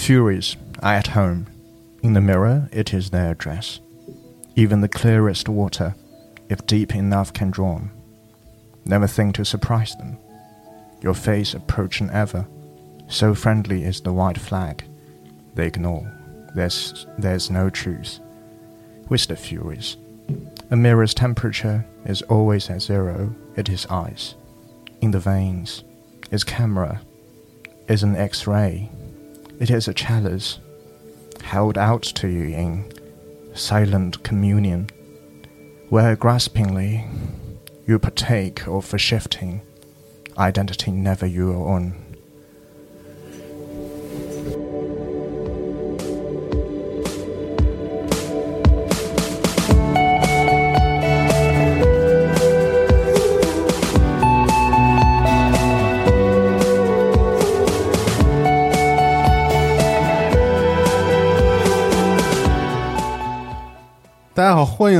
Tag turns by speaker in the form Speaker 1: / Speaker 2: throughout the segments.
Speaker 1: Furies are at home. In the mirror, it is their address. Even the clearest water, if deep enough, can drown. Never think to surprise them. Your face approaching ever, so friendly is the white flag. They ignore. There's, there's no truth. With the Furies, a mirror's temperature is always at zero. It is ice. In the veins, is camera is an X-ray it is a chalice held out to you in silent communion, where graspingly you partake of a shifting identity never your own.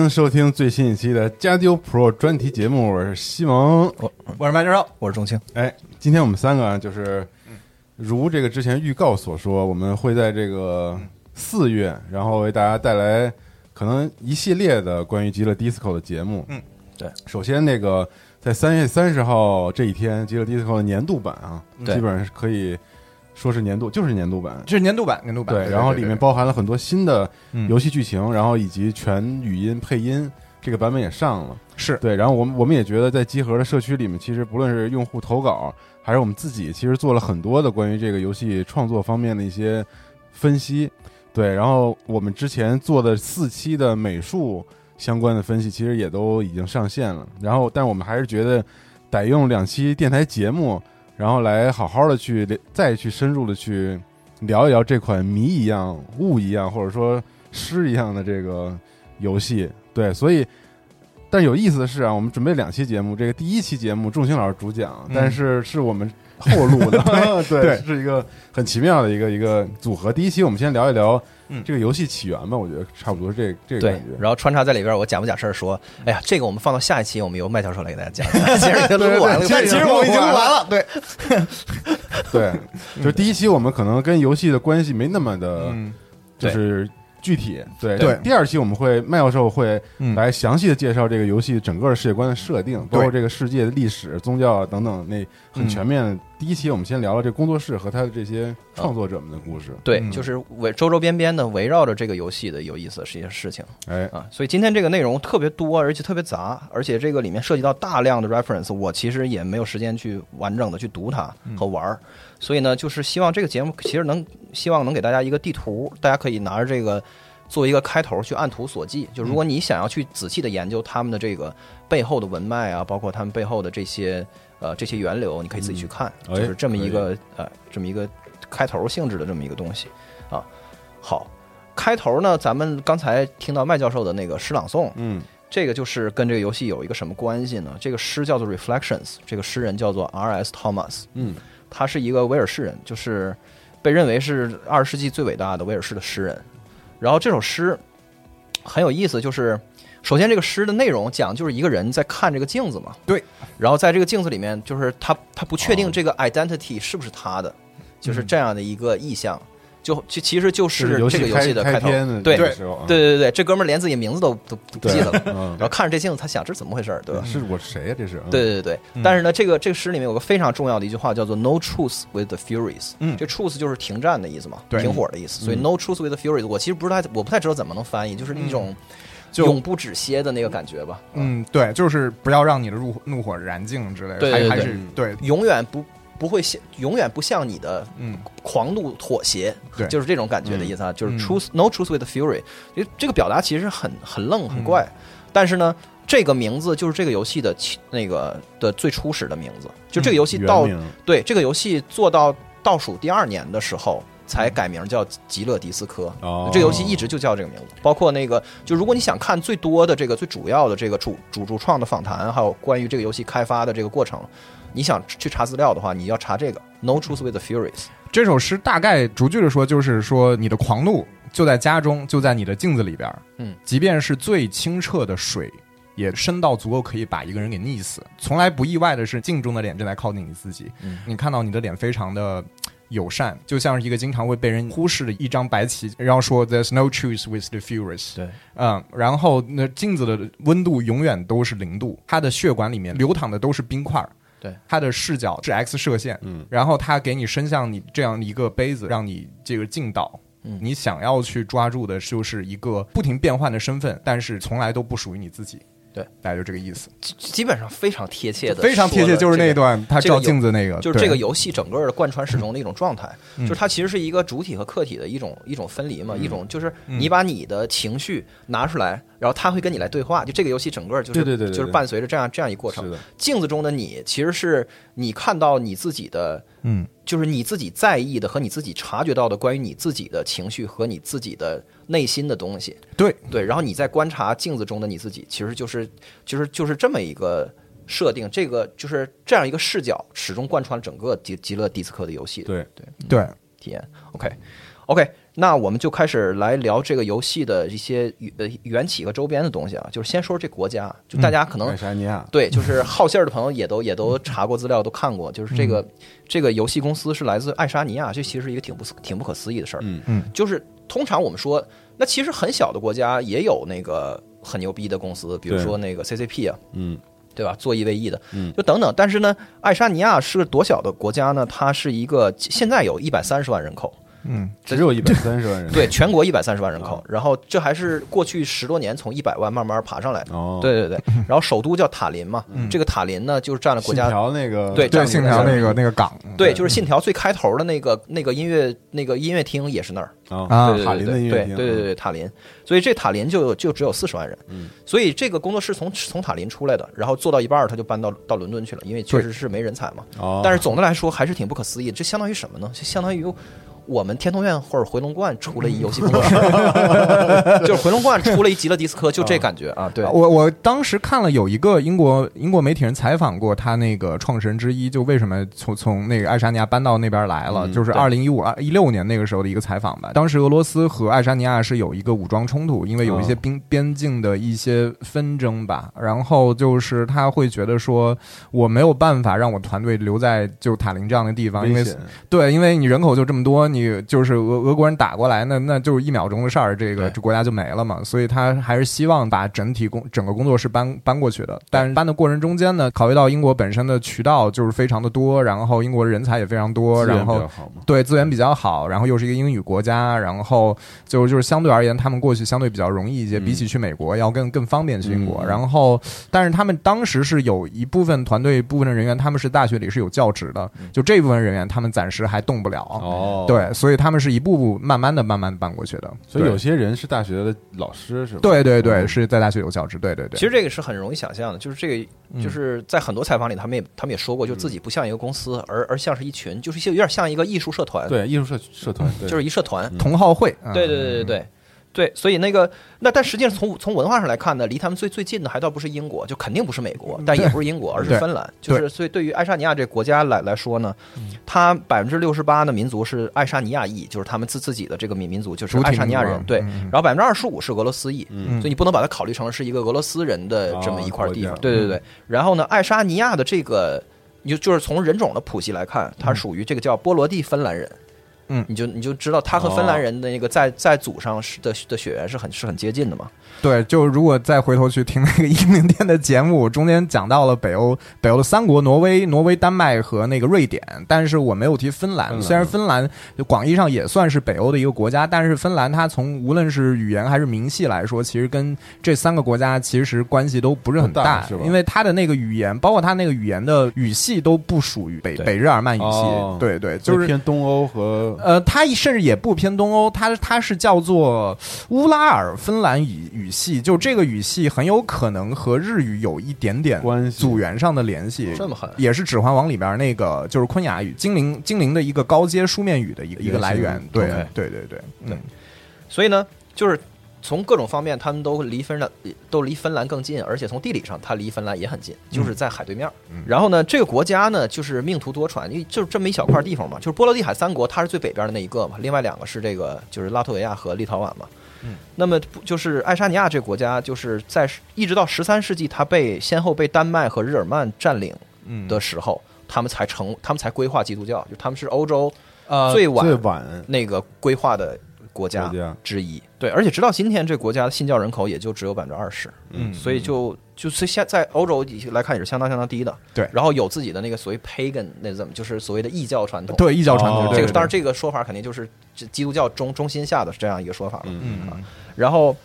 Speaker 2: 迎收听最新一期的《加丢 Pro》专题节目，我是西蒙，
Speaker 3: 我我是麦教授，我是钟青。
Speaker 2: 哎，今天我们三个啊就是如这个之前预告所说，我们会在这个四月，然后为大家带来可能一系列的关于极乐 Disco 的节目。
Speaker 3: 嗯，对。
Speaker 2: 首先，那个在三月三十号这一天，极乐 Disco 的年度版啊，基本上是可以。说是年度，就是年度版，
Speaker 3: 这是年度版，年度版。
Speaker 2: 对，然后里面包含了很多新的游戏剧情，然后以及全语音配音，这个版本也上了。
Speaker 3: 是
Speaker 2: 对，然后我们我们也觉得，在集合的社区里面，其实不论是用户投稿，还是我们自己，其实做了很多的关于这个游戏创作方面的一些分析。对，然后我们之前做的四期的美术相关的分析，其实也都已经上线了。然后，但我们还是觉得得用两期电台节目。然后来好好的去再去深入的去聊一聊这款谜一样、雾一样，或者说诗一样的这个游戏。对，所以，但有意思的是啊，我们准备两期节目，这个第一期节目仲兴老师主讲，但是是我们后录的，对，是一个很奇妙的一个一个组合。第一期我们先聊一聊。嗯，这个游戏起源吧，我觉得差不多这这个感觉。
Speaker 3: 然后穿插在里边，我假不假事儿说，哎呀，这个我们放到下一期，我们由麦教授来给大家讲。其实已经录完了，其实我已经录完了。对，
Speaker 2: 对，就第一期我们可能跟游戏的关系没那么的，就是。具体对
Speaker 3: 对，
Speaker 2: 第二期我们会麦教授会来详细的介绍这个游戏整个世界观的设定，包括这个世界的历史、宗教等等，那很全面。第一期我们先聊聊这工作室和他的这些创作者们的故事。
Speaker 3: 对，就是围周周边边的围绕着这个游戏的有意思的一些事情。
Speaker 2: 哎
Speaker 3: 啊，所以今天这个内容特别多，而且特别杂，而且这个里面涉及到大量的 reference，我其实也没有时间去完整的去读它和玩儿。所以呢，就是希望这个节目其实能希望能给大家一个地图，大家可以拿着这个做一个开头去按图索骥。就如果你想要去仔细的研究他们的这个背后的文脉啊，包括他们背后的这些呃这些源流，你可以自己去看，就是这么一个呃这么一个开头性质的这么一个东西啊。好，开头呢，咱们刚才听到麦教授的那个诗朗诵，
Speaker 2: 嗯
Speaker 3: 这个就是跟这个游戏有一个什么关系呢？这个诗叫做 Reflections，这个诗人叫做 R.S. Thomas，
Speaker 2: 嗯
Speaker 3: 他是一个威尔士人，就是被认为是二十世纪最伟大的威尔士的诗人。然后这首诗很有意思，就是首先这个诗的内容讲就是一个人在看这个镜子嘛，
Speaker 1: 对，
Speaker 3: 然后在这个镜子里面，就是他他不确
Speaker 2: 哦
Speaker 3: 定这个 identity 是不是他的，就是这样的一个意象，就就其实就
Speaker 2: 就是
Speaker 3: 这个游戏的
Speaker 2: 开头，
Speaker 3: 对
Speaker 2: 对
Speaker 3: 对对对，这哥们儿连自己名字都都都不记得了，
Speaker 2: 嗯
Speaker 3: 然后看着这镜子，他想这是怎么回事儿，对吧？
Speaker 2: 是我谁呀？这是
Speaker 3: 对对对对，但是呢，这个这个诗里面有个非常重要的一句话，叫做 “No truce with the furies”。
Speaker 1: 嗯
Speaker 3: 这 truce 就是停战的意思嘛，停火的意思。所以 “No truce with the furies”，我其实不是太我不太知道怎么能翻译，就是一种
Speaker 1: 就
Speaker 3: 永不止歇的那个感觉吧。
Speaker 1: 嗯，对，就是不要让你的怒怒火燃尽之类的，
Speaker 3: 对对对
Speaker 1: 还还是对，
Speaker 3: 永远不不会向永远不向你的
Speaker 1: 嗯，
Speaker 3: 狂怒妥协，
Speaker 1: 对。
Speaker 3: 就是这种感觉的意思啊，就是
Speaker 1: 嗯
Speaker 3: truth no truth with fury，这这个表达其实很很愣很怪，
Speaker 1: 嗯
Speaker 3: 但是呢，这个名字就是这个游戏的起那个的最初始的名字，就这个游戏到、对这个游戏做到倒数第二年的时候。才改名叫极乐迪斯科，
Speaker 2: 哦
Speaker 3: 这个游戏一直就叫这个名字。包括那个，就如果你想看最多的这个最主要的这个主主主创的访谈，还有关于这个游戏开发的这个过程，你想去查资料的话，你要查这个 No Truth with the Furies。
Speaker 1: 这首诗大概逐句的说，就是说你的狂怒就在家中，就在你的镜子里边
Speaker 3: 嗯，
Speaker 1: 即便是最清澈的水。也深到足够可以把一个人给溺死。从来不意外的是，镜中的脸正在靠近你自己。
Speaker 3: 嗯
Speaker 1: 你看到你的脸非常的友善，就像是一个经常会被人忽视的一张白旗，然后说 "There's no truce with the furious"。
Speaker 3: 对，
Speaker 1: 嗯，然后那镜子的温度永远都是零度，它的血管里面流淌的都是冰块儿。
Speaker 3: 对，
Speaker 1: 它的视角是 X 射线，
Speaker 2: 嗯，
Speaker 1: 然后它给你伸向你这样一个杯子，让你这个进倒。
Speaker 3: 嗯
Speaker 1: 你想要去抓住的就是一个不停变换的身份，但是从来都不属于你自己。
Speaker 3: 对，
Speaker 1: 大概就这个意思，
Speaker 3: 基基本上非常贴切的，
Speaker 1: 非常贴切，就是那一。段他照镜子那个，
Speaker 3: 就是这个游戏整个的贯穿始终的一种状态，
Speaker 1: 嗯
Speaker 3: 就是它其实是一个主体和客体的一种一种分离嘛，一种就是
Speaker 1: 嗯
Speaker 3: 你把你的情绪拿出来，然后他会跟你来对话。就这个游戏整个就是
Speaker 2: 对对对
Speaker 3: 就是伴随着这样这样一过程镜子中的你其实是你看到你自己的，
Speaker 1: 嗯，
Speaker 3: 就是你自己在意的和你自己察觉到的关于你自己的情绪和你自己的内心的东西。
Speaker 1: 对。
Speaker 3: 对，然后你在观察镜子中的你自己，其实就是就是就是这么一个设定，这个就是这样一个视角，始终贯穿整个极极乐迪斯科的游戏的
Speaker 2: 对。
Speaker 3: 对。
Speaker 1: 对，
Speaker 3: 体验。OK OK，那我们就开始来聊这个游戏的一些呃缘起和周边的东西啊，就是先说这国家，就大家可能对，就是好信儿的朋友也都也都查过资料，都看过，就是这个、这个游戏公司是来自爱沙尼亚，这其实是一个挺不挺不可思议的事儿。
Speaker 2: 嗯
Speaker 1: 嗯，
Speaker 3: 就是通常我们说，那其实很小的国家也有那个很牛逼的公司，比如说那个 CCP 啊，
Speaker 2: 嗯
Speaker 3: 对吧？做一 v 一的，
Speaker 2: 嗯
Speaker 3: 就等等。但是呢，爱沙尼亚是个多小的国家呢？它是一个现在有一百三十万人口，
Speaker 1: 嗯，
Speaker 2: 只有一百三十万人，
Speaker 3: 对，全国一百三十万人口
Speaker 2: 啊。
Speaker 3: 然后这还是过去十多年从一百万慢慢爬上来的。
Speaker 2: 哦，
Speaker 3: 对对对，然后首都叫塔林嘛，
Speaker 1: 嗯
Speaker 3: 这个塔林呢就是占了国
Speaker 2: 信
Speaker 3: 家
Speaker 2: 条那个
Speaker 3: 对
Speaker 1: 对，信条那个那个港，
Speaker 3: 对，就是《信条》最开头的那个那个音乐那个音乐厅也是那儿，
Speaker 2: 啊塔林的音乐厅，
Speaker 3: 对对对塔林，所以这塔林就就只有四十万人，
Speaker 2: 嗯，
Speaker 3: 所以这个工作室从从塔林出来的，然后做到一半儿他就搬到到伦敦去了，因为确实是没人才嘛。
Speaker 2: 哦，
Speaker 3: 但是总的来说还是挺不可思议，这相当于什么呢？就相当于。我们天通苑或者回龙观出了一游戏工作室，就是回龙观出了一极乐迪斯科，就这感觉啊！对，
Speaker 1: 我我当时看了有一个英国英国媒体人采访过他那个创始人之一，就为什么从从那个爱沙尼亚搬到那边来了，
Speaker 2: 嗯
Speaker 1: 就是
Speaker 3: 对
Speaker 1: 二零一五二一六年那个时候的一个采访吧。当时俄罗斯和爱沙尼亚是有一个武装冲突，因为有一些
Speaker 2: 哦
Speaker 1: 边边境的一些纷争吧。然后就是他会觉得说，我没有办法让我团队留在就塔林这样的地方，因为对，因为你人口就这么多，你就是俄俄国人打过来，那那就是一秒钟的事儿，这个这国家就没了嘛。所以他还是希望把整体工整个工作室搬搬过去的。但是搬的过程中间呢，考虑到英国本身的渠道就是非常的多，然后英国的人才也非常多，然后对资源比较好，然后又是一个英语国家，然后就就是相对而言，他们过去相对比较容易一些，
Speaker 2: 嗯
Speaker 1: 比起去美国要更更方便去英国。
Speaker 2: 嗯
Speaker 1: 然后，但是他们当时是有一部分团队部分的人员，他们是大学里是有教职的，就这部分人员他们暂时还动不了。
Speaker 2: 哦，
Speaker 1: 对，对，所以他们是一步步慢慢的、慢慢地搬过去的。
Speaker 2: 所以有些人是大学的老师是吧？
Speaker 1: 对对对，
Speaker 2: 嗯
Speaker 1: 是在大学有教职，对对对。
Speaker 3: 其实这个是很容易想象的，就是这个，
Speaker 1: 嗯
Speaker 3: 就是在很多采访里，他们也他们也说过，就自己不像一个公司，而而像是一群，就是有点像一个艺术社团，，
Speaker 2: 对艺术社社团，对
Speaker 3: 就是一社团。
Speaker 1: 同好会，嗯
Speaker 3: 对对对对对对，所以那个那但实际上从从文化上来看呢，离他们最最近的还倒不是英国，就肯定不是美国，但也不是英国，而是芬兰。就是所以对于爱沙尼亚这国家来来说呢，它百分之六十八的民族是爱沙尼亚裔，就是他们自自己的这个民民族就是爱沙尼亚人对。
Speaker 1: 嗯
Speaker 3: 然后百分之二十五是俄罗斯裔，
Speaker 2: 嗯
Speaker 3: 所以你不能把它考虑成是一个俄罗斯人的这么一块地方。
Speaker 2: 哦
Speaker 3: 对对对。然后呢，爱沙尼亚的这个，你就就是从人种的谱系来看，它
Speaker 1: 嗯
Speaker 3: 属于这个叫波罗的芬兰人。
Speaker 1: 嗯
Speaker 3: 你就你就知道他和芬兰人的那个在在祖上是的的血缘是很是很接近的嘛。
Speaker 1: 对，就如果再回头去听那个一零店的节目，中间讲到了北欧北欧的三国，挪威、挪威、丹麦和那个瑞典，但是我没有提芬兰。虽然芬兰广义上也算是北欧的一个国家，但是芬兰它从无论是语言还是民系来说，其实跟这三个国家其实关系都不是很
Speaker 2: 不大
Speaker 1: 因为它的那个语言，包括它那个语言的语系都不属于北北日耳曼语系。
Speaker 2: 哦
Speaker 1: 对对，就是
Speaker 2: 偏东欧和
Speaker 1: 呃，它甚至也不偏东欧，它它是叫做乌拉尔芬兰语语系，就这个语系很有可能和日语有一点点
Speaker 2: 关系
Speaker 1: 组员上的联系。
Speaker 3: 这么狠
Speaker 1: 也是《指环王》里边那个就是昆雅语精灵精灵的一个高阶书面语的一个一个来源。对对对对，嗯，
Speaker 3: 所以呢，就是从各种方面，他们都离芬兰都离芬兰更近，而且从地理上，它离芬兰也很近，就是在海对面。然后呢，这个国家呢，就是命途多舛，因为就是这么一小块地方嘛，就是波罗的海三国，它是最北边的那一个嘛，另外两个是这个就是拉脱维亚和立陶宛嘛。
Speaker 1: 嗯，
Speaker 3: 那么就是爱沙尼亚这个国家，就是在一直到十三世纪，它被先后被丹麦和日耳曼占领
Speaker 1: 嗯。
Speaker 3: 的时候，他们才成，他们才规划基督教，就他们是欧洲
Speaker 1: 呃
Speaker 3: 最晚
Speaker 2: 最晚
Speaker 3: 那个规划的国家
Speaker 2: 国家。
Speaker 3: 之一。对，而且直到今天，这国家的信教人口也就只有百分之二十，
Speaker 1: 嗯。
Speaker 3: 所以就就是现在欧洲来看也是相当相当低的。
Speaker 1: 对
Speaker 3: 然后有自己的那个所谓 pagan 那怎么就是所谓的异教传统。，
Speaker 1: 对异教传统
Speaker 3: 这个当然这个说法肯定就是基督教中中心下的这样一个说法了。
Speaker 2: 嗯
Speaker 1: 嗯
Speaker 3: 然后。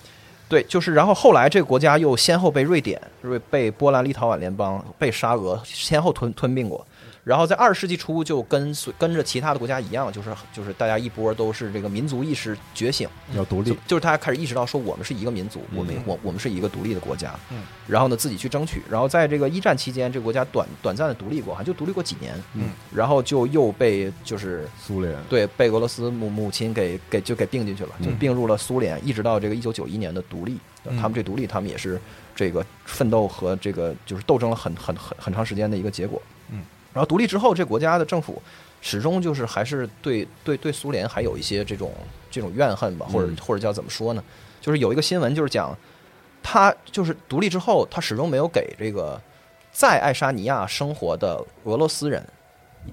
Speaker 3: 对，就是，然后后来这个国家又先后被瑞典、瑞被波兰、立陶宛联邦、被沙俄先后吞吞并过，然后在二十世纪初就跟随跟着其他的国家一样，就是就是大家一波都是这个民族意识觉醒，
Speaker 2: 要独立，
Speaker 3: 就是大家开始意识到说我们是一个民族，我们
Speaker 2: 嗯
Speaker 3: 我我们是一个独立的国家，
Speaker 1: 嗯，
Speaker 3: 然后呢自己去争取，然后在这个一战期间，这个国家短短暂的独立过，好像就独立过几年，
Speaker 2: 嗯，
Speaker 3: 然后就又被就是
Speaker 2: 苏联。
Speaker 3: 对被俄罗斯母母亲给给就给并进去了，就
Speaker 2: 嗯
Speaker 3: 并入了苏联，一直到这个一九九一年的独立，
Speaker 1: 嗯。
Speaker 3: 他们这独立他们也是这个奋斗和这个就是斗争了很很很很长时间的一个结果，
Speaker 1: 嗯，
Speaker 3: 然后独立之后，这国家的政府始终就是还是对对对苏联还有一些这种这种怨恨吧，或者
Speaker 2: 嗯
Speaker 3: 或者叫怎么说呢？就是有一个新闻就是讲，他就是独立之后，他始终没有给这个在爱沙尼亚生活的俄罗斯人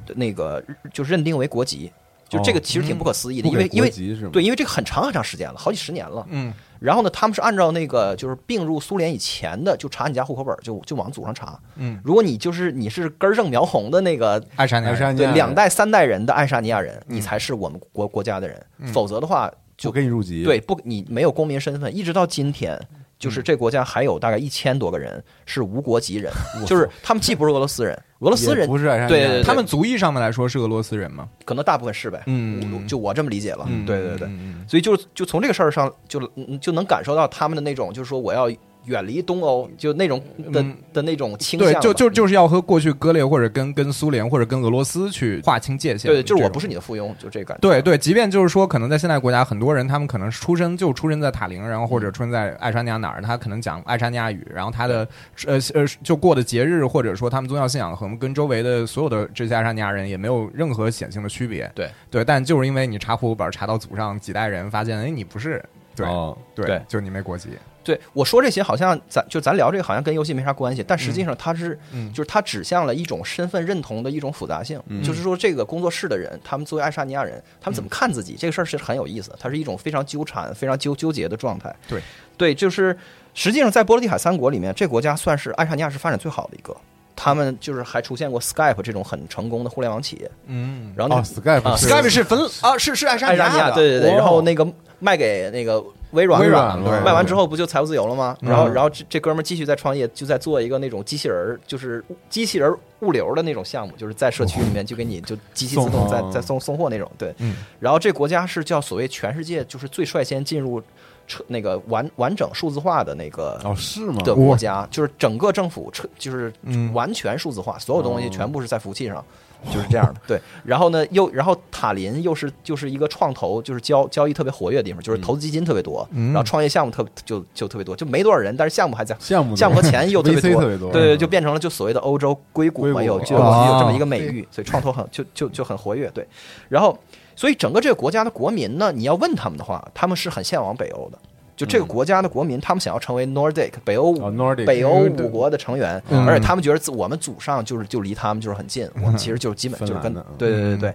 Speaker 3: 的那个就认定为国籍，就这个
Speaker 2: 哦
Speaker 3: 其实挺不可思议的，因为因为？对，因为这个很长很长时间了，好几十年了。
Speaker 1: 嗯
Speaker 3: 然后呢，他们是按照那个就是并入苏联以前的，就查你家户口本，就就往祖上查。
Speaker 1: 嗯，
Speaker 3: 如果你就是你是根正苗红的那个
Speaker 1: 爱沙尼亚人
Speaker 3: 对两代三代人的爱沙尼亚人，你才是我们国国家的人，
Speaker 1: 嗯
Speaker 3: 否则的话
Speaker 2: 就给你入籍，
Speaker 3: 对不你没有公民身份，一直到今天。就是这国家还有大概一千多个人是无国籍人，就是他们既不是俄罗斯人，俄罗斯人
Speaker 2: 不是
Speaker 3: 对对对
Speaker 1: 他们族裔上面来说是俄罗斯人吗？
Speaker 3: 可能大部分是呗，
Speaker 1: 嗯
Speaker 3: 就我这么理解了，
Speaker 1: 嗯
Speaker 3: 对对对，
Speaker 1: 嗯。
Speaker 3: 所以就就从这个事儿上就嗯就能感受到他们的那种，就是说我要远离东欧，就那种的、
Speaker 1: 嗯
Speaker 3: 的那种倾向
Speaker 1: 对，，就就就是要和过去割裂，或者跟跟苏联或者跟俄罗斯去划清界限。
Speaker 3: 对，就是我不是你的附庸，就这感觉。
Speaker 1: 对对，即便就是说，可能在现代国家，很多人他们可能出生就出生在塔林，然后或者出生在爱沙尼亚哪儿，他可能讲爱沙尼亚语，然后他的呃呃就过的节日或者说他们宗教信仰和我们跟周围的所有的这些爱沙尼亚人也没有任何显性的区别。
Speaker 3: 对
Speaker 1: 对，但就是因为你查户口本查到祖上几代人，发现哎你不是，对、
Speaker 2: 哦，
Speaker 1: 对
Speaker 3: 对
Speaker 1: 就你没国籍。
Speaker 3: 对，我说这些好像咱就咱聊这个好像跟游戏没啥关系，但实际上它是、
Speaker 1: 嗯
Speaker 3: 就是它指向了一种身份认同的一种复杂性，
Speaker 2: 嗯
Speaker 3: 就是说这个工作室的人，他们作为爱沙尼亚人，他们怎么看自己、这个事儿是很有意思的，它是一种非常纠缠、非常纠纠结的状态。
Speaker 1: 对，
Speaker 3: 对，就是实际上在波罗的海三国里面，这国家算是爱沙尼亚是发展最好的一个。他们就是还出现过 Skype 这种很成功的互联网企业，
Speaker 1: 嗯
Speaker 2: 哦
Speaker 3: 然后那
Speaker 2: ，Skype
Speaker 3: 啊
Speaker 1: Skype 是芬啊是是爱沙尼亚
Speaker 3: 爱沙尼亚，
Speaker 1: 的
Speaker 3: 对对对，
Speaker 1: 哦
Speaker 3: 然后那个卖给那个微软了
Speaker 2: 微软
Speaker 1: 对
Speaker 3: 卖完之后不就财务自由了吗？
Speaker 1: 嗯。
Speaker 3: 然后然后这这哥们儿继续在创业，就在做一个那种机器人儿，就是机器人儿物流的那种项目，就是在社区里面就给你就机器自动在
Speaker 2: 送
Speaker 3: 在送送货那种。对，
Speaker 1: 嗯。
Speaker 3: 然后这国家是叫所谓全世界就是最率先进入车那个完完整数字化的那个
Speaker 2: 哦，是吗？
Speaker 3: 的国家，就是整个政府彻就是
Speaker 1: 嗯。
Speaker 3: 完全数字化，所有东西
Speaker 2: 哦。
Speaker 3: 全部是在服务器上，就是这样的。对，然后呢，又然后塔林又是就是一个创投，就是交交易特别活跃的地方，就是投资基金特别多，
Speaker 1: 嗯
Speaker 3: 然后创业项目特就就特别多，就没多少人，但是项目还在。
Speaker 2: 项目
Speaker 3: 项目和钱又特别多，
Speaker 2: 特别多
Speaker 3: 对对，就变成了就所谓的欧洲硅谷嘛，有就有这么一个美誉，所以创投很就就就很活跃，对。然后，所以整个这个国家的国民呢，你要问他们的话，他们是很向往北欧的。就这个国家的国民，他们想要成为 Nordic 北欧
Speaker 2: 哦，Nordic
Speaker 3: 北欧五国的成员，
Speaker 1: 嗯。
Speaker 3: 而且他们觉得自我们祖上就是就离他们就是很近，我们其实就是基本就是跟对对对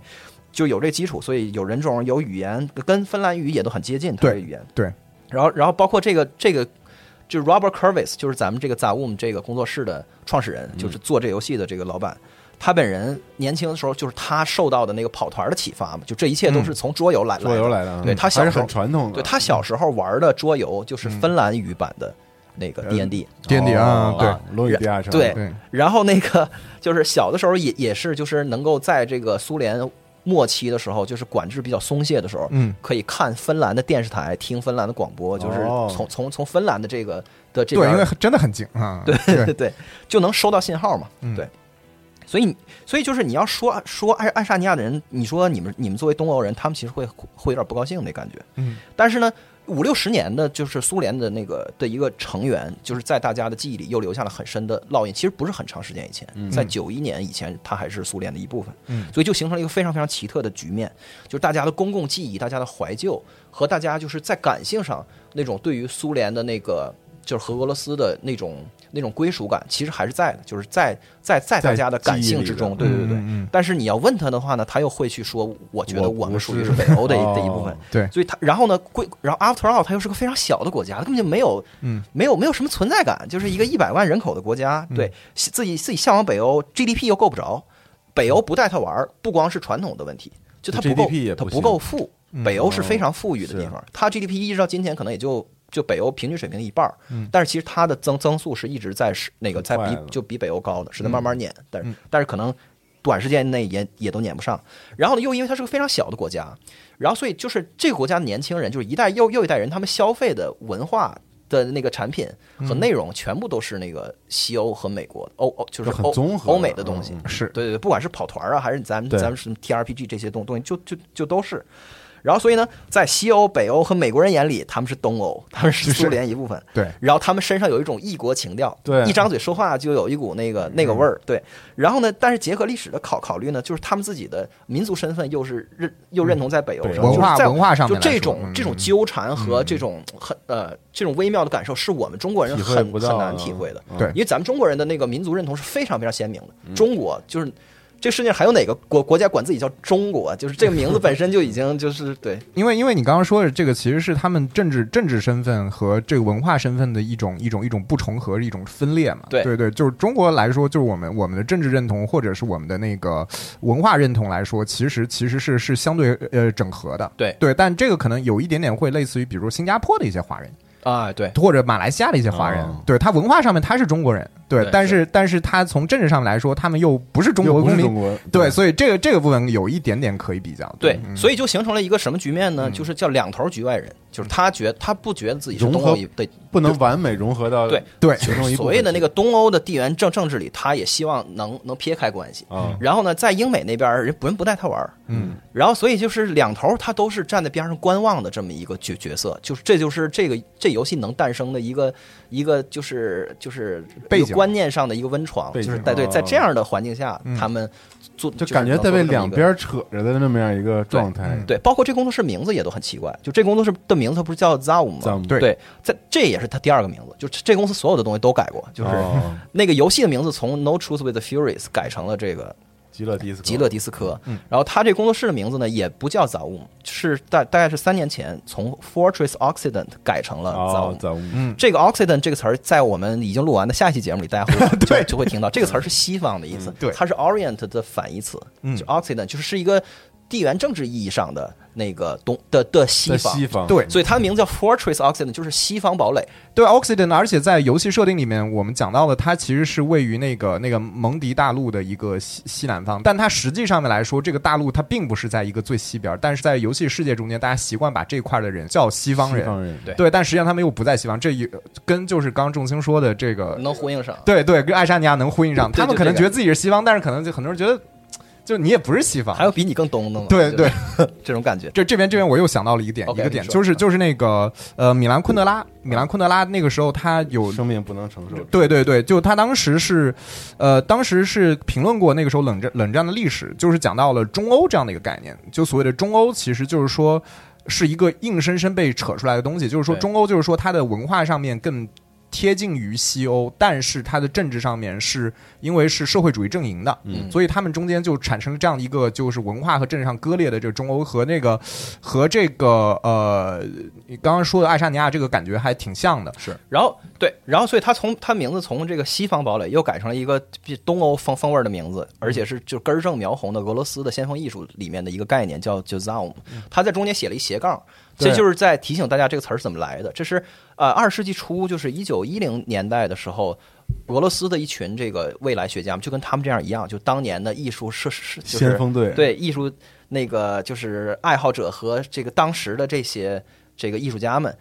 Speaker 3: 就有这基础，所以有人种有语言，跟芬兰语也都很接近，它
Speaker 1: 对
Speaker 3: 的语言。
Speaker 1: 对，
Speaker 3: 然后然后包括这个这个。就是 Robert Kurvis，就是咱们这个 Zaum 这个工作室的创始人，就是做这游戏的这个老板。他本人年轻的时候，就是他受到的那个跑团的启发嘛，就这一切都是从桌游来
Speaker 2: 桌游
Speaker 3: 来
Speaker 2: 来的，
Speaker 3: 对他小时候
Speaker 2: 很传统的，
Speaker 3: 对他小时候玩的桌游就是芬兰语版的那个 D N D
Speaker 1: D N D 啊
Speaker 2: 哦
Speaker 1: 对
Speaker 2: 罗
Speaker 3: 对
Speaker 1: 对，
Speaker 3: 然后那个就是小的时候也也是就是能够在这个苏联末期的时候，就是管制比较松懈的时候，
Speaker 1: 嗯。
Speaker 3: 可以看芬兰的电视台，听芬兰的广播，就是
Speaker 2: 哦。
Speaker 3: 从从从芬兰的这个的这
Speaker 1: 对，因为真的很近啊，
Speaker 3: 对
Speaker 1: 对。
Speaker 3: 对对，就能收到信号嘛。
Speaker 1: 嗯。
Speaker 3: 对，所以所以就是你要说说爱爱沙尼亚的人，你说你们你们作为东欧人，他们其实会会有点不高兴那感觉。
Speaker 1: 嗯，
Speaker 3: 但是呢，五六十年的就是苏联的那个的一个成员，就是在大家的记忆里又留下了很深的烙印。其实不是很长时间以前，
Speaker 2: 嗯
Speaker 3: 在九一年以前，它还是苏联的一部分。
Speaker 1: 嗯
Speaker 3: 所以就形成了一个非常非常奇特的局面，就是大家的公共记忆、大家的怀旧和大家就是在感性上那种对于苏联的那个就是和俄罗斯的那种那种归属感，其实还是在的，就是在在在大家的感性之中，对对对。但是你要问他的话呢，他又会去说，我觉得
Speaker 2: 我
Speaker 3: 我们属于是。北欧的一 的一部分。
Speaker 2: 哦。
Speaker 1: 对。
Speaker 3: 所以他，然后呢，归，然后 After all，它又是个非常小的国家，它根本就没有，
Speaker 1: 嗯，
Speaker 3: 没有没有什么存在感，就是一个一百万人口的国家，对，自己自己向往北欧，GDP 又够不着，北欧不带他玩儿，不光是传统的问题，就它不够它不够富。
Speaker 1: 嗯
Speaker 3: 北欧是非常富裕的地
Speaker 2: 是。
Speaker 3: 方，它 GDP 一直到今天可能也就就北欧平均水平的一半儿
Speaker 1: 嗯
Speaker 3: 但是其实它的增增速是一直在是那个在比就比北欧高的，是在慢慢撵，但是
Speaker 1: 嗯
Speaker 3: 但是可能短时间内也也都撵不上。然后呢，又因为它是个非常小的国家，然后所以就是这个国家的年轻人，就是一代又又一代人，他们消费的文化的那个产品和内容，全部都是那个西欧和美国欧欧就是
Speaker 2: 很
Speaker 3: 欧欧美的东西。
Speaker 2: 嗯
Speaker 1: 是
Speaker 3: 对对对，不管是跑团啊，还是咱们咱们什么 TRPG 这些东东西，就就就都是。然后所以呢，在西欧、北欧和美国人眼里，他们是东欧，他们是苏联一部分。
Speaker 1: 对，
Speaker 3: 然后他们身上有一种异国情调，
Speaker 2: 对。
Speaker 3: 一张嘴说话就有一股那个那个味儿，对。然后呢，但是结合历史的考考虑呢，就是他们自己的民族身份又是认又认同在北欧
Speaker 1: 文化
Speaker 3: 就是在
Speaker 1: 文化上
Speaker 3: 就这种
Speaker 1: 嗯。
Speaker 3: 这种纠缠和这种很呃这种微妙的感受，是我们中国人很很难体会的。
Speaker 2: 嗯
Speaker 1: 对。
Speaker 3: 因为咱们中国人的那个民族认同是非常非常鲜明的。中国就是这世界上还有哪个国国家管自己叫中国？就是这个名字本身就已经 就是对
Speaker 1: 因为因为你刚刚说的这个，其实是他们政治政治身份和这个文化身份的一种一种一种不重合，一种分裂嘛。
Speaker 3: 对
Speaker 1: 对对，就是中国来说，就是我们我们的政治认同或者是我们的那个文化认同来说，其实其实是是相对呃整合的。
Speaker 3: 对
Speaker 1: 对，但这个可能有一点点会类似于，比如说新加坡的一些华人。
Speaker 3: 啊对。
Speaker 1: 或者马来西亚的一些华人，
Speaker 2: 哦。
Speaker 1: 对他文化上面他是中国人，对，
Speaker 3: 对
Speaker 1: 但是但是他从政治上面来说，他们又不是中
Speaker 2: 又
Speaker 1: 国公民，对，所以这个这个部分有一点点可以比较，
Speaker 3: 对，
Speaker 1: 嗯。
Speaker 3: 所以就形成了一个什么局面呢？就是叫两头局外人，就是他觉他不觉得自己是
Speaker 2: 融合
Speaker 3: 东欧一的
Speaker 2: 不能完美融合到
Speaker 3: 对
Speaker 1: 对
Speaker 2: 其中一部分
Speaker 3: 所谓的那个东欧的地缘政政治里，他也希望能能撇开关系。
Speaker 2: 啊，
Speaker 3: 然后呢，在英美那边人不人不带他玩儿，
Speaker 1: 嗯，
Speaker 3: 然后所以就是两头他都是站在边上观望的这么一个角角色，就是这就是这个这游戏能诞生的一个一个就是就是
Speaker 1: 背景
Speaker 3: 观念上的一个温床，就是在对
Speaker 2: 哦
Speaker 3: 在这样的环境下，
Speaker 1: 嗯
Speaker 3: 他们做
Speaker 2: 就感觉在被两。边扯着的那么样一个状态
Speaker 1: 嗯，
Speaker 3: 对，包括这工作室名字也都很奇怪，就这工作室的名字它不是叫 Zaum 吗？
Speaker 1: 对
Speaker 3: 对，在这也是他第二个名字，就这公司所有的东西都改过，就是
Speaker 2: 哦
Speaker 3: 那个游戏的名字从 No Truth with the Furies 改成了这个
Speaker 2: 极乐迪斯科
Speaker 3: 极乐迪斯科。
Speaker 1: 嗯
Speaker 3: 然后他这工作室的名字呢也不叫 Zaum，是大大概是三年前从 Fortress Occident 改成了
Speaker 1: 嗯。
Speaker 3: 这个 Occident 这个词儿，在我们已经录完的下一期节目里，大家会 就就会听到这个词儿是西方的意思
Speaker 1: 嗯，对。
Speaker 3: 它是 Orient 的反义词，
Speaker 1: 嗯。
Speaker 3: 就 Occident 就是是一个地缘政治意义上的那个东的的西方。
Speaker 2: 西方，
Speaker 1: 对
Speaker 3: 所以它的名字叫 Fortress Occident，就是西方堡垒。
Speaker 1: 对 Occident，而且在游戏设定里面，我们讲到的，它其实是位于那个那个蒙迪大陆的一个西西南方，但它实际上面来说，这个大陆它并不是在一个最西边，但是在游戏世界中间，大家习惯把这块的人叫西方人。
Speaker 2: 西方人，
Speaker 3: 对
Speaker 1: 对，但实际上他们又不在西方，这也跟就是刚刚仲青说的这个，
Speaker 3: 能呼应上。
Speaker 1: 对对，跟爱沙尼亚能呼应上。他们可能觉得自己是西方，但是可能就很多人觉得，就你也不是西方
Speaker 3: 还。有比你更东的吗？
Speaker 1: 对
Speaker 3: 对，这种感觉。
Speaker 1: 这这边这边我又想到了一个点一个点，就是就是那个呃，米兰昆德拉，米兰昆德拉那个时候他有
Speaker 2: 生命不能承受。
Speaker 1: 对对对，就他当时是，呃，当时是评论过那个时候冷战冷战的历史，就是讲到了中欧这样的一个概念。就所谓的中欧，其实就是说是一个硬生生被扯出来的东西，就是说中欧就是说它的文化上面更贴近于西欧，但是它的政治上面是因为是社会主义阵营的，
Speaker 2: 嗯。
Speaker 1: 所以他们中间就产生了这样一个就是文化和政治上割裂的这个中欧和那个和这个呃你刚刚说的爱沙尼亚这个感觉还挺像的。
Speaker 3: 是，然后对，然后所以他从他名字从这个西方堡垒又改成了一个比东欧风风味的名字，而且是就根正苗红的俄罗斯的先锋艺术里面的一个概念叫叫 Zaum，他在中间写了一斜杠，这就是在提醒大家这个词儿是怎么来的。这是呃二十世纪初，就是一九一零年代的时候。俄罗斯的一群这个未来学家们，就跟他们这样一样，就当年的艺术设是就是
Speaker 2: 先锋队，
Speaker 3: 对艺术那个就是爱好者和这个当时的这些这个艺术家们，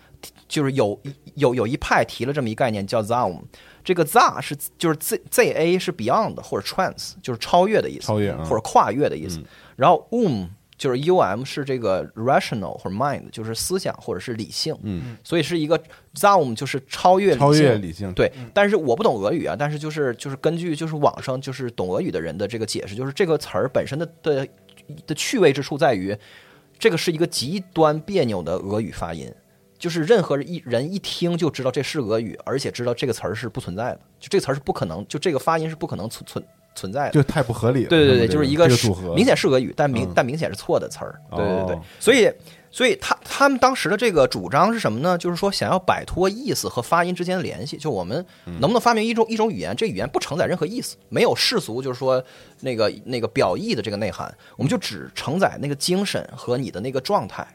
Speaker 3: 就是有有有一派提了这么一概念叫 Zaum，这个 “za” 是就是 Z Z A 是 Beyond 或者 Trans 就是超越的意思，
Speaker 2: 超越啊
Speaker 3: 或者跨越的意思，然后 Um 就是 U M 是这个 rational 或者 mind 就是思想或者是理性，
Speaker 2: 嗯，
Speaker 3: 所以是一个 Zaum 就是超越理性。
Speaker 2: 超越理性，
Speaker 3: 对，但是我不懂俄语啊，但是就是就是根据就是网上就是懂俄语的人的这个解释，就是这个词儿本身的的的趣味之处在于，这个是一个极端别扭的俄语发音，就是任何一人一听就知道这是俄语，而且知道这个词儿是不存在的，就这个词儿是不可能，就这个发音是不可能存存存在的。
Speaker 2: 就太不合理了。
Speaker 3: 对对对，就是一
Speaker 2: 个组合，
Speaker 3: 明显是俄语，但明
Speaker 2: 嗯
Speaker 3: 但明显是错的词儿。对对对
Speaker 2: 哦，
Speaker 3: 所以所以他他们当时的这个主张是什么呢？就是说想要摆脱意思和发音之间的联系，就我们
Speaker 2: 嗯
Speaker 3: 能不能发明一种一种语言，这语言不承载任何意思，没有世俗就是说那个那个表意的这个内涵，我们就只承载那个精神和你的那个状态。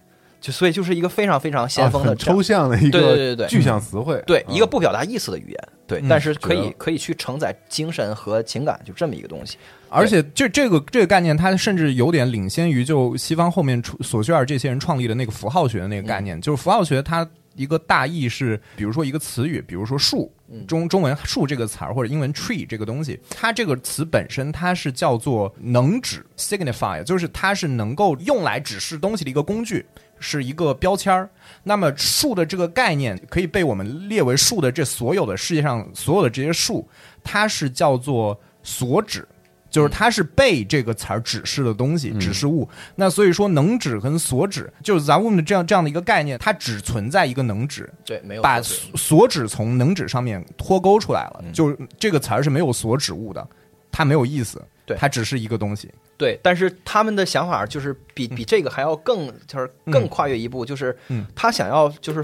Speaker 3: 就所以就是一个非常非常先锋的
Speaker 2: 啊抽象的一
Speaker 3: 对对对对。
Speaker 2: 具象词汇，
Speaker 3: 对
Speaker 2: 啊。
Speaker 3: 一个不表达意思的语言，对，
Speaker 1: 嗯
Speaker 3: 但是可以可以去承载精神和情感，就这么一个东西。
Speaker 1: 而且这这个这个概念，它甚至有点领先于就西方后面出索绪尔这些人创立的那个符号学的那个概念。就是符号学它一个大意是，比如说一个词语，比如说树，中中文“树”这个词儿或者英文 “tree” 这个东西，它这个词本身它是叫做能指 （signify），就是它是能够用来指示东西的一个工具。是一个标签儿，那么树的这个概念可以被我们列为树的这所有的世界上所有的这些树，它是叫做所指，就是它是被这个词儿指示的东西，指示物。那所以说，能指跟所指，就是咱们的这样这样的一个概念，它只存在一个能指，
Speaker 3: 对，没有
Speaker 1: 把所指。从能指上面脱钩出来了，就是这个词儿是没有所指物的，它没有意思，
Speaker 3: 对。
Speaker 1: 它只是一个东西。
Speaker 3: 对，但是他们的想法就是比比这个还要更，就是更跨越一步，就是
Speaker 1: 嗯。
Speaker 3: 他想要就是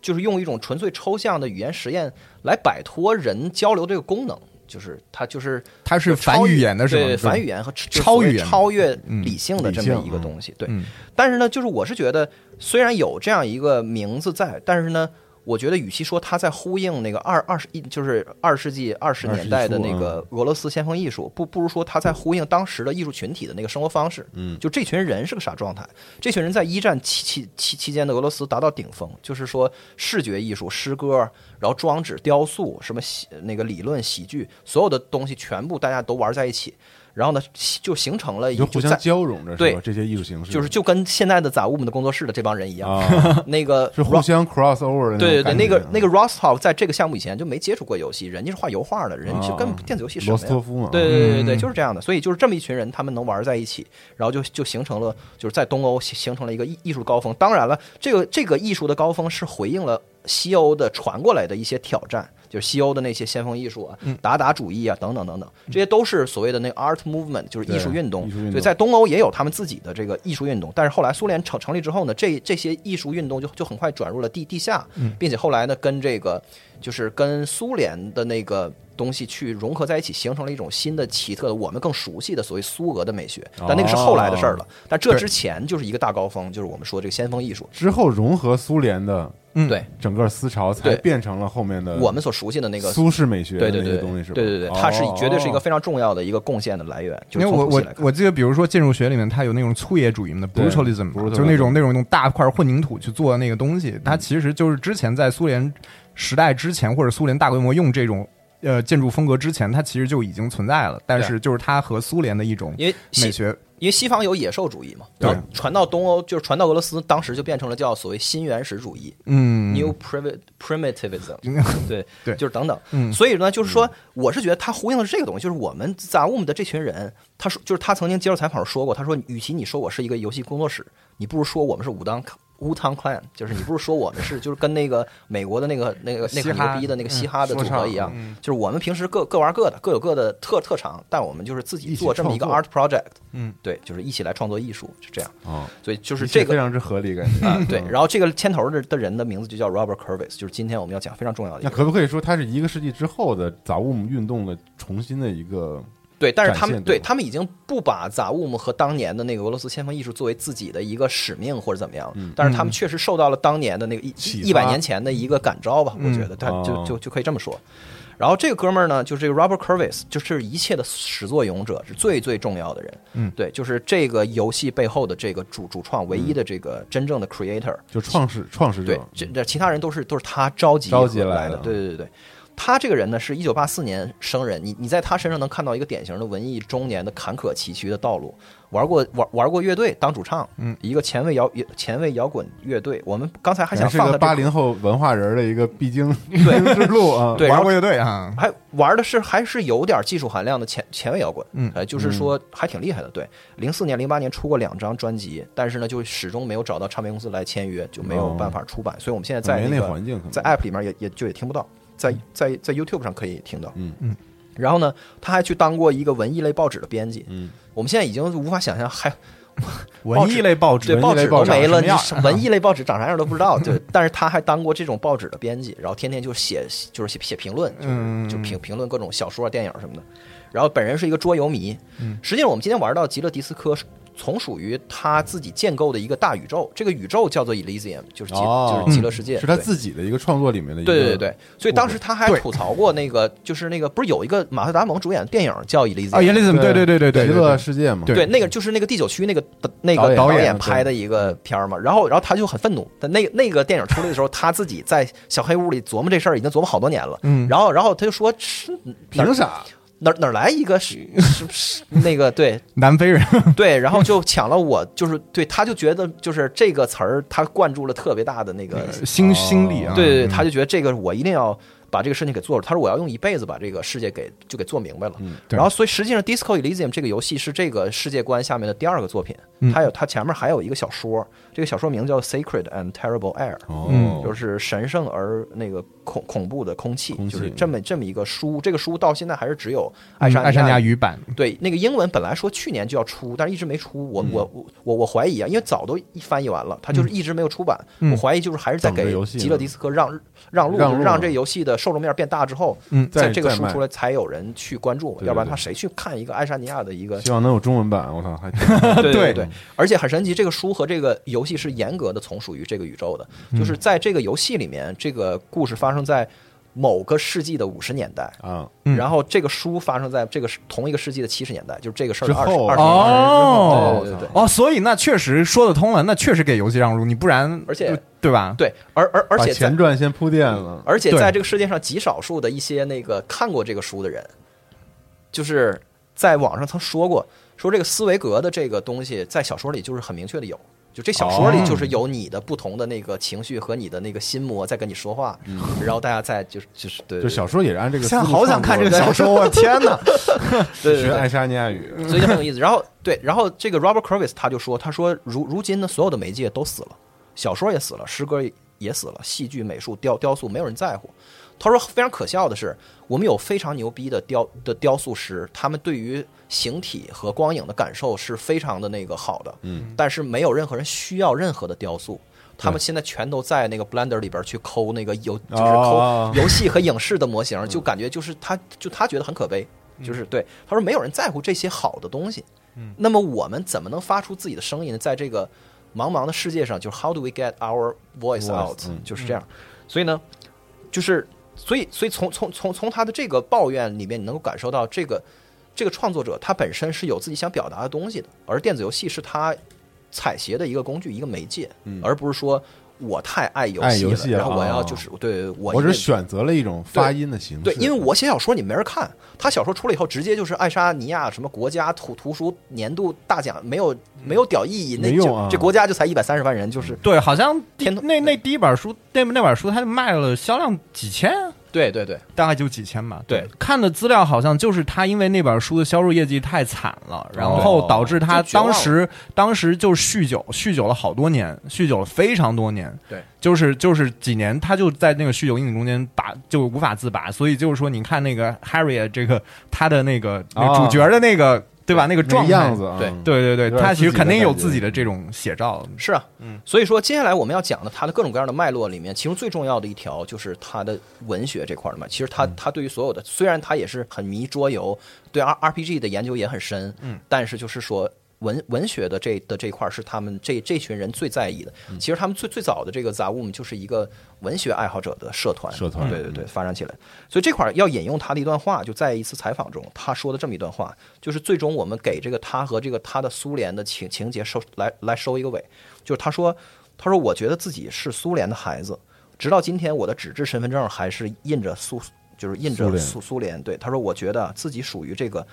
Speaker 3: 就是用一种纯粹抽象的语言实验来摆脱人交流这个功能，就是它就是
Speaker 1: 它是反语言的是吗？
Speaker 3: 对，反语言和
Speaker 1: 超语言
Speaker 3: 超越
Speaker 1: 嗯
Speaker 3: 理性的这么一个东西。对，
Speaker 1: 嗯
Speaker 3: 但是呢，就是我是觉得，虽然有这样一个名字在，但是呢，我觉得与其说他在呼应那个二二十一，就是二世纪二十年代的那个俄罗斯先锋艺术，不不如说他在呼应当时的艺术群体的那个生活方式。
Speaker 2: 嗯，
Speaker 3: 就这群人是个啥状态？这群人在一战期期期期间的俄罗斯达到顶峰，就是说视觉艺术、诗歌，然后装置、雕塑，什么喜那个理论、喜剧，所有的东西全部大家都玩在一起，然后呢，就形成了一
Speaker 2: 就互相交融着，
Speaker 3: 对？
Speaker 2: 这些艺术形式
Speaker 3: 就是就跟现在的杂物们的工作室的这帮人一样，
Speaker 2: 啊，
Speaker 3: 那个
Speaker 2: 是互相 cross over 的，
Speaker 3: 对对对，那个那
Speaker 2: 个
Speaker 3: 个 Rostov 在这个项目以前就没接触过游戏，人家是画油画的，人就跟
Speaker 2: 啊
Speaker 3: 电子游戏什
Speaker 2: 罗
Speaker 3: 么呀？
Speaker 2: 斯托夫嘛，
Speaker 3: 对对对对就是这样的。所以就是这么一群人，他们能玩在一起，然后就就形成了，就是在东欧形形成了一个艺艺术高峰。当然了，这个这个艺术的高峰是回应了西欧的传过来的一些挑战，就是西欧的那些先锋艺术啊、达达主义啊等等等等，这些都是所谓的那个 art movement，就是艺术运动
Speaker 2: 对艺术运。动
Speaker 3: 对，在东欧也有他们自己的这个艺术运动，但是后来苏联成成立之后呢，这这些艺术运动就就很快转入了地地下，并且后来呢，跟这个就是跟苏联的那个东西去融合在一起，形成了一种新的奇特的我们更熟悉的所谓苏俄的美学。但那个是后来的事儿了，但这之前就是一个大高峰，就是我们说这个先锋艺术。
Speaker 2: 之后融合苏联的
Speaker 1: 嗯
Speaker 3: 对
Speaker 2: 整个思潮，才
Speaker 3: 对
Speaker 2: 变成了后面的
Speaker 3: 我们所熟悉的那个
Speaker 2: 苏式美学的
Speaker 3: 对对对
Speaker 2: 东西，是吧？
Speaker 3: 对对对，它是绝对是一个
Speaker 2: 哦
Speaker 3: 非常重要的一个贡献的来源。就
Speaker 1: 因为我我
Speaker 3: 古希来看
Speaker 1: 我记得，比如说建筑学里面，它有那种粗野主义的
Speaker 2: 对 brutalism，brutalism
Speaker 1: 就那种那种用大块混凝土去做的那个东西，它其实就是之前在苏联时代之前，或者苏联大规模用这种呃建筑风格之前，它其实就已经存在了。但是就是它和苏联的一种
Speaker 3: 因为西
Speaker 1: 美学，
Speaker 3: 因为西方有野兽主义嘛，然后传到东欧，就是传到俄罗斯，当时就变成了叫所谓新原始主义
Speaker 1: 嗯
Speaker 3: ，（New Primi- Primitivism）。对
Speaker 1: 对
Speaker 3: 就是等等。
Speaker 1: 嗯
Speaker 3: 所以呢，就是说，我是觉得他呼应的是这个东西，就是我们 Zoom 的这群人，他说，就是他曾经接受采访时说过，他说，与其你说我是一个游戏工作室，你不如说我们是武当。乌汤 clan 就是你不是说我们是就是跟那个美国的那个那个那个牛逼的那个嘻哈的组合一样，
Speaker 1: 嗯
Speaker 3: 就是我们平时各各玩各的，各有各的特特长，但我们就是自己做这么一个 art project，
Speaker 1: 嗯，
Speaker 3: 对，就是一起来创作艺术，是这样。
Speaker 2: 哦，
Speaker 3: 所以就是这个
Speaker 2: 非常之合理感觉
Speaker 3: 啊，对。然后这个牵头的的人的名字就叫 Robert Curvis，就是今天我们要讲非常重要的。
Speaker 2: 那可不可以说它是一个世纪之后的杂物运动的重新的一个？
Speaker 3: 对，但是他们
Speaker 2: 对
Speaker 3: 他们已经不把杂物姆和当年的那个俄罗斯先锋艺术作为自己的一个使命或者怎么样，但是他们确实受到了当年的那个一一百年前的一个感召吧，我
Speaker 1: 嗯
Speaker 3: 觉得他就
Speaker 2: 哦
Speaker 3: 就就可以这么说。然后这个哥们儿呢，就是这个 Robert Curvis，就是一切的始作俑者，是最最重要的人。
Speaker 1: 嗯
Speaker 3: 对，就是这个游戏背后的这个主主创，唯一的这个真正的 creator。
Speaker 2: 就创始创始
Speaker 3: 对
Speaker 2: 者，，
Speaker 3: 这这其他人都是都是他召集
Speaker 2: 召集
Speaker 3: 来
Speaker 2: 来的
Speaker 3: 对对对对，他这个人呢是一九八四年生人，你你在他身上能看到一个典型的文艺中年的坎坷崎岖的道路。玩过玩玩过乐队当主唱，
Speaker 1: 嗯，
Speaker 3: 一个前卫摇前卫摇滚乐队。我们刚才还想放
Speaker 2: 个八零后文化人的一个必经之路啊。
Speaker 1: 玩过乐队啊，
Speaker 3: 还玩的是还是有点技术含量的前前卫摇滚，
Speaker 1: 嗯
Speaker 3: 呃，就是说还挺厉害的。对，零四年、零八年出过两张专辑，但是呢，就始终没有找到唱片公司来签约，就没有办法出版。所以我们现在在
Speaker 2: 没那
Speaker 3: 那个
Speaker 2: 环境
Speaker 3: 在 App 里面也也就也听不到，在在在 YouTube 上可以听到。
Speaker 2: 嗯
Speaker 1: 嗯。
Speaker 3: 然后呢，他还去当过一个文艺类报纸的编辑。
Speaker 2: 嗯，
Speaker 3: 我们现在已经无法想象还
Speaker 1: 文艺类报纸，
Speaker 3: 对报纸
Speaker 2: 文艺类报纸
Speaker 3: 都没了，你文艺类报纸长啥样都不知道。对，但是他还当过这种报纸的编辑，然后天天就写就是写写评论，就就评评论各种小说、电影什么的。然后本人是一个桌游迷，
Speaker 1: 嗯
Speaker 3: 实际上我们今天玩到极乐迪斯科是从属于他自己建构的一个大宇宙，这个宇宙叫做 Elysium，就是极、
Speaker 2: 哦
Speaker 3: 就是极乐世界，
Speaker 2: 是他自己的一个创作里面的一个。
Speaker 3: 对对对对，所以当时他还吐槽过那个，就是那个不是有一个马特达蒙主演的电影叫 Elysium
Speaker 1: 啊 e l i s m 对对对对对
Speaker 2: 极乐世界嘛。
Speaker 1: 对
Speaker 3: 对，那个就是那个第九区那个那个
Speaker 2: 导演
Speaker 3: 拍的一个片儿嘛，然后然后他就很愤怒，但那那个电影出来的时候，他自己在小黑屋里琢磨这事儿，已经琢磨好多年了。
Speaker 1: 嗯
Speaker 3: 然后然后他就说是
Speaker 2: 凭啥？
Speaker 3: 哪哪来一个是 是是那个对
Speaker 1: 南非人，
Speaker 3: 对，然后就抢了我，就是对，他就觉得就是这个词儿，他灌注了特别大的那个
Speaker 1: 心心力啊，
Speaker 3: 对对他就觉得这个我一定要把这个事情给做了。他说我要用一辈子把这个世界给就给做明白了。
Speaker 2: 嗯
Speaker 3: 然后所以实际上《Disco Elysium》这个游戏是这个世界观下面的第二个作品，
Speaker 1: 嗯
Speaker 3: 它有它前面还有一个小说，这个小说名字叫《Sacred and Terrible Air》。就是神圣而那个恐恐怖的空气，就是这么这么一个书。这个书到现在还是只有爱沙
Speaker 1: 嗯爱沙尼亚
Speaker 3: 语
Speaker 1: 语版，
Speaker 3: 对，那个英文本来说去年就要出，但是一直没出。我、
Speaker 2: 嗯
Speaker 3: 我我我我怀疑啊，因为早都一翻译完了，它就是一直没有出版。
Speaker 1: 嗯
Speaker 3: 我怀疑就是还是在给极乐迪斯科让让路，
Speaker 2: 让
Speaker 3: 这游戏的受众面变大之后，
Speaker 1: 嗯
Speaker 3: 在这个书出来才有人去关注，要不然他谁去看一个爱沙尼亚的一个？
Speaker 2: 希望能有中文版。我操，还
Speaker 3: 对
Speaker 1: 对
Speaker 3: 对，而且很神奇，这个书和这个游戏是严格的从属于这个宇宙的，
Speaker 2: 嗯
Speaker 3: 就是在这个游戏里面，这个故事发生在某个世纪的五十年代。
Speaker 2: 啊，
Speaker 1: 嗯
Speaker 3: 然后这个书发生在这个同一个世纪的七十年代，就是这个事儿二十二十年代。
Speaker 1: 哦
Speaker 3: 对对对
Speaker 1: 哦，所以那确实说得通了，那确实给游戏让路，你不然
Speaker 3: 而且
Speaker 1: 对对吧？
Speaker 3: 对，而而而且
Speaker 2: 前传先铺垫了。
Speaker 3: 而且在这个世界上极少数的一些那个看过这个书的人，就是在网上曾说过，说这个斯维格的这个东西在小说里就是很明确的有，就这小说里
Speaker 1: 哦
Speaker 3: 就是有你的不同的那个情绪和你的那个心魔在跟你说话，然后大家在就是就是对，
Speaker 2: 就小说也是按这个
Speaker 1: 现在好想看这个小说，我天哪！
Speaker 3: 对
Speaker 2: 爱沙尼亚语。
Speaker 3: 所以就很有意思。然后对，然后这个 Robert Curvis 他就说，他说如如今呢，所有的媒介都死了，小说也死了，诗歌也也死了，戏剧、美术、雕雕塑没有人在乎。他说非常可笑的是，我们有非常牛逼的雕的雕塑师，他们对于形体和光影的感受是非常的那个好的，
Speaker 2: 嗯，
Speaker 3: 但是没有任何人需要任何的雕塑。他们现在全都在那个 Blender 里边去抠那个游，就是
Speaker 2: 哦
Speaker 3: 抠游戏和影视的模型，就感觉就是他，就他觉得很可悲，就是对他说没有人在乎这些好的东西。
Speaker 1: 嗯
Speaker 3: 那么我们怎么能发出自己的声音呢？在这个茫茫的世界上，就是 How do we get our voice？
Speaker 2: 嗯
Speaker 3: 就是这样。所以呢，就是所以所以从从从从他的这个抱怨里面，你能够感受到这个这个创作者他本身是有自己想表达的东西的，而电子游戏是他采撷的一个工具、一个媒介，
Speaker 2: 嗯。
Speaker 3: 而不是说我太爱游戏
Speaker 2: 爱游戏了
Speaker 3: 然后我要
Speaker 2: 哦
Speaker 3: 就是对我
Speaker 2: 我是选择了一种发音的形式，
Speaker 3: 对，因为我写小说你没人看，他小说出来以后直接就是爱沙尼亚什么国家图图书年度大奖，没有没有屌意义，那就
Speaker 2: 啊。
Speaker 3: 这国家就才一百三十万人，就是
Speaker 1: 对，好像
Speaker 3: 天
Speaker 1: 那那第一本书，那那本书它就卖了销量几千，
Speaker 3: 对对对
Speaker 1: 大概就几千吧。
Speaker 3: 对，
Speaker 1: 看的资料好像就是他因为那本书的销售业绩太惨了，然后导致他当时当时就酗酒，酗酒了好多年，酗酒了非常多年。
Speaker 3: 对，
Speaker 1: 就是就是几年，他就在那个酗酒阴影中间拔，就无法自拔。所以就是说，你看那个 Harriet 这个他的那个那个主角的那个对吧？那个
Speaker 2: 那
Speaker 1: 状态
Speaker 2: 样子啊，
Speaker 3: 对
Speaker 1: 对对对，他其实肯定有自己的这种写照。
Speaker 3: 是啊，
Speaker 1: 嗯，
Speaker 3: 所以说接下来我们要讲的他的各种各样的脉络里面，其中最重要的一条就是他的文学这块儿的嘛。其实他他对于所有的，虽然他也是很迷桌游，对 R R P G 的研究也很深，
Speaker 1: 嗯，
Speaker 3: 但是就是说。文文学的这的这一块儿是他们这这群人最在意的。其实他们最最早的这个 Zaum 就是一个文学爱好者的社团，
Speaker 2: 社团
Speaker 3: 对对对，发展起来。所以这块儿要引用他的一段话，就在一次采访中，他说的这么一段话，就是最终我们给这个他和这个他的苏联的情情节收来来收一个尾，就是他说他说我觉得自己是苏联的孩子，直到今天我的纸质身份证还是印着苏就是印着
Speaker 2: 苏
Speaker 3: 苏联。对，他说我觉得自己属于这个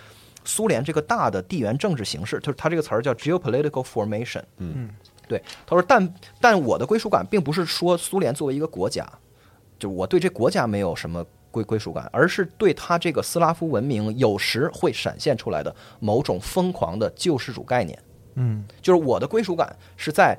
Speaker 3: 苏联这个大的地缘政治形势，就是他这个词儿叫 geopolitical formation。
Speaker 2: 嗯，
Speaker 3: 对，他说但但我的归属感并不是说苏联作为一个国家，就我对这国家没有什么归归属感，而是对他这个斯拉夫文明有时会闪现出来的某种疯狂的救世主概念。
Speaker 1: 嗯，
Speaker 3: 就是我的归属感是在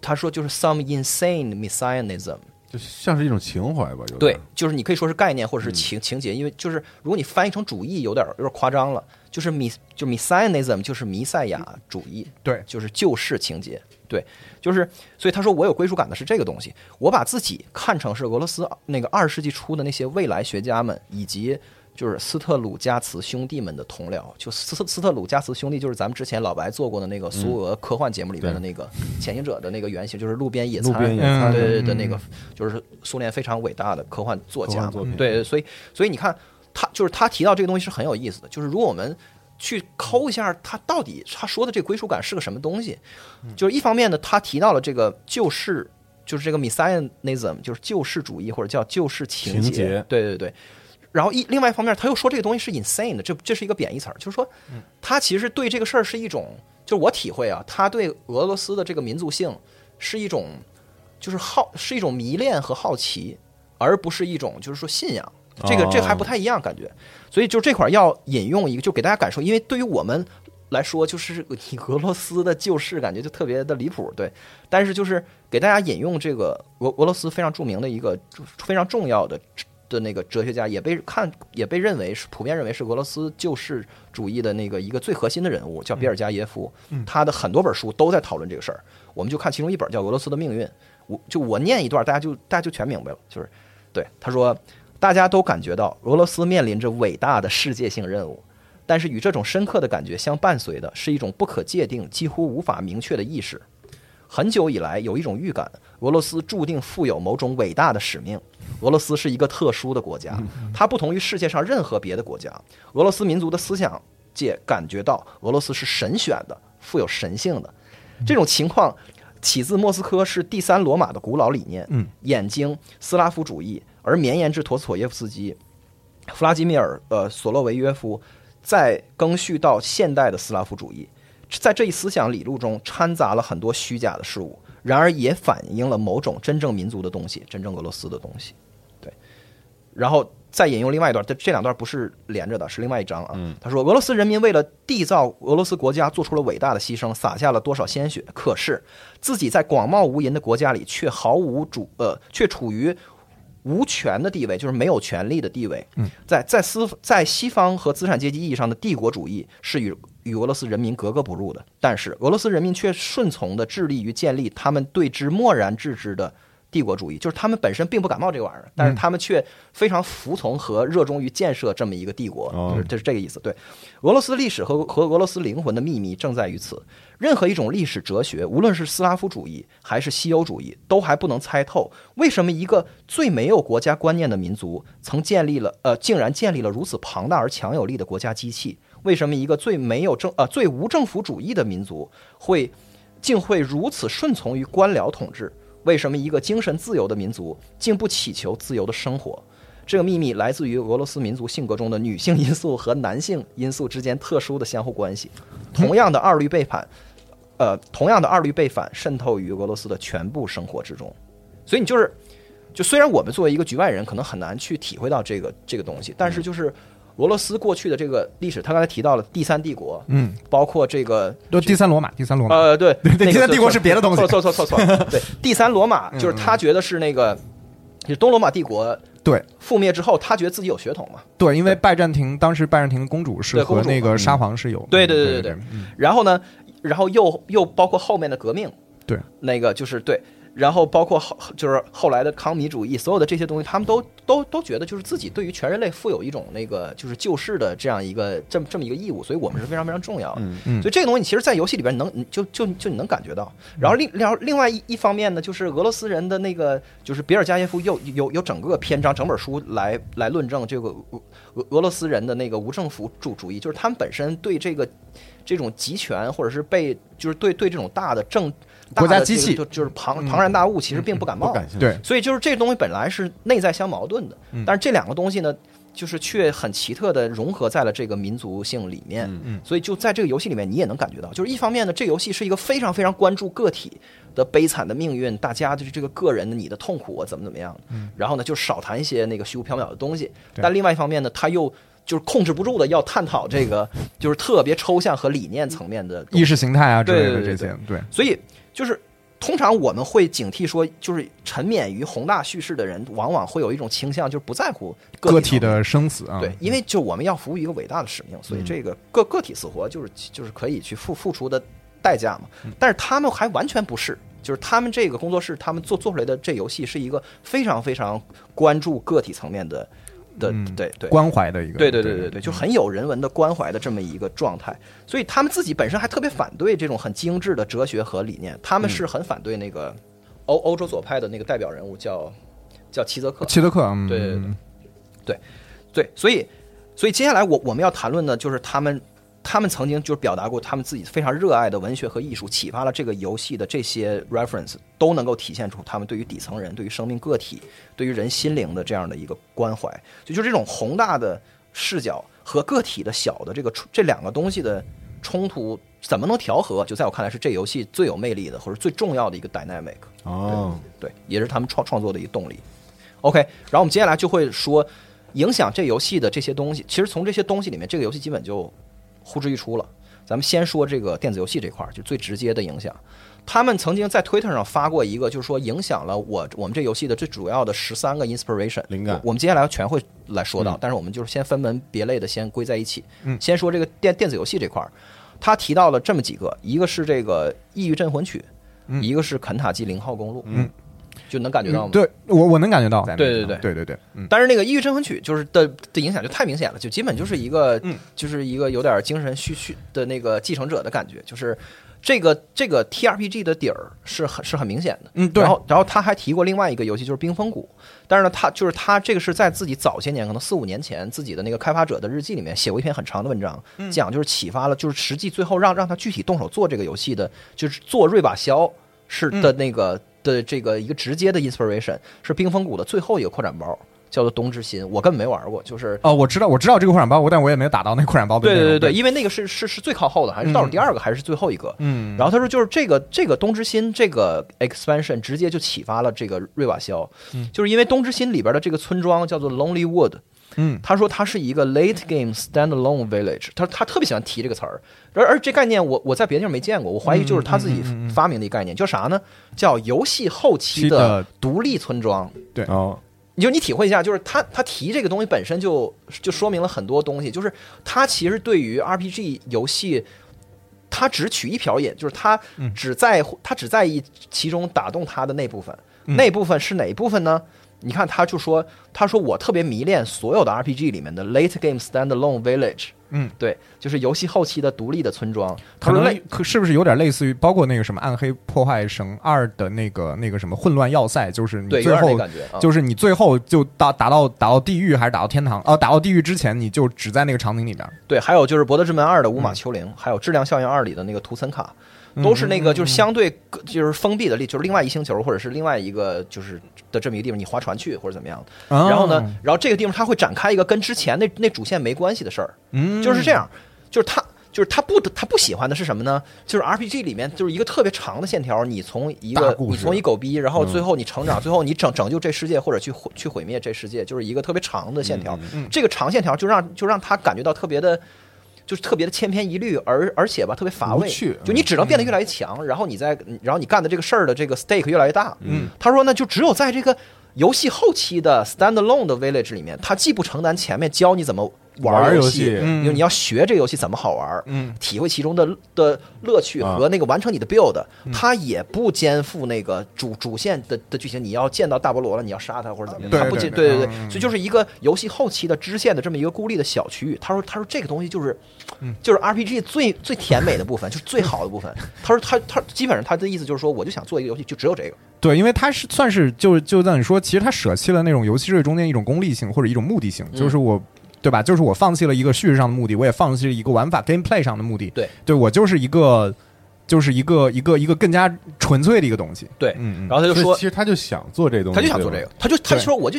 Speaker 3: 他说就是 some insane messianism，
Speaker 2: 就像是一种情怀吧，
Speaker 3: 对，就是你可以说是概念或者是情、情节，因为就是如果你翻译成主义有点有点夸张了，就是米就 messianism 就是弥赛亚主义，
Speaker 1: 对
Speaker 3: 就是救世情节，对，就是所以他说我有归属感的是这个东西，我把自己看成是俄罗斯那个二十世纪初的那些未来学家们以及。就是斯特鲁加茨兄弟们的同僚，就斯斯特鲁加茨兄弟，就是咱们之前老白做过的那个苏俄科幻节目里边的那个潜行者的那个原型，就是路边野餐，
Speaker 2: 路边野
Speaker 1: 餐
Speaker 3: 对对对那个，就是苏联非常伟大的科幻作家对，所以所以你看他就是他提到这个东西是很有意思的，就是如果我们去抠一下他到底他说的这个归属感是个什么东西，就是一方面呢，他提到了这个救世，就是这个 messianism，就是救世主义或者叫救世情
Speaker 2: 情节。
Speaker 3: 对对对。然后一另外一方面，他又说这个东西是 insane 的，这这是一个贬义词儿，就是说，他其实对这个事儿是一种，就是我体会啊，他对俄罗斯的这个民族性是一种，就是好是一种迷恋和好奇，而不是一种就是说信仰。这个
Speaker 2: 哦
Speaker 3: 这个还不太一样感觉，所以就这块儿要引用一个，就给大家感受，因为对于我们来说，就是你俄罗斯的旧事感觉就特别的离谱，对。但是就是给大家引用这个俄俄罗斯非常著名的一个非常重要的的那个哲学家，也被看也被认为是普遍认为是俄罗斯救世主义的那个一个最核心的人物，叫比尔加耶夫。他的很多本书都在讨论这个事儿，我们就看其中一本叫《俄罗斯的命运》，我就我念一段，大家就大家就全明白了。就是对他说，大家都感觉到俄罗斯面临着伟大的世界性任务，但是与这种深刻的感觉相伴随的是一种不可界定、几乎无法明确的意识。很久以来，有一种预感，俄罗斯注定负有某种伟大的使命。俄罗斯是一个特殊的国家，它不同于世界上任何别的国家。俄罗斯民族的思想界感觉到俄罗斯是神选的，富有神性的。这种情况起自莫斯科是第三罗马的古老理念，
Speaker 1: 嗯，
Speaker 3: 眼睛斯拉夫主义，而绵延至陀思妥耶夫斯基、弗拉基米尔呃索洛维约夫，再更续到现代的斯拉夫主义。在这一思想理路中掺杂了很多虚假的事物，然而也反映了某种真正民族的东西，真正俄罗斯的东西。对，然后再引用另外一段，这这两段不是连着的，是另外一章啊。
Speaker 2: 嗯
Speaker 3: 他说，俄罗斯人民为了缔造俄罗斯国家做出了伟大的牺牲，洒下了多少鲜血，可是自己在广袤无垠的国家里却毫无主呃，却处于无权的地位，就是没有权利的地位。
Speaker 1: 嗯，
Speaker 3: 在在西在西方和资产阶级意义上的帝国主义是与与俄罗斯人民格格不入的，但是俄罗斯人民却顺从的致力于建立他们对之漠然置之的帝国主义，就是他们本身并不感冒这个玩意儿，但是他们却非常服从和热衷于建设这么一个帝国，
Speaker 2: 哦
Speaker 3: 就是这是这个意思。对，俄罗斯历史和和俄罗斯灵魂的秘密正在于此。任何一种历史哲学，无论是斯拉夫主义还是西欧主义，都还不能猜透为什么一个最没有国家观念的民族，曾建立了呃，竟然建立了如此庞大而强有力的国家机器？为什么一个最没有政呃最无政府主义的民族会竟会如此顺从于官僚统治？为什么一个精神自由的民族竟不祈求自由的生活？这个秘密来自于俄罗斯民族性格中的女性因素和男性因素之间特殊的相互关系。同样的二律背反，呃，同样的二律背反渗透于俄罗斯的全部生活之中。所以你就是，就虽然我们作为一个局外人，可能很难去体会到这个这个东西，但是就是俄罗斯过去的这个历史，他刚才提到了第三帝国，
Speaker 1: 嗯，
Speaker 3: 包括这个
Speaker 1: 都第三罗马，第三罗马，
Speaker 3: 呃，对，
Speaker 1: 对
Speaker 3: 那个
Speaker 1: 第三帝国是别的东西。
Speaker 3: 错错错错错，对，第三罗马就是他觉得是那个，就是东罗马帝国
Speaker 1: 对。
Speaker 3: 覆灭之后，他觉得自己有血统嘛，
Speaker 1: 对，因为拜占庭当时拜占庭公主是和那个沙皇是有，
Speaker 3: 对对对
Speaker 1: 对
Speaker 3: 对。然后呢，然后又又包括后面的革命，
Speaker 1: 对，
Speaker 3: 那个就是对，然后包括后就是后来的康米主义，所有的这些东西，他们都都都觉得就是自己对于全人类负有一种那个就是救世的这样一个这么这么一个义务，所以我们是非常非常重要的。
Speaker 2: 嗯
Speaker 1: 嗯
Speaker 3: 所以这个东西，其实，在游戏里边能就就就你能感觉到。然后另然后另外一一方面呢，就是俄罗斯人的那个，就是比尔加耶夫又有有整个篇章、整本书来来论证这个俄俄俄罗斯人的那个无政府主主义，就是他们本身对这个这种集权或者是被就是对对这种大的政
Speaker 1: 国家机器。
Speaker 3: 就就是庞庞然大物，其实并不感冒。
Speaker 1: 对，
Speaker 3: 所以就是这东西本来是内在相矛盾的，但是这两个东西呢，就是却很奇特的融合在了这个民族性里面。
Speaker 2: 嗯
Speaker 1: 嗯。
Speaker 3: 所以就在这个游戏里面，你也能感觉到，就是一方面呢，这个游戏是一个非常非常关注个体的悲惨的命运，大家就是这个个人的你的痛苦啊怎么怎么样，然后呢就少谈一些那个虚无缥缈的东西。但另外一方面呢，他又就是控制不住的要探讨这个就是特别抽象和理念层面的
Speaker 1: 意识形态啊之类的这些，对，
Speaker 3: 所以就是通常我们会警惕说，就是沉湎于宏大叙事的人，往往会有一种倾向，就是不在乎
Speaker 1: 个
Speaker 3: 体
Speaker 1: 的生死啊，
Speaker 3: 对，因为就我们要服务于一个伟大的使命，所以这个个个体死活就是就是可以去付付出的代价嘛。但是他们还完全不是，就是他们这个工作室，他们做做出来的这游戏是一个非常非常关注个体层面的的，
Speaker 1: 嗯
Speaker 3: 对对。
Speaker 1: 关怀的一个，
Speaker 3: 对对对对对，就很有人文的关怀的这么一个状态，所以他们自己本身还特别反对这种很精致的哲学和理念，他们是很反对那个欧欧洲左派的那个代表人物叫叫齐泽克，
Speaker 1: 齐泽克，嗯。
Speaker 3: 对对对对，所以所以接下来我我们要谈论的就是他们。他们曾经就是表达过他们自己非常热爱的文学和艺术，启发了这个游戏的这些 reference 都能够体现出他们对于底层人、对于生命个体、对于人心灵的这样的一个关怀。就就这种宏大的视角和个体的小的这个这两个东西的冲突怎么能调和？就在我看来是这游戏最有魅力的或者最重要的一个 dynamic。
Speaker 2: 哦，
Speaker 3: 对，也是他们创创作的一个动力。OK，然后我们接下来就会说影响这游戏的这些东西。其实从这些东西里面，这个游戏基本就呼之欲出了。咱们先说这个电子游戏这块儿，就最直接的影响。他们曾经在推特上发过一个，就是说影响了我我们这游戏的最主要的十三个 inspiration
Speaker 2: 灵感
Speaker 3: 我我们接下来全会来说到，
Speaker 2: 嗯
Speaker 3: 但是我们就是先分门别类的先归在一起。
Speaker 1: 嗯
Speaker 3: 先说这个电电子游戏这块儿，他提到了这么几个，一个是这个《异域镇魂曲》，
Speaker 1: 嗯
Speaker 3: 一个是肯塔基零号公路，
Speaker 1: 嗯，
Speaker 3: 就能感觉到吗？
Speaker 1: 嗯对我我能感觉到，
Speaker 3: 对对对。
Speaker 1: 对对对，嗯，
Speaker 3: 但是那个《异域镇魂曲》就是的的影响就太明显了，就基本就是一个，
Speaker 1: 嗯。
Speaker 3: 就是一个有点精神续续的那个继承者的感觉，就是这个这个 T R P G 的底儿是很是很明显的。
Speaker 1: 嗯对。
Speaker 3: 然后然后他还提过另外一个游戏就是《冰封谷》，但是呢，他就是他这个是在自己早些年，可能四五年前自己的那个开发者的日记里面写过一篇很长的文章，
Speaker 1: 嗯。
Speaker 3: 讲就是启发了，就是实际最后让让他具体动手做这个游戏的，就是做瑞瓦肖是的那个。的这个一个直接的 inspiration 是冰封谷的最后一个扩展包，叫做东之心，我根本没玩过，就是。
Speaker 1: 哦，我知道我知道这个扩展包，但我也没有打到那扩展包的。
Speaker 3: 对对对对，因为那个是是是最靠后的，还是倒数第二个，还是最后一个？
Speaker 1: 嗯，
Speaker 3: 然后他说，就是这个这个东之心这个 expansion 直接就启发了这个瑞瓦肖，
Speaker 1: 嗯
Speaker 3: 就是因为东之心里边的这个村庄叫做 Lonely Wood，
Speaker 1: 嗯。
Speaker 3: 他说他是一个 late game standalone village，他他特别喜欢提这个词儿，而而这概念我我在别的地方没见过，我怀疑就是他自己发明的一个概念，叫啥呢？叫游戏后期的独立村庄。对。
Speaker 2: 哦，
Speaker 3: 你就你体会一下，就是他他提这个东西本身就就说明了很多东西，就是他其实对于 RPG 游戏，他只取一瓢饮，就是他只在乎他只在意其中打动他的那部分，
Speaker 1: 嗯。
Speaker 3: 那部分是哪一部分呢？你看，他就说，他说我特别迷恋所有的 RPG 里面的 late game standalone village，
Speaker 1: 嗯，
Speaker 3: 对，就是游戏后期的独立的村庄，
Speaker 1: 可能是不是有点类似于，包括那个什么《暗黑破坏神二》的那个那个什么混乱要塞，就是你最后就是你最后就打打到打到地狱还是打到天堂？哦，打到地狱之前你就只在那个场景里边。
Speaker 3: 对，还有就是《博德之门二》的乌
Speaker 1: 嗯。
Speaker 3: 马丘陵，还有《质量效应二》里的那个图森卡，都是那个就是相对就是封闭的，就是另外一星球或者是另外一个就是的这么一个地方，你划船去或者怎么样。
Speaker 1: 的
Speaker 3: 然后呢，然后这个地方它会展开一个跟之前那那主线没关系的事儿，
Speaker 1: 嗯
Speaker 3: 就是这样，就是他。就是他不他不喜欢的是什么呢？就是 RPG 里面就是一个特别长的线条，你从一个你从一狗逼，然后最后你成长，最后你拯拯救这世界或者去毁去毁灭这世界，就是一个特别长的线条。这个长线条就让就让他感觉到特别的。就是特别的千篇一律，而而且吧特别乏味，就你只能变得越来越强，然后你在然后你干的这个事儿的这个 stake 越来越大。
Speaker 1: 嗯，
Speaker 3: 他说呢，就只有在这个游戏后期的 standalone 的 village 里面，他既不承担前面教你怎么游
Speaker 2: 玩游戏
Speaker 1: 嗯
Speaker 3: 因为你要学这个游戏怎么好玩，
Speaker 1: 嗯，
Speaker 3: 体会其中的的乐趣
Speaker 2: 啊
Speaker 3: 和那个完成你的 build，
Speaker 1: 嗯
Speaker 3: 它也不肩负那个主主线的的剧情，你要见到大菠萝了，你要杀他或者怎么样，
Speaker 1: 对
Speaker 3: 它不接
Speaker 1: 对
Speaker 3: 对对所以就是一个游戏后期的支线的这么一个孤立的小区域。他说他说这个东西就是
Speaker 1: 嗯
Speaker 3: 就是 RPG 最最甜美的部分，就是最好的部分。他说他他基本上他的意思就是说，我就想做一个游戏，就只有这个。
Speaker 1: 对，因为他是算是就就像你说，其实他舍弃了那种游戏设计中间一种功利性或者一种目的性，
Speaker 3: 嗯
Speaker 1: 就是我。对吧？就是我放弃了一个叙事上的目的，我也放弃了一个玩法 gameplay 上的目的。
Speaker 3: 对，
Speaker 1: 对我就是一个，就是一个一个一个更加纯粹的一个东西。
Speaker 3: 对，
Speaker 1: 嗯嗯
Speaker 3: 然后他就说
Speaker 2: 其，实他就想做这东西，
Speaker 3: 他就想做这个，他就他就说我就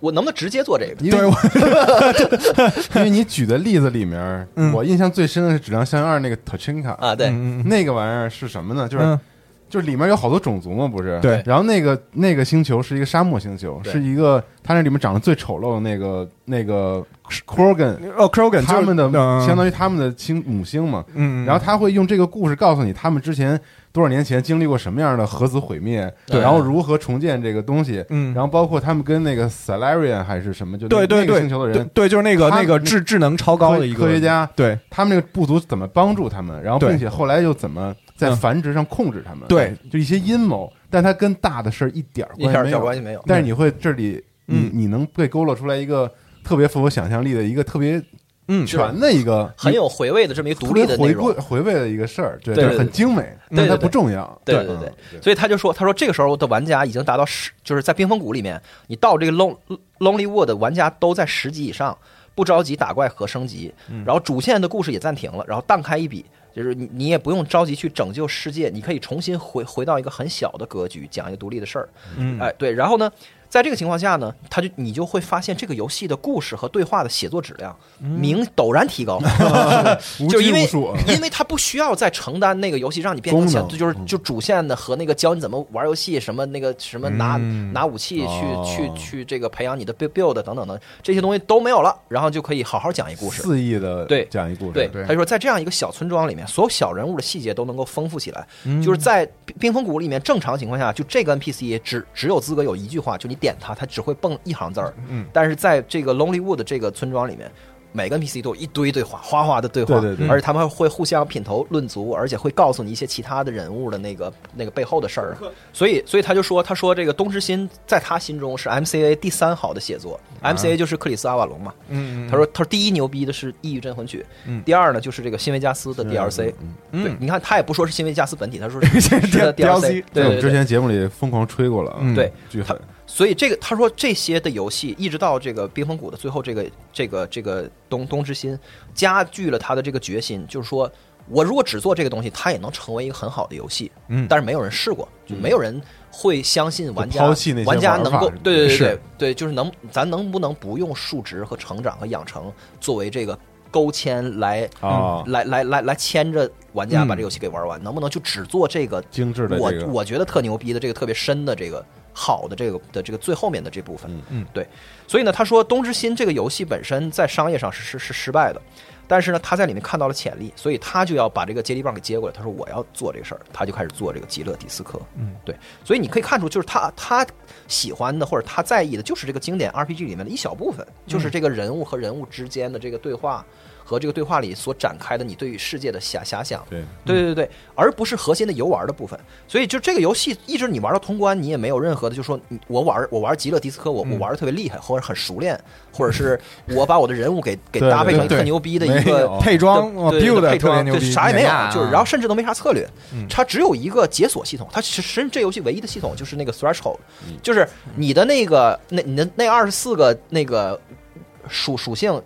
Speaker 3: 我能不能直接做这个？
Speaker 2: 因为 因为你举的例子里面，
Speaker 1: 嗯
Speaker 2: 我印象最深的是《质量效应二》那个 Tachinka
Speaker 3: 啊，对，
Speaker 2: 那个玩意儿是什么呢？就是、
Speaker 1: 嗯
Speaker 2: 就是里面有好多种族嘛，不是？
Speaker 1: 对。
Speaker 2: 然后那个那个星球是一个沙漠星球，是一个它那里面长得最丑陋的那个那个 Krogan，
Speaker 1: 哦，Krogan
Speaker 2: 他们的相当
Speaker 1: 于
Speaker 2: 于他们的星母星嘛。
Speaker 1: 嗯，
Speaker 2: 然后他会用这个故事告诉你，他们之前多少年前经历过什么样的核子毁灭，
Speaker 3: 对。
Speaker 2: 然后如何重建这个东西，
Speaker 1: 嗯。
Speaker 2: 然后包括他们跟那个 Salarian 还是什么，就那那个
Speaker 1: 对。对对，
Speaker 2: 星球的人，
Speaker 1: 对对，就是那个那个智智能超高的一个
Speaker 2: 科学，家，
Speaker 1: 对。
Speaker 2: 他们那个部族怎么帮助他们，然后并且后来又怎么在
Speaker 1: 嗯。
Speaker 2: 繁殖上控制他们，
Speaker 1: 对，
Speaker 2: 就一些阴谋，但它跟大的事儿一点儿
Speaker 3: 一点儿一点
Speaker 2: 关系没有。但是你会这里，你
Speaker 1: 嗯。
Speaker 2: 你能被勾勒出来一个特别富有想象力的一个特别
Speaker 1: 嗯，
Speaker 2: 全的一个
Speaker 3: 很有回味的这么一个独立的
Speaker 2: 回归。回味的一个事儿，对，很精美，但它不重要，
Speaker 3: 对对。对所以他就说，他说这个时候的玩家已经达到十，就是在冰封谷里面，你到这个 Lon Lonely Wood 的玩家都在十级以上，不着急打怪和升级，
Speaker 2: 嗯。
Speaker 3: 然后主线的故事也暂停了，然后荡开一笔，就是你你也不用着急去拯救世界，你可以重新回回到一个很小的格局，讲一个独立的事儿，
Speaker 1: 嗯
Speaker 3: 哎对，然后呢？在这个情况下呢，他就你就会发现这个游戏的故事和对话的写作质量明陡然提高，
Speaker 2: 无
Speaker 3: 就因为因为他不需要再承担那个游戏让你变成强，
Speaker 2: 功能。
Speaker 3: 就是就主线的和那个教你怎么玩游戏，什么那个什么拿、
Speaker 1: 嗯。
Speaker 3: 拿武器去、
Speaker 2: 哦。
Speaker 3: 去去这个培养你的 build build 等等的这些东西都没有了，然后就可以好好讲一故事。
Speaker 2: 肆意的
Speaker 3: 对。
Speaker 2: 讲一故事，
Speaker 3: 对，他就说在这样一个小村庄里面，所有小人物的细节都能够丰富起来。
Speaker 1: 嗯
Speaker 3: 就是在冰冰封谷里面，正常情况下，就这个 NPC 只只有资格有一句话，就你点它，它只会蹦一行字儿。
Speaker 1: 嗯，
Speaker 3: 但是在这个 Lonely Wood 这个村庄里面。每个 NPC 都有一堆对话，哗哗的对话，
Speaker 2: 对对对。
Speaker 3: 而且他们会互相品头论足，而且会告诉你一些其他的人物的那个那个背后的事儿。所以，所以他就说，他说这个东之心在他心中是 MCA 第三好的写作、m c a 就是克里斯阿瓦隆嘛，
Speaker 1: 嗯，
Speaker 3: 他说：“他说第一牛逼的是《异域镇魂曲》，
Speaker 1: 嗯。
Speaker 3: 第二呢就是这个新维加斯的 DLC。
Speaker 2: 嗯
Speaker 3: 对，
Speaker 1: 嗯。
Speaker 3: 你看他也不说是新维加斯本体，他说是 是的
Speaker 1: DLC
Speaker 3: 对
Speaker 2: 我们之
Speaker 3: 对对。
Speaker 2: 前节目里疯狂吹过了啊，
Speaker 1: 嗯。
Speaker 3: 对。
Speaker 2: 巨狠，
Speaker 3: 所以这个他说这些的游戏，一直到这个冰封谷的最后，这个这个这个东东之心，加剧了他的这个决心，就是说我如果只做这个东西，它也能成为一个很好的游戏。
Speaker 1: 嗯。
Speaker 3: 但是没有人试过，就没有人会相信玩家玩家能够对对对对对，就是能咱能不能不用数值和成长和养成作为这个勾牵来
Speaker 2: 啊。
Speaker 3: 来来来来牵着玩家把
Speaker 1: 嗯
Speaker 3: 这游戏给玩完，能不能就只做这个
Speaker 2: 精致的这个
Speaker 3: 我我觉得特牛逼的这个特别深的这个好的这个的这个最后面的这部分。
Speaker 2: 嗯
Speaker 1: 嗯
Speaker 3: 对，所以呢，他说《东之心》这个游戏本身在商业上是是是失败的。但是呢，他在里面看到了潜力，所以他就要把这个接力棒给接过来。他说：“我要做这个事儿。”他就开始做这个极乐迪斯科。
Speaker 1: 嗯，
Speaker 3: 对，所以你可以看出，就是他他喜欢的或者他在意的，就是这个经典 RPG 里面的一小部分，就是这个人物和人物之间的这个对话和这个对话里所展开的你对于世界的遐遐想。
Speaker 2: 对，
Speaker 3: 对对对，而不是核心的游玩的部分。所以就这个游戏，一直你玩到通关，你也没有任何的，就说我玩我玩极乐迪斯科，我我玩的特别厉害，或者很熟练，或者是我把我的人物给给搭配成一个特牛逼的一个
Speaker 1: 配装
Speaker 3: 对对对配装
Speaker 1: 特别牛逼，
Speaker 3: 对啥也没有，就是然后甚至都没啥策略。
Speaker 1: 嗯，
Speaker 3: 它只有一个解锁系统。它其实这游戏唯一的系统就是那个 threshold，就是你的那个那你的那二十四个那个属属性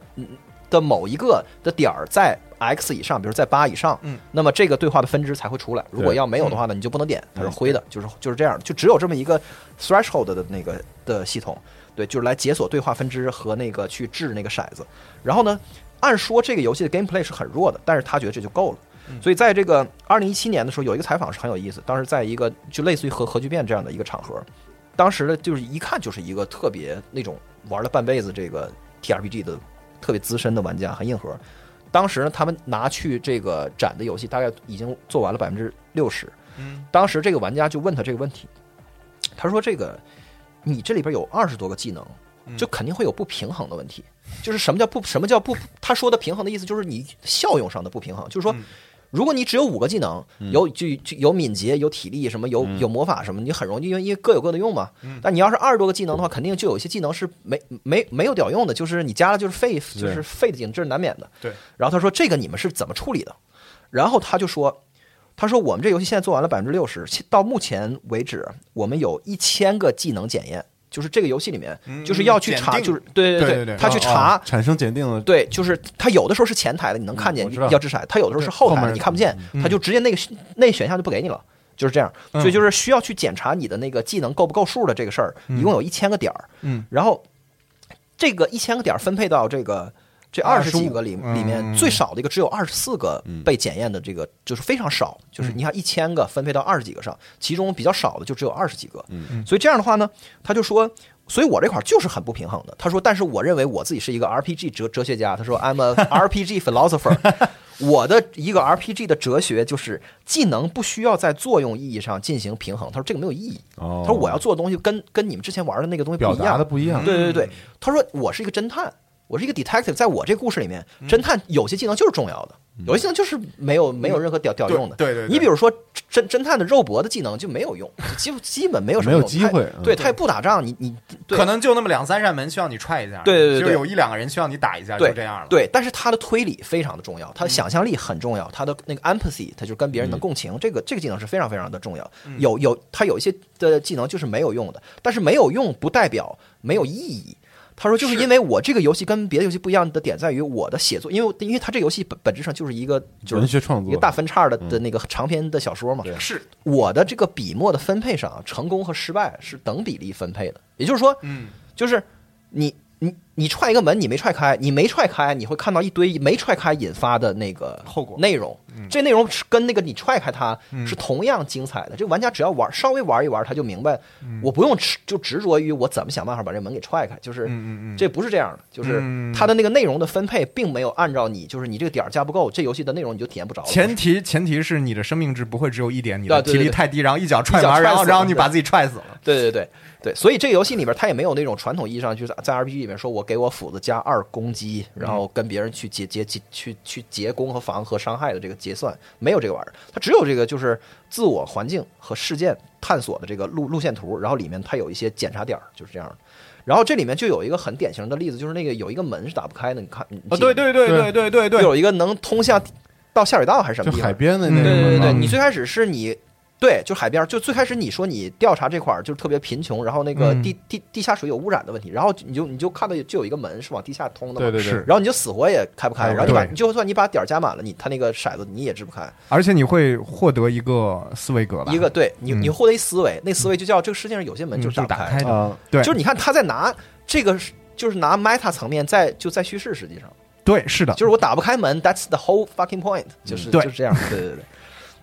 Speaker 3: 的某一个的点儿在 X 以上，比如在八以上，
Speaker 1: 嗯，
Speaker 3: 那么这个对话的分支才会出来。如果要没有的话呢，你就不能点，它是灰的，就是就是这样，就只有这么一个 threshold 的那个的系统，对，就是来解锁对话分支和那个去掷那个骰子。然后呢，按说这个游戏的 gameplay 是很弱的，但是他觉得这就够了。所以在这个二零一七年的时候，有一个采访是很有意思。当时在一个就类似于核核聚变这样的一个场合，当时呢就是一看就是一个特别那种玩了半辈子这个 TRPG 的特别资深的玩家，很硬核。当时呢，他们拿去这个展的游戏大概已经做完了百分之六十。
Speaker 1: 嗯，
Speaker 3: 当时这个玩家就问他这个问题，他说：“这个你这里边有二十多个技能，就肯定会有不平衡的问题。就是什么叫不什么叫不？他说的平衡的意思就是你效用上的不平衡，就是说。如果你只有五个技能，有就就有敏捷、有体力什么，有有魔法什么，你很容易因为因为各有各的用嘛。但你要是二十多个技能的话，肯定就有一些技能是没没没有屌用的，就是你加了就是废，就是废的技能，这是难免的。
Speaker 1: 对。
Speaker 3: 然后他说这个你们是怎么处理的？然后他就说，他说我们这游戏现在做完了百分之六十，到目前为止，我们有一千个技能检验，就是这个游戏里面就是要去查，就是对对
Speaker 1: 对对对
Speaker 3: 他去查
Speaker 2: 哦产生检定的，
Speaker 3: 对，就是他有的时候是前台的，你能看见要掷骰；他有的时候是后台的，你看不见，他就直接那个那选项就不给你了，就是这样。所以就是需要去检查你的那个技能够不够数的这个事儿，一共有一千个点儿。
Speaker 1: 嗯，
Speaker 3: 然后这个一千个点儿分配到这个。这二十几个里
Speaker 1: 嗯
Speaker 3: 里面最少的一个只有二十四个被检验的，这个就是非常少。就是你看一千个分配到二十几个上，其中比较少的就只有二十几个。
Speaker 2: 嗯
Speaker 3: 所以这样的话呢，他就说，所以我这块儿就是很不平衡的。他说，但是我认为我自己是一个 RPG 哲哲学家。他说，I'm a RPG philosopher。我的一个 RPG 的哲学就是技能不需要在作用意义上进行平衡。他说这个没有意义。
Speaker 2: 哦
Speaker 3: 他说我要做的东西跟跟你们之前玩的那个东西不一样
Speaker 2: 达的。不一样，
Speaker 3: 对对对，他说我是一个侦探，我是一个 detective，在我这个故事里面，侦探有些技能就是重要的，有些技能就是没有没有任何屌屌用的。
Speaker 1: 对对对
Speaker 3: 你比如说侦侦探的肉搏的技能就没有用，基本基本没有什么
Speaker 2: 没有
Speaker 3: 用他
Speaker 2: 机会嗯
Speaker 3: 对他也不打仗，你你对
Speaker 1: 可能就那么两三扇门需要你踹一下，
Speaker 3: 对对对对
Speaker 1: 就有一两个人需要你打一下，就这样了。
Speaker 3: 对，但是他的推理非常的重要，他的想象力很重要，他的那个 empathy，他就跟别人能共情，这个这个技能是非常非常的重要。有有他有一些的技能就是没有用的，但是没有用不代表没有意义。他说，就是因为我这个游戏跟别的游戏不一样的点在于我的写作，因为因为它这游戏本本质上就是一个就是
Speaker 2: 文学创作。
Speaker 3: 一个大分叉的的那个长篇的小说嘛。
Speaker 1: 是，
Speaker 3: 我的这个笔墨的分配上啊，成功和失败是等比例分配的。也就是说，
Speaker 1: 嗯，
Speaker 3: 就是你你你踹一个门，你没踹开，你没踹开，你会看到一堆没踹开引发的那个
Speaker 1: 后果
Speaker 3: 内容。这内容是跟那个你踹开它是同样精彩的。这个玩家只要玩稍微玩一玩，他就明白，我不用执就执着于我怎么想办法把这门给踹开，就是这不是这样的，就是
Speaker 1: 嗯
Speaker 3: 它的那个内容的分配并没有按照你，就是你这个点儿加不够，这游戏的内容你就体验不着。
Speaker 1: 前提前提是你的生命值不会只有一点，你的体力太低，然后一脚踹完，然后然后你把自己踹死了。
Speaker 3: 对对对对，所以这个游戏里边它也没有那种传统意义上就是在 RPG 里面说我给我斧子加二攻击，然后跟别人去结结结去去结攻和防和伤害的这个结算，没有这个玩意儿，它只有这个就是自我环境和事件探索的这个路路线图，然后里面它有一些检查点儿，就是这样的。然后这里面就有一个很典型的例子，就是那个有一个门是打不开的，你看，你
Speaker 1: 啊，对对对对对对对，
Speaker 3: 有一个能通向到下水道还是什么地方？
Speaker 2: 就海边的那
Speaker 1: 嗯
Speaker 2: 个
Speaker 3: 对对对你最开始是你。对，就海边儿，就最开始你说你调查这块儿就是特别贫穷，然后那个
Speaker 1: 嗯。
Speaker 3: 地地地下水有污染的问题，然后你就你就看到就有一个门是往地下通的嘛，
Speaker 2: 对对对，
Speaker 3: 然后你就死活也开不开，然后你把你就算你把点儿加满了，你他那个骰子你也掷不开。
Speaker 1: 而且你会获得一个思维格吧？
Speaker 3: 一个对你
Speaker 1: 嗯。
Speaker 3: 你获得一思维，那思维就叫这个世界上有些门
Speaker 1: 嗯
Speaker 3: 就是打不开的，
Speaker 1: 对，
Speaker 3: 就是你看他在拿这个就是拿 meta 层面在就在叙事，实际上。
Speaker 1: 对，是的，
Speaker 3: 就是我打不开门，that's the whole fucking point，就是
Speaker 1: 对。
Speaker 3: 就是这样，对对对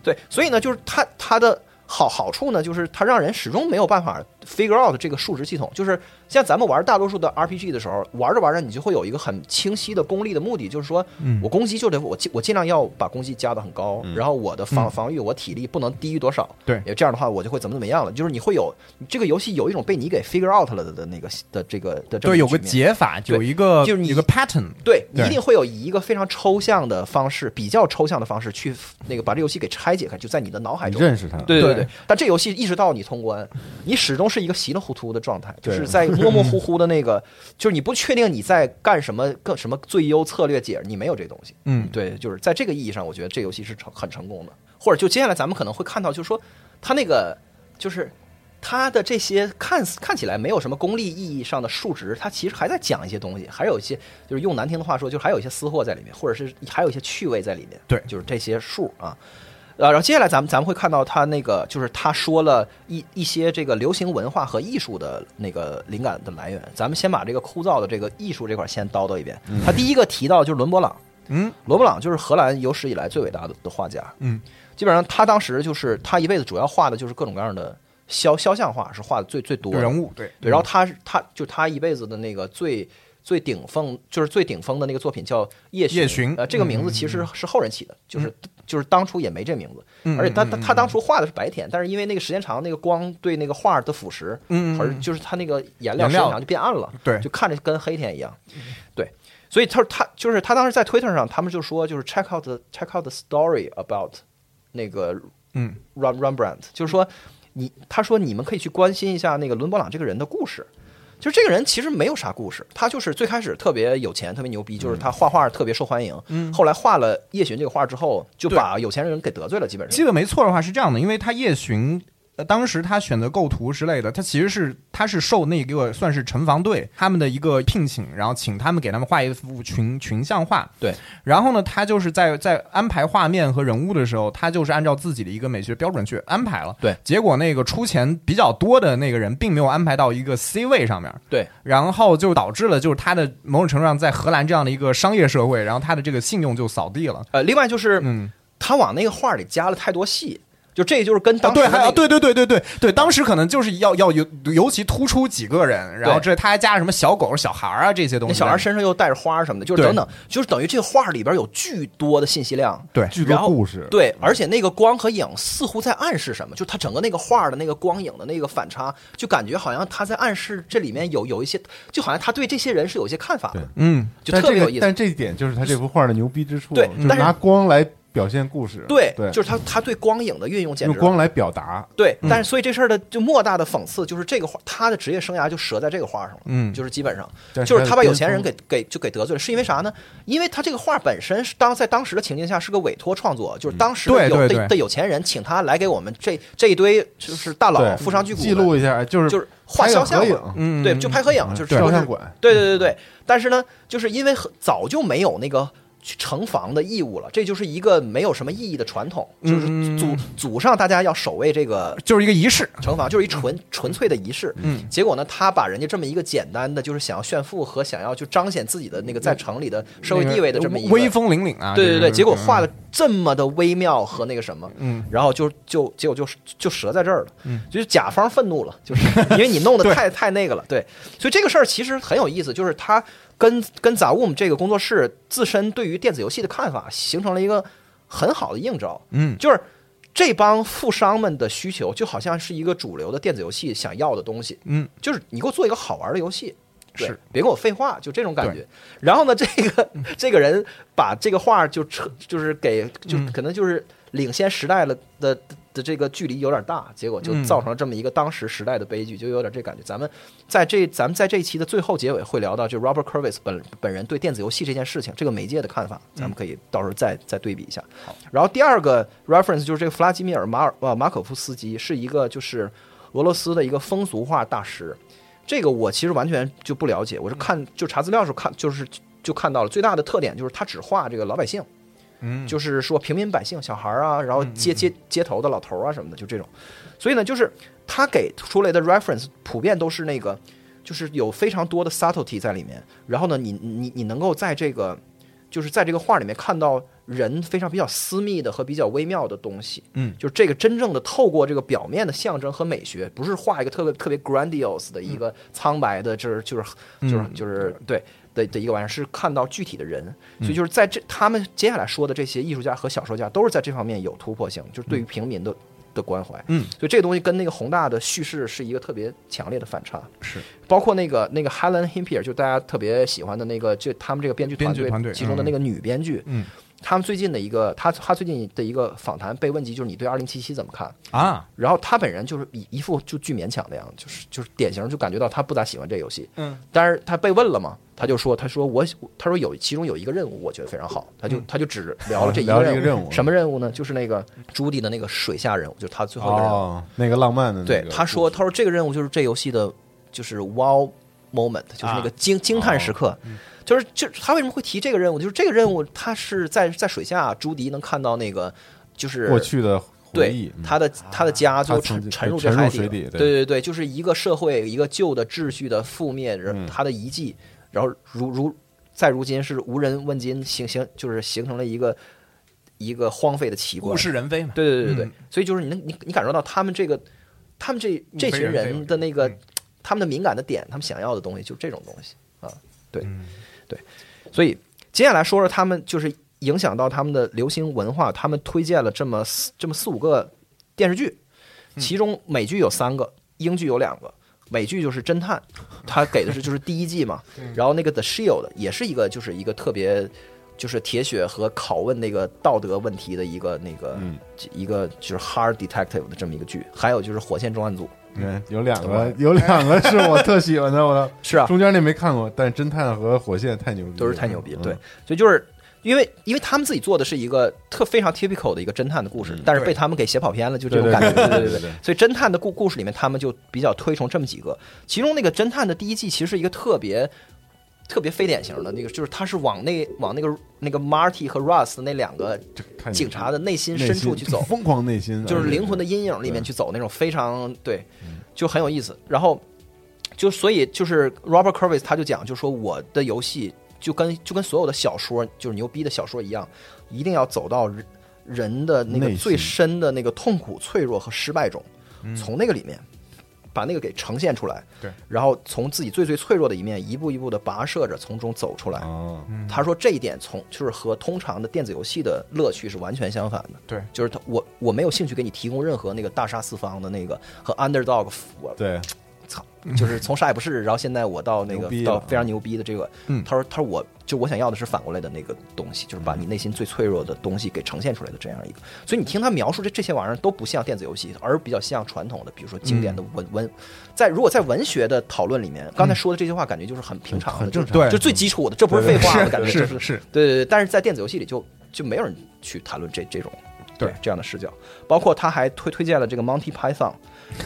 Speaker 3: 对，所以呢，就是它它的好好处呢，就是它让人始终没有办法 figure out 这个数值系统，就是像咱们玩大多数的 RPG 的时候，玩着玩着你就会有一个很清晰的功利的目的，就是说
Speaker 1: 嗯
Speaker 3: 我攻击就得我尽我尽量要把攻击加的很高，然后我的防
Speaker 1: 嗯
Speaker 3: 防御我体力不能低于多少，
Speaker 1: 对
Speaker 3: 也这样的话我就会怎么怎么样了，就是你会有这个游戏有一种被你给 figure out 了的的那个的这个的这么
Speaker 1: 对，有个解法，有一个
Speaker 3: 就是你
Speaker 1: 有个 pattern，
Speaker 3: 对你一定会有以一个非常抽象的方式，比较抽象的方式去那个把这游戏给拆解开，就在你的脑海中。
Speaker 2: 你认识它，
Speaker 1: 对
Speaker 3: 对对对，但这游戏一直到你通关，你始终是一个稀里糊涂的状态，就是在 模模糊糊的那个，就是你不确定你在干什么，更什么最优策略解，你没有这东西。
Speaker 1: 嗯，
Speaker 3: 对，就是在这个意义上，我觉得这游戏是成很成功的。或者就接下来咱们可能会看到，就是说它那个就是它的这些看似看起来没有什么功利意义上的数值，它其实还在讲一些东西，还有一些就是用难听的话说，就是还有一些私货在里面，或者是还有一些趣味在里面。
Speaker 1: 对
Speaker 3: 就是这些数啊。呃，然后接下来咱们咱们会看到他那个，就是他说了一一些这个流行文化和艺术的那个灵感的来源。咱们先把这个枯燥的这个艺术这块先叨叨一遍。他第一个提到就是伦勃朗，
Speaker 1: 嗯，
Speaker 3: 伦勃朗就是荷兰有史以来最伟大的的画家，
Speaker 1: 嗯，
Speaker 3: 基本上他当时就是他一辈子主要画的就是各种各样的肖肖像画，是画的最最多的
Speaker 1: 人物，对
Speaker 3: 对，然后他是他就他一辈子的那个最最顶峰，就是最顶峰的那个作品叫《夜巡》。
Speaker 1: 夜巡
Speaker 3: 呃，这个名字其实是后人起的，就是就是当初也没这名字，
Speaker 1: 嗯
Speaker 3: 而且他他他当初画的是白天，但是因为那个时间长，那个光对那个画的腐蚀，
Speaker 1: 嗯嗯
Speaker 3: 而就是他那个
Speaker 1: 颜料
Speaker 3: 时间长就变暗了，
Speaker 1: 对
Speaker 3: 就看着跟黑天一样，对。所以他他就是他当时在 Twitter 上，他们就说就是 check out the check out the story about 那个
Speaker 1: 嗯
Speaker 3: Rem Rembrandt，就是说你他说你们可以去关心一下那个伦勃朗这个人的故事。就是这个人其实没有啥故事，他就是最开始特别有钱，特别牛逼，就是他画画特别受欢迎。
Speaker 1: 嗯
Speaker 3: 后来画了《夜巡》这个画之后，就把有钱人给得罪了，基本上。
Speaker 1: 记得没错的话是这样的，因为他夜巡，呃，当时他选择构图之类的，他其实是他是受那个算是城防队他们的一个聘请，然后请他们给他们画一幅群群像画。
Speaker 3: 对，
Speaker 1: 然后呢，他就是在在安排画面和人物的时候，他就是按照自己的一个美学标准去安排了。
Speaker 3: 对，
Speaker 1: 结果那个出钱比较多的那个人，并没有安排到一个 C 位上面。
Speaker 3: 对，
Speaker 1: 然后就导致了，就是他的某种程度上在荷兰这样的一个商业社会，然后他的这个信用就扫地了。
Speaker 3: 呃，另外就是
Speaker 1: 嗯，
Speaker 3: 他往那个画里加了太多戏，就这就是跟当时那个
Speaker 1: 还有对对对对对对，当时可能就是要要尤尤其突出几个人，然后这他还加什么小狗、小孩儿啊这些东西。
Speaker 3: 那小孩身上又带着花什么的，就是等等，就是等于这个画里边有巨多的信息量。
Speaker 1: 对
Speaker 2: 巨多故事，
Speaker 3: 对，而且那个光和影似乎在暗示什么，就他整个那个画的那个光影的那个反差，就感觉好像他在暗示这里面有有一些，就好像他对这些人是有一些看法的，
Speaker 1: 嗯，
Speaker 3: 就特别有意思。
Speaker 2: 但这一点就是他这幅画的牛逼之处，
Speaker 3: 对
Speaker 2: 就是拿光来表现故事，
Speaker 3: 对，
Speaker 2: 对，
Speaker 3: 就是他他对光影的运用简直
Speaker 2: 用光来表达，
Speaker 3: 对，但是所以这事儿的就莫大的讽刺就是这个画，他的职业生涯就折在这个画上了，
Speaker 1: 嗯。
Speaker 3: 就是基本上。就是他把有钱人给给就给得罪了，是因为啥呢？因为他这个画本身是当在当时的情境下是个委托创作，就是当时的有的的有钱人请他来给我们这这一堆就是大佬富商巨贾
Speaker 2: 记录一下，就是
Speaker 3: 就是画肖像
Speaker 1: 嗯
Speaker 3: 对，就拍合影，就是说是
Speaker 2: 照相馆，
Speaker 3: 对对对对，但是呢，就是因为很早就没有那个去城防的义务了，这就是一个没有什么意义的传统，就是
Speaker 1: 嗯
Speaker 3: 祖祖上大家要守卫这个
Speaker 1: 就是一个仪式。
Speaker 3: 城防，就是一纯纯粹的仪式。
Speaker 1: 嗯，
Speaker 3: 结果呢，他把人家这么一个简单的，就是想要炫富和想要就彰显自己的那个在城里的社会地位的这么一个
Speaker 1: 威风凛凛啊！
Speaker 3: 对对对，结果画的这么的微妙和那个什么，
Speaker 1: 嗯，
Speaker 3: 然后就就结果就就折在这儿了，
Speaker 1: 嗯，
Speaker 3: 就是甲方愤怒了，就是因为你弄得 太太那个了，对，所以这个事儿其实很有意思，就是他跟跟 Zaum 这个工作室自身对于电子游戏的看法形成了一个很好的映照，
Speaker 1: 嗯
Speaker 3: 就是这帮富商们的需求就好像是一个主流的电子游戏想要的东西，
Speaker 1: 嗯，
Speaker 3: 就是你给我做一个好玩的游戏。
Speaker 1: 是，
Speaker 3: 别跟我废话，就这种感觉。然后呢，这个这个人把这个画就扯，就是给，就
Speaker 1: 嗯
Speaker 3: 可能就是领先时代了的的的这个距离有点大，结果就
Speaker 1: 嗯
Speaker 3: 造成了这么一个当时时代的悲剧，就有点这感觉。咱们在这咱们在这一期的最后结尾会聊到，就 Robert Kurvis 本本人对电子游戏这件事情这个媒介的看法，咱们可以到时候再再对比一下。然后第二个 reference 就是这个弗拉基米尔马尔呃马可夫斯基是一个就是俄罗斯的一个风俗画大师。这个我其实完全就不了解，我是看就查资料的时候看，就是就看到了最大的特点就是他只画这个老百姓，
Speaker 1: 嗯，
Speaker 3: 就是说平民百姓、小孩儿啊，然后街街街头的老头儿啊什么的，就这种。所以呢，就是他给出来的 reference 普遍都是那个，就是有非常多的 subtlety 在里面。然后呢，你你你能够在这个就是在这个画里面看到人非常比较私密的和比较微妙的东西。
Speaker 2: 嗯，
Speaker 3: 就是这个真正的透过这个表面的象征和美学，不是画一个特别特别 grandiose 的一个苍白的，就是就是就是
Speaker 2: 嗯
Speaker 3: 就是对。的的一个玩意儿是看到具体的人，所以就是在这他们接下来说的这些艺术家和小说家都是在这方面有突破性，就是对于平民的的关怀。
Speaker 2: 嗯，
Speaker 3: 所以这个东西跟那个宏大的叙事是一个特别强烈的反差。
Speaker 2: 是，
Speaker 3: 包括那个那个 Helen Himpier，就大家特别喜欢的那个，就他们这个编剧团队其中的那个女编剧，
Speaker 1: 嗯，
Speaker 3: 他们最近的一个，他他最近的一个访谈被问及就是你对二零七七怎么看？
Speaker 1: 啊，
Speaker 3: 然后他本人就是一一副就巨勉强的样子，就是就是典型就感觉到他不咋喜欢这游戏。
Speaker 1: 嗯，
Speaker 3: 但是他被问了嘛，他就说他说我他说有其中有一个任务我觉得非常好，他就、他就只聊了这一个任务。什么任务呢？就是那个朱迪的那个水下任务，就是他最后一个任务。
Speaker 2: 哦，那个浪漫的那
Speaker 3: 对，他说他说这个任务就是这游戏的，就是 wow moment，就是那个惊惊叹时刻。就是就他为什么会提这个任务？就是这个任务，他是在在水下，朱迪能看到那个就是
Speaker 2: 过去的回
Speaker 3: 对
Speaker 2: 忆，嗯
Speaker 3: 他的他的家就沉沉入这海底
Speaker 2: 对
Speaker 3: 对对对，就是一个社会一个旧的秩序的覆灭，他的遗迹，然后如如在如今是无人问津，形形就是形成了一个一个荒废的奇观
Speaker 1: 物。是人非嘛。
Speaker 3: 对对对对对，
Speaker 1: 嗯
Speaker 3: 所以就是你能你你感受到他们这个他们这这群人的那个、
Speaker 1: 嗯
Speaker 3: 他们的敏感的点，他们想要的东西就是这种东西啊，对、
Speaker 1: 嗯
Speaker 3: 对，所以接下来说说他们就是影响到他们的流行文化，他们推荐了这么四这么四五个电视剧，
Speaker 1: 嗯
Speaker 3: 其中美剧有三个，英剧有两个。美剧就是侦探，他给的是就是第一季嘛，
Speaker 1: 嗯
Speaker 3: 然后那个 The Shield 也是一个就是一个特别就是铁血和拷问那个道德问题的一个那个、
Speaker 2: 嗯。
Speaker 3: 一个就是 hard detective 的这么一个剧，还有就是火线重案组，
Speaker 2: 嗯，有两个，有两个是我特喜欢的，我的
Speaker 3: 是啊，
Speaker 2: 中间那没看过，但侦探和火线太牛逼了，
Speaker 3: 都是太牛逼了，
Speaker 2: 嗯。
Speaker 3: 对，所以就是因为因为他们自己做的是一个特非常 typical 的一个侦探的故事，但是被他们给写跑偏了，就这种
Speaker 2: 对对
Speaker 3: 感觉，对
Speaker 2: 对对对
Speaker 3: 对。所以侦探的故故事里面，他们就比较推崇这么几个，其中那个侦探的第一季其实是一个特别。特别非典型的那个，就是他是往那往那个那个 Marty 和 Russ 那两个警察的内心深处去走，
Speaker 2: 疯狂内心，
Speaker 3: 就是灵魂
Speaker 2: 的
Speaker 3: 的阴影里面去走那种非常对
Speaker 2: 嗯，
Speaker 3: 就很有意思。然后就所以就是 Robert c u r v i s 他就讲，就说我的游戏就跟就跟所有的小说，就是牛逼的小说一样，一定要走到人人的那个最深的那个痛苦、脆弱和失败中，从那个里面。把那个给呈现出来，
Speaker 1: 对，
Speaker 3: 然后从自己最最脆弱的一面一步一步的跋涉着从中走出来。
Speaker 2: 哦，
Speaker 3: 他说这一点从就是和通常的电子游戏的乐趣是完全相反的。
Speaker 1: 对，
Speaker 3: 就是他我我没有兴趣给你提供任何那个大杀四方的那个和 underdog，我
Speaker 2: 对，
Speaker 3: 操，就是从啥也不是，然后现在我到那个到非常牛逼的这个，
Speaker 1: 嗯
Speaker 3: 他说他说我就我想要的是反过来的那个东西，就是把你内心最脆弱的东西给呈现出来的这样一个。所以你听他描述这这些玩意儿都不像电子游戏，而比较像传统的，比如说经典的文文，在如果在文学的讨论里面，刚才说的这些话感觉就是很平常的，
Speaker 2: 很正常
Speaker 1: 对
Speaker 3: 就最基础的，这不是废话的感觉，
Speaker 1: 是
Speaker 3: 就是
Speaker 1: 是，
Speaker 3: 对对对，但是在电子游戏里就就没有人去谈论这这种
Speaker 1: 对
Speaker 3: 这样的视角，包括他还推推荐了这个 Monty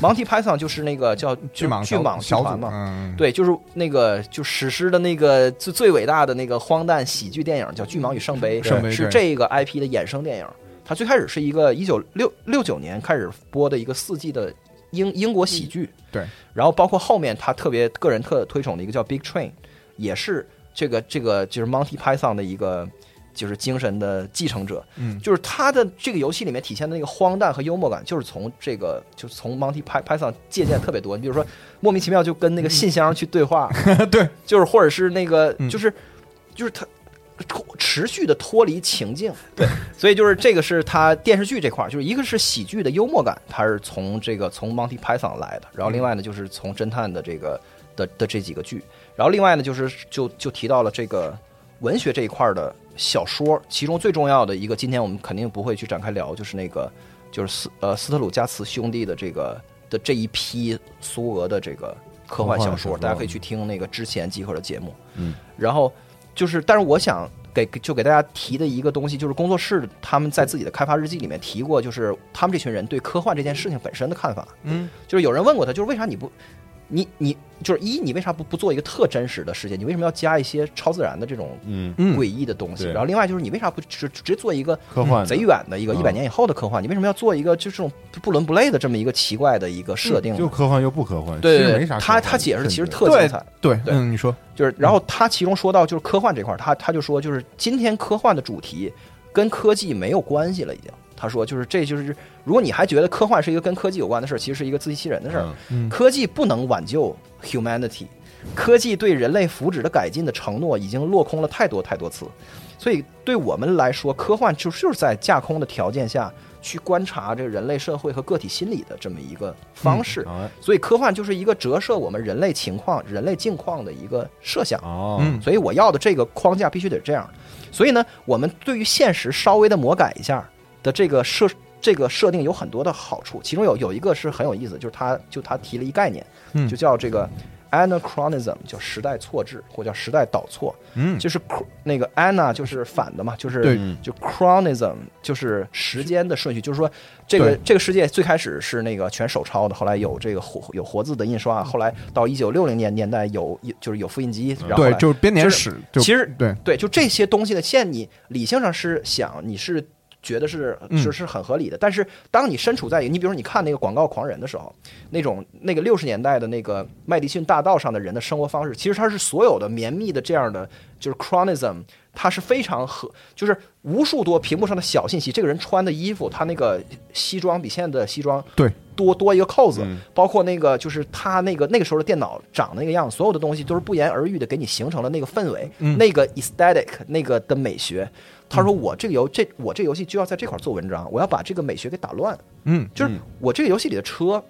Speaker 3: Python，Monty Python 就是那个叫
Speaker 1: 巨蟒
Speaker 3: 巨蟒
Speaker 1: 小
Speaker 3: 团嘛，
Speaker 1: 嗯，
Speaker 3: 对，就是那个就史诗的那个最最伟大的那个荒诞喜剧电影叫《巨蟒与圣杯》，是
Speaker 1: 圣杯对。
Speaker 3: 这个 IP 的衍生电影。它最开始是一个一九六六九年开始播的一个四季的英英国喜剧，
Speaker 1: 对，
Speaker 3: 然后包括后面他特别个人特推崇的一个叫《Big Train》，也是这个这个就是 Monty Python 的一个就是精神的继承者，
Speaker 1: 嗯。
Speaker 3: 就是他的这个游戏里面体现的那个荒诞和幽默感，就是从这个就是从 Monty Py- Python 借鉴特别多。你比如说莫名其妙就跟那个信箱去对话，
Speaker 1: 对，
Speaker 3: 就是或者是那个
Speaker 1: 嗯。
Speaker 3: 就是就是他。脱持续的脱离情境，对，所以就是这个是他电视剧这块儿，就是一个是喜剧的幽默感，它是从这个从 Monty Python 来的，然后另外呢就是从侦探的这个的的这几个剧，然后另外呢就是就就提到了这个文学这一块儿的小说，其中最重要的一个，今天我们肯定不会去展开聊，就是那个就是斯呃斯特鲁加茨兄弟的这个的这一批苏俄的这个科幻小说，大家可以去听那个之前集合的节目，
Speaker 2: 嗯，
Speaker 3: 然后就是，但是我想给就给大家提的一个东西，就是工作室他们在自己的开发日记里面提过，就是他们这群人对科幻这件事情本身的看法。
Speaker 1: 嗯，
Speaker 3: 就是有人问过他，就是为啥你不你你就是一，你为啥不不做一个特真实的世界？你为什么要加一些超自然的这种
Speaker 2: 嗯，
Speaker 1: 嗯
Speaker 3: 诡异的东西？然后另外就是你为啥不直直接做一个
Speaker 2: 科幻
Speaker 3: 贼远的一个
Speaker 2: 嗯
Speaker 3: 一百年以后的科幻？你为什么要做一个就这种不伦不类的这么一个奇怪的一个设定呢？
Speaker 2: 就科幻又不科幻，
Speaker 3: 对他他解释其实特精彩。
Speaker 1: 对，
Speaker 3: 对
Speaker 1: 嗯，你说，
Speaker 3: 就是，然后他其中说到就是科幻这块儿，他他就说就是今天科幻的主题跟科技没有关系了，已经。他说就是这就是如果你还觉得科幻是一个跟科技有关的事儿，其实是一个自欺欺人的事儿。
Speaker 2: 嗯
Speaker 1: 嗯
Speaker 3: 科技不能挽救 humanity，科技对人类福祉的改进的承诺已经落空了太多太多次，所以对我们来说，科幻就就是在架空的条件下去观察这个人类社会和个体心理的这么一个方式。
Speaker 2: 哎
Speaker 3: 所以科幻就是一个折射我们人类情况、人类境况的一个设想。所以我要的这个框架必须得这样。所以呢，我们对于现实稍微的魔改一下的这个设这个设定有很多的好处，其中有有一个是很有意思，就是他就他提了一概念，
Speaker 1: 嗯
Speaker 3: 就叫这个 anachronism，叫时代错置或叫时代倒错。
Speaker 1: 嗯
Speaker 3: 就是那个 ana 就是反的嘛，就是就 chronism 就是时间的顺序，就是说这个这个世界最开始是那个全手抄的，后来有这个活有活字的印刷，后来到一九六零年年代有有就是有复印机，然后后
Speaker 1: 对，就是编年史，就
Speaker 3: 其实
Speaker 1: 对，
Speaker 3: 对，就这些东西的线，你理性上是想你是觉得是
Speaker 1: 嗯。
Speaker 3: 是是很合理的，但是当你身处在你比如说你看那个广告狂人的时候，那种那个六十年代的那个麦迪逊大道上的人的生活方式，其实它是所有的绵密的这样的就是 chronism，它是非常合，就是无数多屏幕上的小信息，这个人穿的衣服，他那个西装比现在的西装
Speaker 1: 对。
Speaker 3: 多多一个扣子，
Speaker 2: 嗯。
Speaker 3: 包括那个就是他那个那个时候的电脑长那个样子，所有的东西都是不言而喻的给你形成了那个氛围，
Speaker 1: 嗯。
Speaker 3: 那个 aesthetic 那个的美学。他说我这个游这我这个游戏就要在这块儿做文章，我要把这个美学给打乱。
Speaker 1: 嗯，
Speaker 3: 就是
Speaker 2: 嗯。
Speaker 3: 我这个游戏里的车，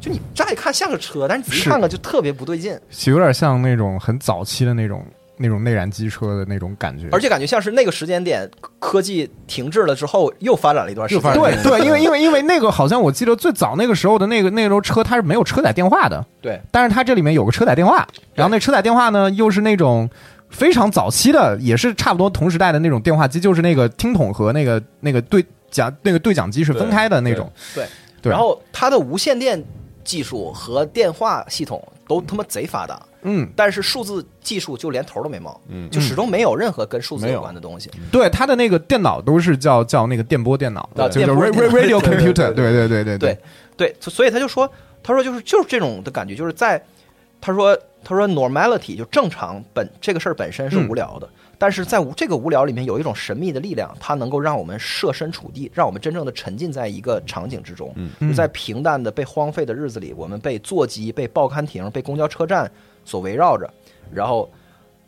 Speaker 3: 就你乍一看像个车，但是你仔细看看就特别不对劲，
Speaker 1: 有点像那种很早期的那种那种内燃机车的那种感觉，
Speaker 3: 而且感觉像是那个时间点科技停滞了之后又发展了一段时间。
Speaker 1: 对对，因为因为因为那个好像我记得最早那个时候的那个那个时候车它是没有车载电话的，
Speaker 3: 对。
Speaker 1: 但是它这里面有个车载电话，然后那车载电话呢又是那种非常早期的，也是差不多同时代的那种电话机，就是那个听筒和那个那个对讲那个对讲机是分开的那种，
Speaker 3: 对，
Speaker 1: 对。
Speaker 3: 然后它的无线电技术和电话系统都他妈贼发达，
Speaker 1: 嗯，
Speaker 3: 但是数字技术就连头都没冒，
Speaker 2: 嗯。
Speaker 3: 就始终没有任何跟数字
Speaker 2: 有
Speaker 3: 有关的东西。
Speaker 1: 对，它的那个电脑都是叫叫那个电波电脑，
Speaker 3: 啊
Speaker 1: 就叫 radio computer，
Speaker 3: 对
Speaker 1: 对对对。
Speaker 3: 对对，所以他就说，他说就是就是这种的感觉，就是在他说他说 normality 就正常本这个事儿本身是
Speaker 1: 嗯
Speaker 3: 无聊的，但是在无这个无聊里面有一种神秘的力量，它能够让我们设身处地，让我们真正的沉浸在一个场景之中。
Speaker 2: 嗯
Speaker 3: 就在平淡的被荒废的日子里，我们被座机、被报刊亭、被公交车站所围绕着，然后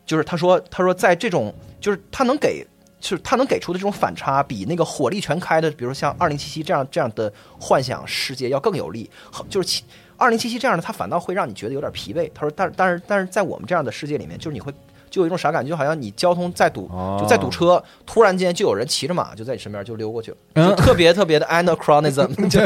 Speaker 3: 就是他说他说在这种就是他能给。就是他能给出的这种反差，比那个火力全开的，比如说像二零七七这样这样的幻想世界要更有力。好就是二零七七这样的，它反倒会让你觉得有点疲惫。他说，但但是但是在我们这样的世界里面，就是你会就有一种啥感觉，就好像你交通在堵，
Speaker 2: 哦
Speaker 3: 就在堵车，突然间就有人骑着马就在你身边就溜过去了，
Speaker 1: 嗯
Speaker 3: 就特别特别的 anachronism，就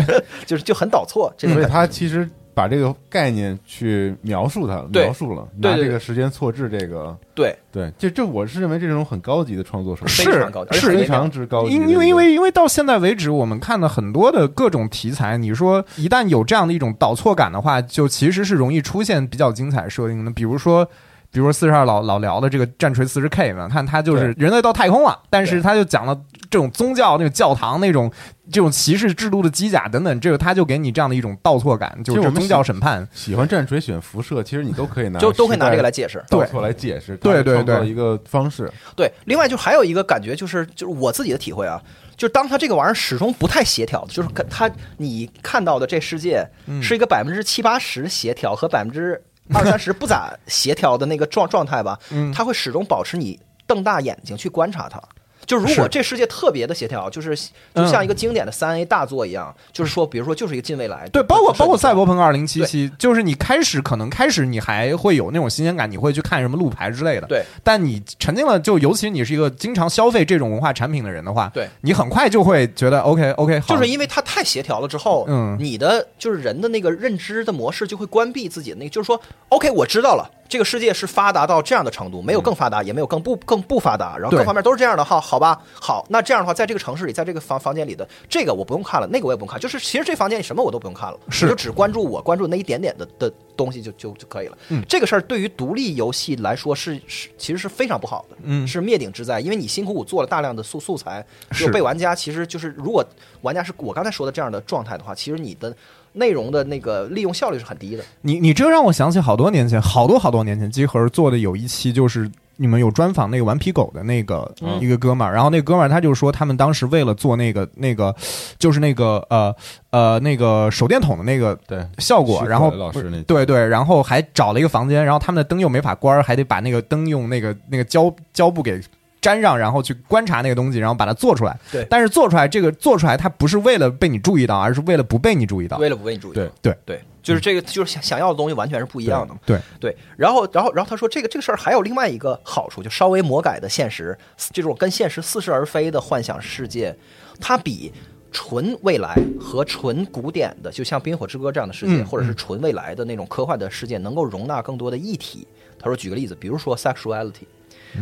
Speaker 3: 就是就很倒错这种
Speaker 2: 所以
Speaker 3: 感觉。
Speaker 2: 他其实把这个概念去描述它，描述了，拿这个时间错置这个，
Speaker 3: 对，
Speaker 2: 对，这这我是认为这是种很高级的创作手法，
Speaker 1: 是
Speaker 3: 常高级，
Speaker 1: 是
Speaker 2: 非常之高
Speaker 1: 因因为因为因为到现在为止，我们看的很多的各种题材，你说一旦有这样的一种导错感的话，就其实是容易出现比较精彩设定的。比如说，比如说四十二老老聊的这个战锤四十 K 嘛，看他就是人类到太空了，但是他就讲了这种宗教那个教堂那种这种骑士制度的机甲等等，这个他就给你这样的一种倒错感，就是宗教审判。
Speaker 2: 喜欢战锤选辐射，其实你都可以拿
Speaker 3: 就都可以拿这个来
Speaker 2: 解
Speaker 3: 解释。
Speaker 2: 倒错来解释，
Speaker 1: 对对对
Speaker 2: 一个方式，
Speaker 3: 对，另外就还有一个感觉，就是就是我自己的体会啊，就是当他这个玩意儿始终不太协调，就是跟他你看到的这世界是一个百分之七八十协调和百分之二三十不咋协调的那个状状态吧，
Speaker 1: 嗯
Speaker 3: 他会始终保持你瞪大眼睛去观察它。就如果这世界特别的协调，就是就像一个经典的三 A 大作一样，就是说，比如说就是一个近未来，
Speaker 1: 对，包括包括赛博朋克二零七七，就是你开始可能开始你还会有那种新鲜感，你会去看什么路牌之类的。
Speaker 3: 对，
Speaker 1: 但你沉浸了，就尤其你是一个经常消费这种文化产品的人的话，
Speaker 3: 对
Speaker 1: 你很快就会觉得 OK OK，好，
Speaker 3: 就是因为它太协调了之后，
Speaker 1: 嗯。
Speaker 3: 你的就是人的那个认知的模式就会关闭自己的那个，就是说，OK，我知道了，这个世界是发达到这样的程度，没有更发达，也没有更不更不发达，然后各方面都是这样的哈，好吧，好，那这样的话，在这个城市里，在这个房房间里的这个我不用看了，那个我也不用看，就是。其实这房间里什么我都不用看了，就只关注我关注那一点点的的东西就就就可以了。
Speaker 1: 嗯
Speaker 3: 这个事儿对于独立游戏来说是是其实是非常不好的，
Speaker 1: 嗯。
Speaker 3: 是灭顶之灾，因为你辛苦苦做了大量的素素材，
Speaker 1: 是。
Speaker 3: 就被玩家其实就是如果玩家是我刚才说的这样的状态的话，其实你的内容的那个利用效率是很低的。
Speaker 1: 你你这让我想起好多年前，好多好多年前，集合做的有一期就是。你们有专访那个顽皮狗的那个、
Speaker 3: 嗯
Speaker 1: 一个哥们儿，然后那哥们儿他就说，他们当时为了做那个那个，就是那个呃呃那个手电筒的那个
Speaker 2: 对，
Speaker 1: 效果，然后
Speaker 2: 老师那
Speaker 1: 对对，然后还找了一个房间，然后他们的灯又没法关儿，还得把那个灯用那个那个胶胶布给粘上，然后去观察那个东西，然后把它做出来。
Speaker 3: 对
Speaker 1: 但是做出来这个做出来，它不是为了被你注意到，而是为了不被你注意到。
Speaker 3: 为了不被你注意，
Speaker 2: 对
Speaker 1: 对
Speaker 3: 对，就是这个，就是想想要的东西完全是不一样的。
Speaker 1: 对
Speaker 3: 对，然后然后然后他说这个这个事儿还有另外一个好处，就稍微魔改的现实，这种跟现实似是而非的幻想世界，它比。纯未来和纯古典的，就像《冰火之歌》这样的世界，
Speaker 1: 嗯
Speaker 3: 或者是纯未来的那种科幻的世界，能够容纳更多的议题。他说，举个例子，比如说 sexuality，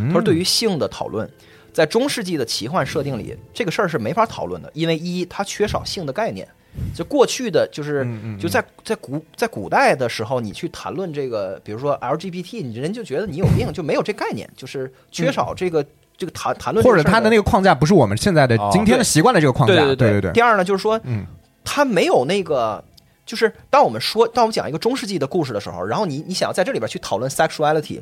Speaker 3: 他说对于性的讨论，在中世纪的奇幻设定里，这个事儿是没法讨论的，因为一它缺少性的概念。就过去的就是就在在古在古代的时候，你去谈论这个，比如说 LGBT，你人就觉得你有病，就没有这概念，就是缺少这个这个谈谈论
Speaker 1: 或者
Speaker 3: 他的，
Speaker 1: 那个框架不是我们现在的
Speaker 2: 哦
Speaker 1: 今天的习惯的这个框架。
Speaker 3: 对
Speaker 1: 对对
Speaker 3: 第二呢，就是说，
Speaker 1: 嗯，
Speaker 3: 他没有那个，就是当我们说，当我们讲一个中世纪的故事的时候，然后你你想要在这里边去讨论 sexuality，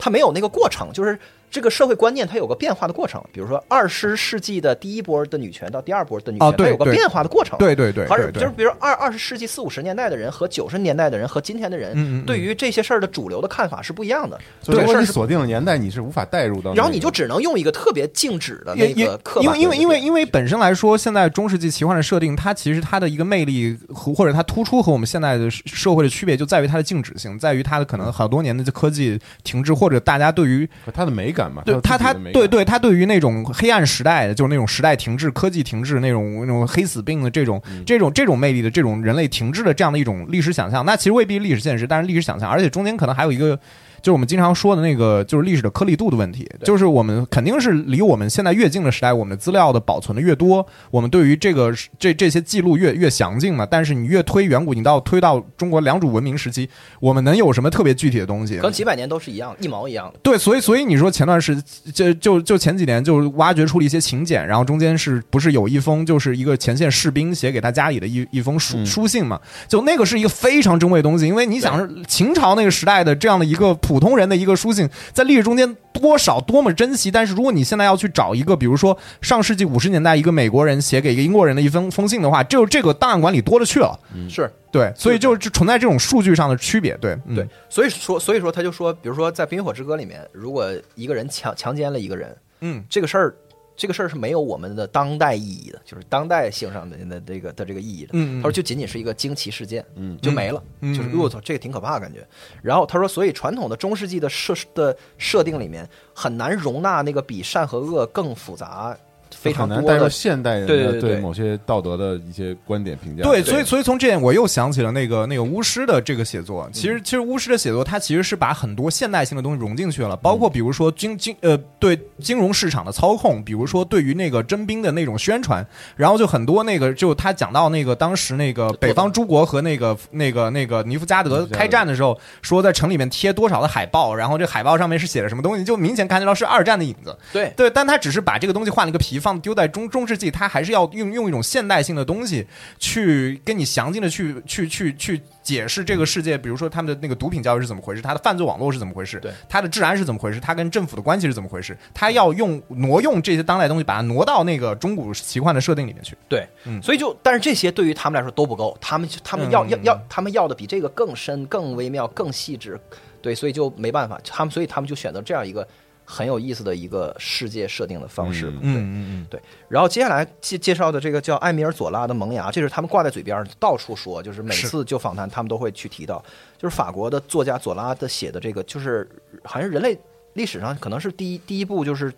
Speaker 3: 它没有那个过程，就是这个社会观念它有个变化的过程。比如说二十世纪的第一波的女权到第二波的女权，它有个变化的过程。
Speaker 1: 对对对
Speaker 3: 还是就是比如二二十世纪四五十年代的人和九十年代的人和今天的人，
Speaker 1: 嗯嗯嗯
Speaker 3: 对于这些事儿的主流的看法是不一样的。
Speaker 2: 所以
Speaker 3: 这个事儿是，
Speaker 2: 如果你锁定了年代，你是无法代入到那个，
Speaker 3: 然后你就只能用一个特别静止的那个刻板
Speaker 1: 因为因为因为因为本身来说，现在中世纪奇幻的设定，它其实它的一个魅力和或者它突出和我们现在的社社会的区别，就在于它的静止性，在于它的可能好多年的科技停滞，或者大家对于
Speaker 2: 和它的美感嘛，
Speaker 1: 对
Speaker 2: 有
Speaker 1: 他他
Speaker 2: 自己的美感
Speaker 1: 对对他对于那种黑暗时代的，就是那种时代停滞、科技停滞那种那种黑死病的这种、
Speaker 2: 嗯
Speaker 1: 这种这种魅力的这种人类停滞的这样的一种历史想象，那其实未必历史现实，但是历史想象，而且中间可能还有一个。就是我们经常说的那个，就是历史的颗粒度的问题。就是我们肯定是离我们现在越近的时代，我们的资料的保存的越多，我们对于这个这这些记录越越详尽嘛。但是你越推远古，你到推到中国良渚文明时期，我们能有什么特别具体的东西？
Speaker 3: 跟几百年都是一样，一毛一样的。
Speaker 1: 对，所以所以你说前段时就就就前几年就挖掘出了一些请柬，然后中间是不是有一封就是一个前线士兵写给他家里的一一封书、
Speaker 2: 嗯
Speaker 1: 书信嘛？就那个是一个非常珍贵的东西，因为你想是秦朝那个时代的这样的一个普通人的一个书信，在历史中间多少多么珍惜。但是如果你现在要去找一个，比如说上世纪五十年代一个美国人写给一个英国人的一封封信的话，就这个档案馆里多了去了。
Speaker 3: 是
Speaker 1: 对，所以就是存在这种数据上的区别。对，嗯
Speaker 3: 对，所以说，所以说他就说，比如说在《冰与火之歌》里面，如果一个人强强奸了一个人，
Speaker 1: 嗯，
Speaker 3: 这个事儿，这个事儿是没有我们的当代意义的，就是当代性上的的这个的这个意义的。他说就仅仅是一个惊奇事件，
Speaker 2: 嗯
Speaker 3: 就没了，就是我操，这个挺可怕感觉。然后他说，所以传统的中世纪的设的设定里面很难容纳那个比善和恶更复杂、非常
Speaker 2: 难带入。现代人的
Speaker 3: 对
Speaker 2: 某些道德的一些观点评价。
Speaker 1: 对，所以所以从这点我又想起了那个那个巫师的这个写作。其实其实巫师的写作，它其实是把很多现代性的东西融进去了，包括比如说金金呃对金融市场的操控，比如说对于那个征兵的那种宣传，然后就很多那个就他讲到那个当时那个北方诸国和那个那个那个尼夫加德
Speaker 2: 尼夫加德
Speaker 1: 开战的时候，说在城里面贴多少的海报，然后这海报上面是写了什么东西，就明显看得到是二战的影子。
Speaker 3: 对
Speaker 1: 对，但他只是把这个东西换了个皮，放丢在中中世纪，他还是要用用一种现代性的东西去跟你详尽的去去去去解释这个世界，比如说他们的那个毒品交易是怎么回事，他的犯罪网络是怎么回事，
Speaker 3: 对，
Speaker 1: 他的治安是怎么回事，他跟政府的关系是怎么回事，他要用挪用这些当代东西，把它挪到那个中古奇幻的设定里面去。
Speaker 3: 对，
Speaker 1: 嗯。
Speaker 3: 所以就，但是这些对于他们来说都不够，他们他们要、
Speaker 1: 嗯。
Speaker 3: 要要，他们要的比这个更深、更微妙、更细致，对，所以就没办法，他们所以他们就选择这样一个很有意思的一个世界设定的方式。嘛，对。
Speaker 1: 嗯嗯
Speaker 3: 对，然后接下来介介绍的这个叫埃米尔佐拉的《萌芽》，这是他们挂在嘴边儿，到处说，就是每次就访谈他们都会去提到，就是法国的作家佐拉的写的这个，就是好像人类历史上可能是第一第一部就是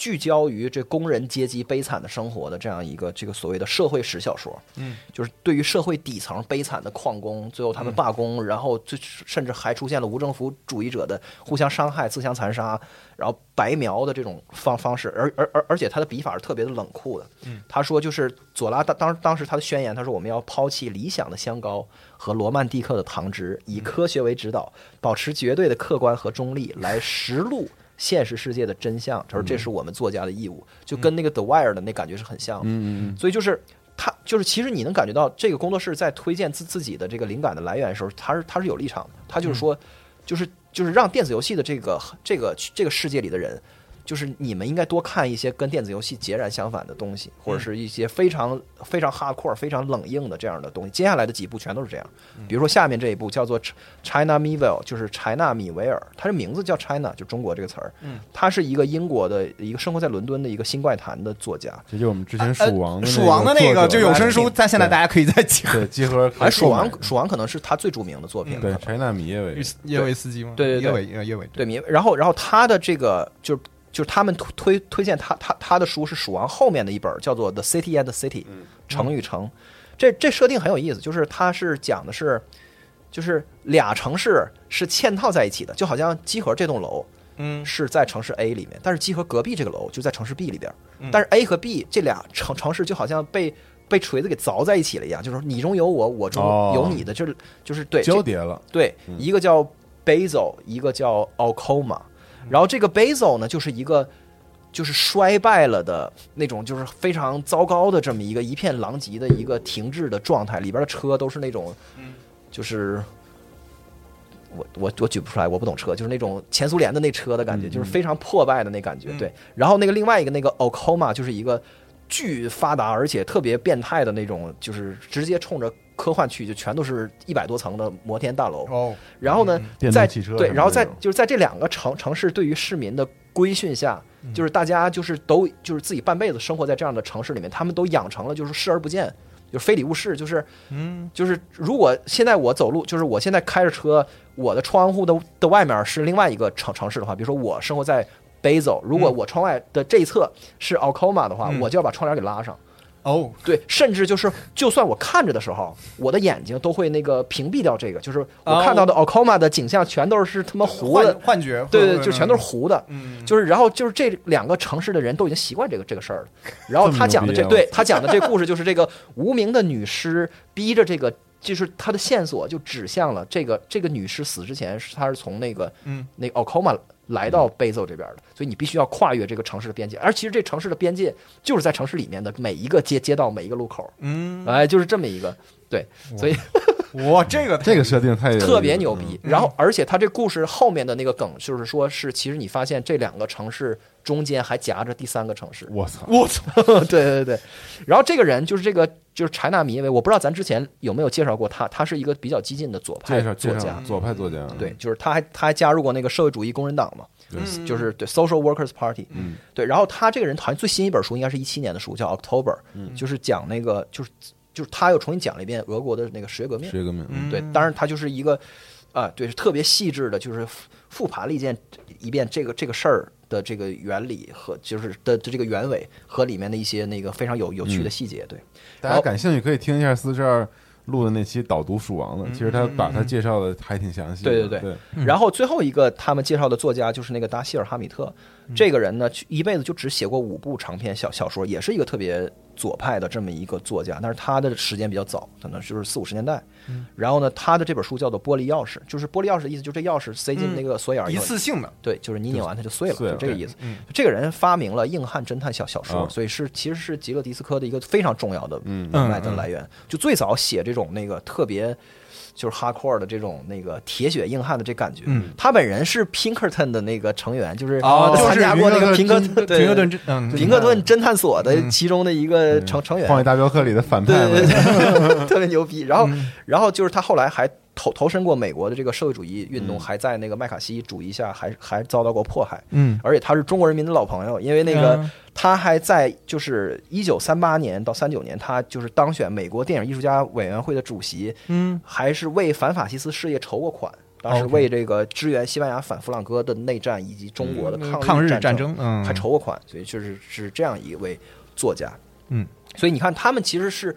Speaker 3: 聚焦于这工人阶级悲惨的生活的这样一个这个所谓的社会史小说，
Speaker 4: 嗯，
Speaker 3: 就是对于社会底层悲惨的矿工，最后他们罢工，然后最甚至还出现了无政府主义者的互相伤害、自相残杀，然后白描的这种方方式，而而而而且他的笔法是特别的冷酷的。
Speaker 4: 嗯，
Speaker 3: 他说就是左拉当当当时他的宣言，他说我们要抛弃理想的香膏和罗曼蒂克的糖汁，以科学为指导，保持绝对的客观和中立，来实录现实世界的真相。他说这是我们作家的义务，就跟那个 The Wire 的那感觉是很像的。
Speaker 2: 嗯嗯
Speaker 3: 所以就是他就是其实你能感觉到这个工作室在推荐自自己的这个灵感的来源的时候，他是他是有立场的，他就是说，就是就是让电子游戏的这个这个这个世界里的人。就是你们应该多看一些跟电子游戏截然相反的东西，或者是一些非常非常 hardcore、非常冷硬的这样的东西。接下来的几部全都是这样，比如说下面这一部叫做 China Mieville，就是柴纳米维尔，它的名字叫 China，就中国这个词儿。
Speaker 4: 嗯，
Speaker 3: 他是一个英国的一个生活在伦敦的一个新怪谈的作家。
Speaker 2: 这就是我们之前鼠王的
Speaker 4: 呃蜀王的那个就有声书，
Speaker 2: 在
Speaker 4: 在现在大家可以在集合
Speaker 2: 对集合
Speaker 3: 哎，蜀
Speaker 2: 购买
Speaker 3: 王，鼠王可能是他最著名的作品了。
Speaker 2: 对柴纳米耶尾
Speaker 4: 叶维斯基吗？
Speaker 3: 对对对
Speaker 4: 叶伟呃叶伟
Speaker 3: 对，米，然后然后他的这个就是就是他们推推推荐他他他的书是蜀王后面的一本叫做《The City and the City》，城与城，这这设定很有意思，就是它是讲的是就是俩城市是嵌套在一起的，就好像集合这栋楼
Speaker 4: 嗯
Speaker 3: 是在城市 A 里面，但是集合隔壁这个楼就在城市 B 里边，
Speaker 4: 嗯
Speaker 3: 但是 A 和 B 这俩城城市就好像被。被锤子给凿在一起了一样，就是你中有我，我中
Speaker 2: 哦
Speaker 3: 有你的，就是就是对
Speaker 2: 交叠了，
Speaker 3: 对，
Speaker 2: 嗯
Speaker 3: 一个叫 Basil，一个叫 Alcoma，然后这个 Basil 呢，就是一个就是衰败了的那种，就是非常糟糕的这么一个一片狼藉的一个停滞的状态，里边的车都是那种，就是。我我我举不出来，我不懂车，就是那种前苏联的那车的感觉，
Speaker 2: 嗯
Speaker 3: 就是非常破败的那感觉。
Speaker 4: 嗯
Speaker 3: 对，然后那个另外一个那个 Okoma 就是一个巨发达而且特别变态的那种，就是直接冲着科幻区，就全都是一百多层的摩天大楼。
Speaker 4: 哦。
Speaker 3: 然后呢
Speaker 4: 嗯，
Speaker 3: 在
Speaker 2: 电动汽车
Speaker 3: 对，然后在就是在这两个城城市对于市民的规训下，
Speaker 4: 嗯。
Speaker 3: 就是大家就是都就是自己半辈子生活在这样的城市里面，他们都养成了就是视而不见，就是非礼勿视，就是
Speaker 4: 嗯。
Speaker 3: 就是如果现在我走路，就是我现在开着车，我的窗户的的外面是另外一个城城市的话，比如说我生活在 Basel，如果
Speaker 4: 嗯。
Speaker 3: 我窗外的这一侧是 Alcoma 的话，
Speaker 4: 嗯。
Speaker 3: 我就要把窗帘给拉上。
Speaker 4: 哦
Speaker 3: 对，甚至就是，就算我看着的时候，我的眼睛都会那个屏蔽掉这个，就是我
Speaker 4: 哦
Speaker 3: 看到的 Alcoma 的景象全都是他妈糊的，
Speaker 4: 幻觉
Speaker 3: 对对，就全都是糊的。
Speaker 4: 嗯
Speaker 3: 就是，然后就是这两个城市的人都已经习惯这个这个事儿了。然后他讲的这，对他讲的这故事就是这个无名的女尸逼着这个，就是他的线索就指向了这个这个女士死之前是她是从那个
Speaker 4: 嗯。
Speaker 3: 那个 Okoma 来到贝奏这边的，所以你必须要跨越这个城市的边界。而其实这城市的边界就是在城市里面的每一个街街道每一个路口，
Speaker 4: 嗯，
Speaker 3: 哎，就是这么一个对，所以
Speaker 4: 哇，这个
Speaker 2: 这个设定太有
Speaker 3: 特别牛逼。
Speaker 4: 嗯
Speaker 3: 然后，而且他这故事后面的那个梗，就是说是其实你发现这两个城市中间还夹着第三个城市，
Speaker 2: 我操，
Speaker 4: 我操，
Speaker 3: 对对对。然后这个人就是这个就是柴纳米因为，我不知道咱之前有没有介绍过他，他是一个比较激进的左派作家。
Speaker 2: 左派作家，
Speaker 3: 对，就是他还他还加入过那个社会主义工人党嘛，就是对 Social Workers Party，
Speaker 2: 嗯
Speaker 3: 对。然后他这个人好像最新一本书应该是一七年的书，叫 October，
Speaker 2: 嗯
Speaker 3: 就是讲那个就是就是他又重新讲了一遍俄国的那个十月革命，
Speaker 2: 十月革命，
Speaker 4: 嗯。
Speaker 3: 对，当然他就是一个啊，对，是特别细致的，就是复复盘了一件一遍这个这个事儿的这个原理和就是的的这个原委和里面的一些那个非常有有趣的细节，对，
Speaker 2: 大家感兴趣可以听一下四十二录的那期导读鼠王的，
Speaker 4: 嗯。
Speaker 2: 其实他把他介绍的还挺详细的，
Speaker 3: 对对
Speaker 2: 对。
Speaker 3: 对。然后最后一个他们介绍的作家就是那个达希尔哈米特，这个人呢一辈子就只写过五部长篇小小说，也是一个特别左派的这么一个作家，但是他的时间比较早，可能就是四五十年代。然后呢，他的这本书叫做《玻璃钥匙》，就是玻璃钥匙的意思，就这钥匙塞进那个锁眼儿以
Speaker 4: 一，次性的，
Speaker 3: 对，就是你拧完它就碎了，就这个意思。
Speaker 4: 嗯。
Speaker 3: 这个人发明了硬汉侦探小小说，
Speaker 2: 啊
Speaker 3: 所以是其实是吉勒迪斯科的一个非常重要的
Speaker 2: 嗯。
Speaker 3: 人脉的来源。就最早写这种那个特别就是 hardcore 的这种那个铁血硬汉的这感觉。
Speaker 4: 嗯。
Speaker 3: 他本人是 Pinkerton 的那个成员，就是
Speaker 4: 哦
Speaker 3: 参加过那个平克顿对。
Speaker 4: 平克顿，嗯，
Speaker 3: 平克顿侦探所的其中的一个成成员。
Speaker 2: 荒野大镖客里的反派
Speaker 3: 对对，对，特别牛逼。然后，
Speaker 4: 嗯。
Speaker 3: 然后就是他后来还投投身过美国的这个社会主义运动，
Speaker 2: 嗯
Speaker 3: 还在那个麦卡锡主义下还还遭到过迫害。
Speaker 4: 嗯
Speaker 3: 而且他是中国人民的老朋友，因为那个
Speaker 4: 嗯
Speaker 3: 他还在就是一九三八年到三九年，他就是当选美国电影艺术家委员会的主席，
Speaker 4: 嗯
Speaker 3: 还是为反法西斯事业筹过款。当时为这个支援西班牙反弗朗哥的内战以及中国的抗
Speaker 4: 日
Speaker 3: 战
Speaker 4: 战争，嗯，
Speaker 3: 还筹过款，所以就是是这样一位作家。
Speaker 4: 嗯，
Speaker 3: 所以你看，他们其实是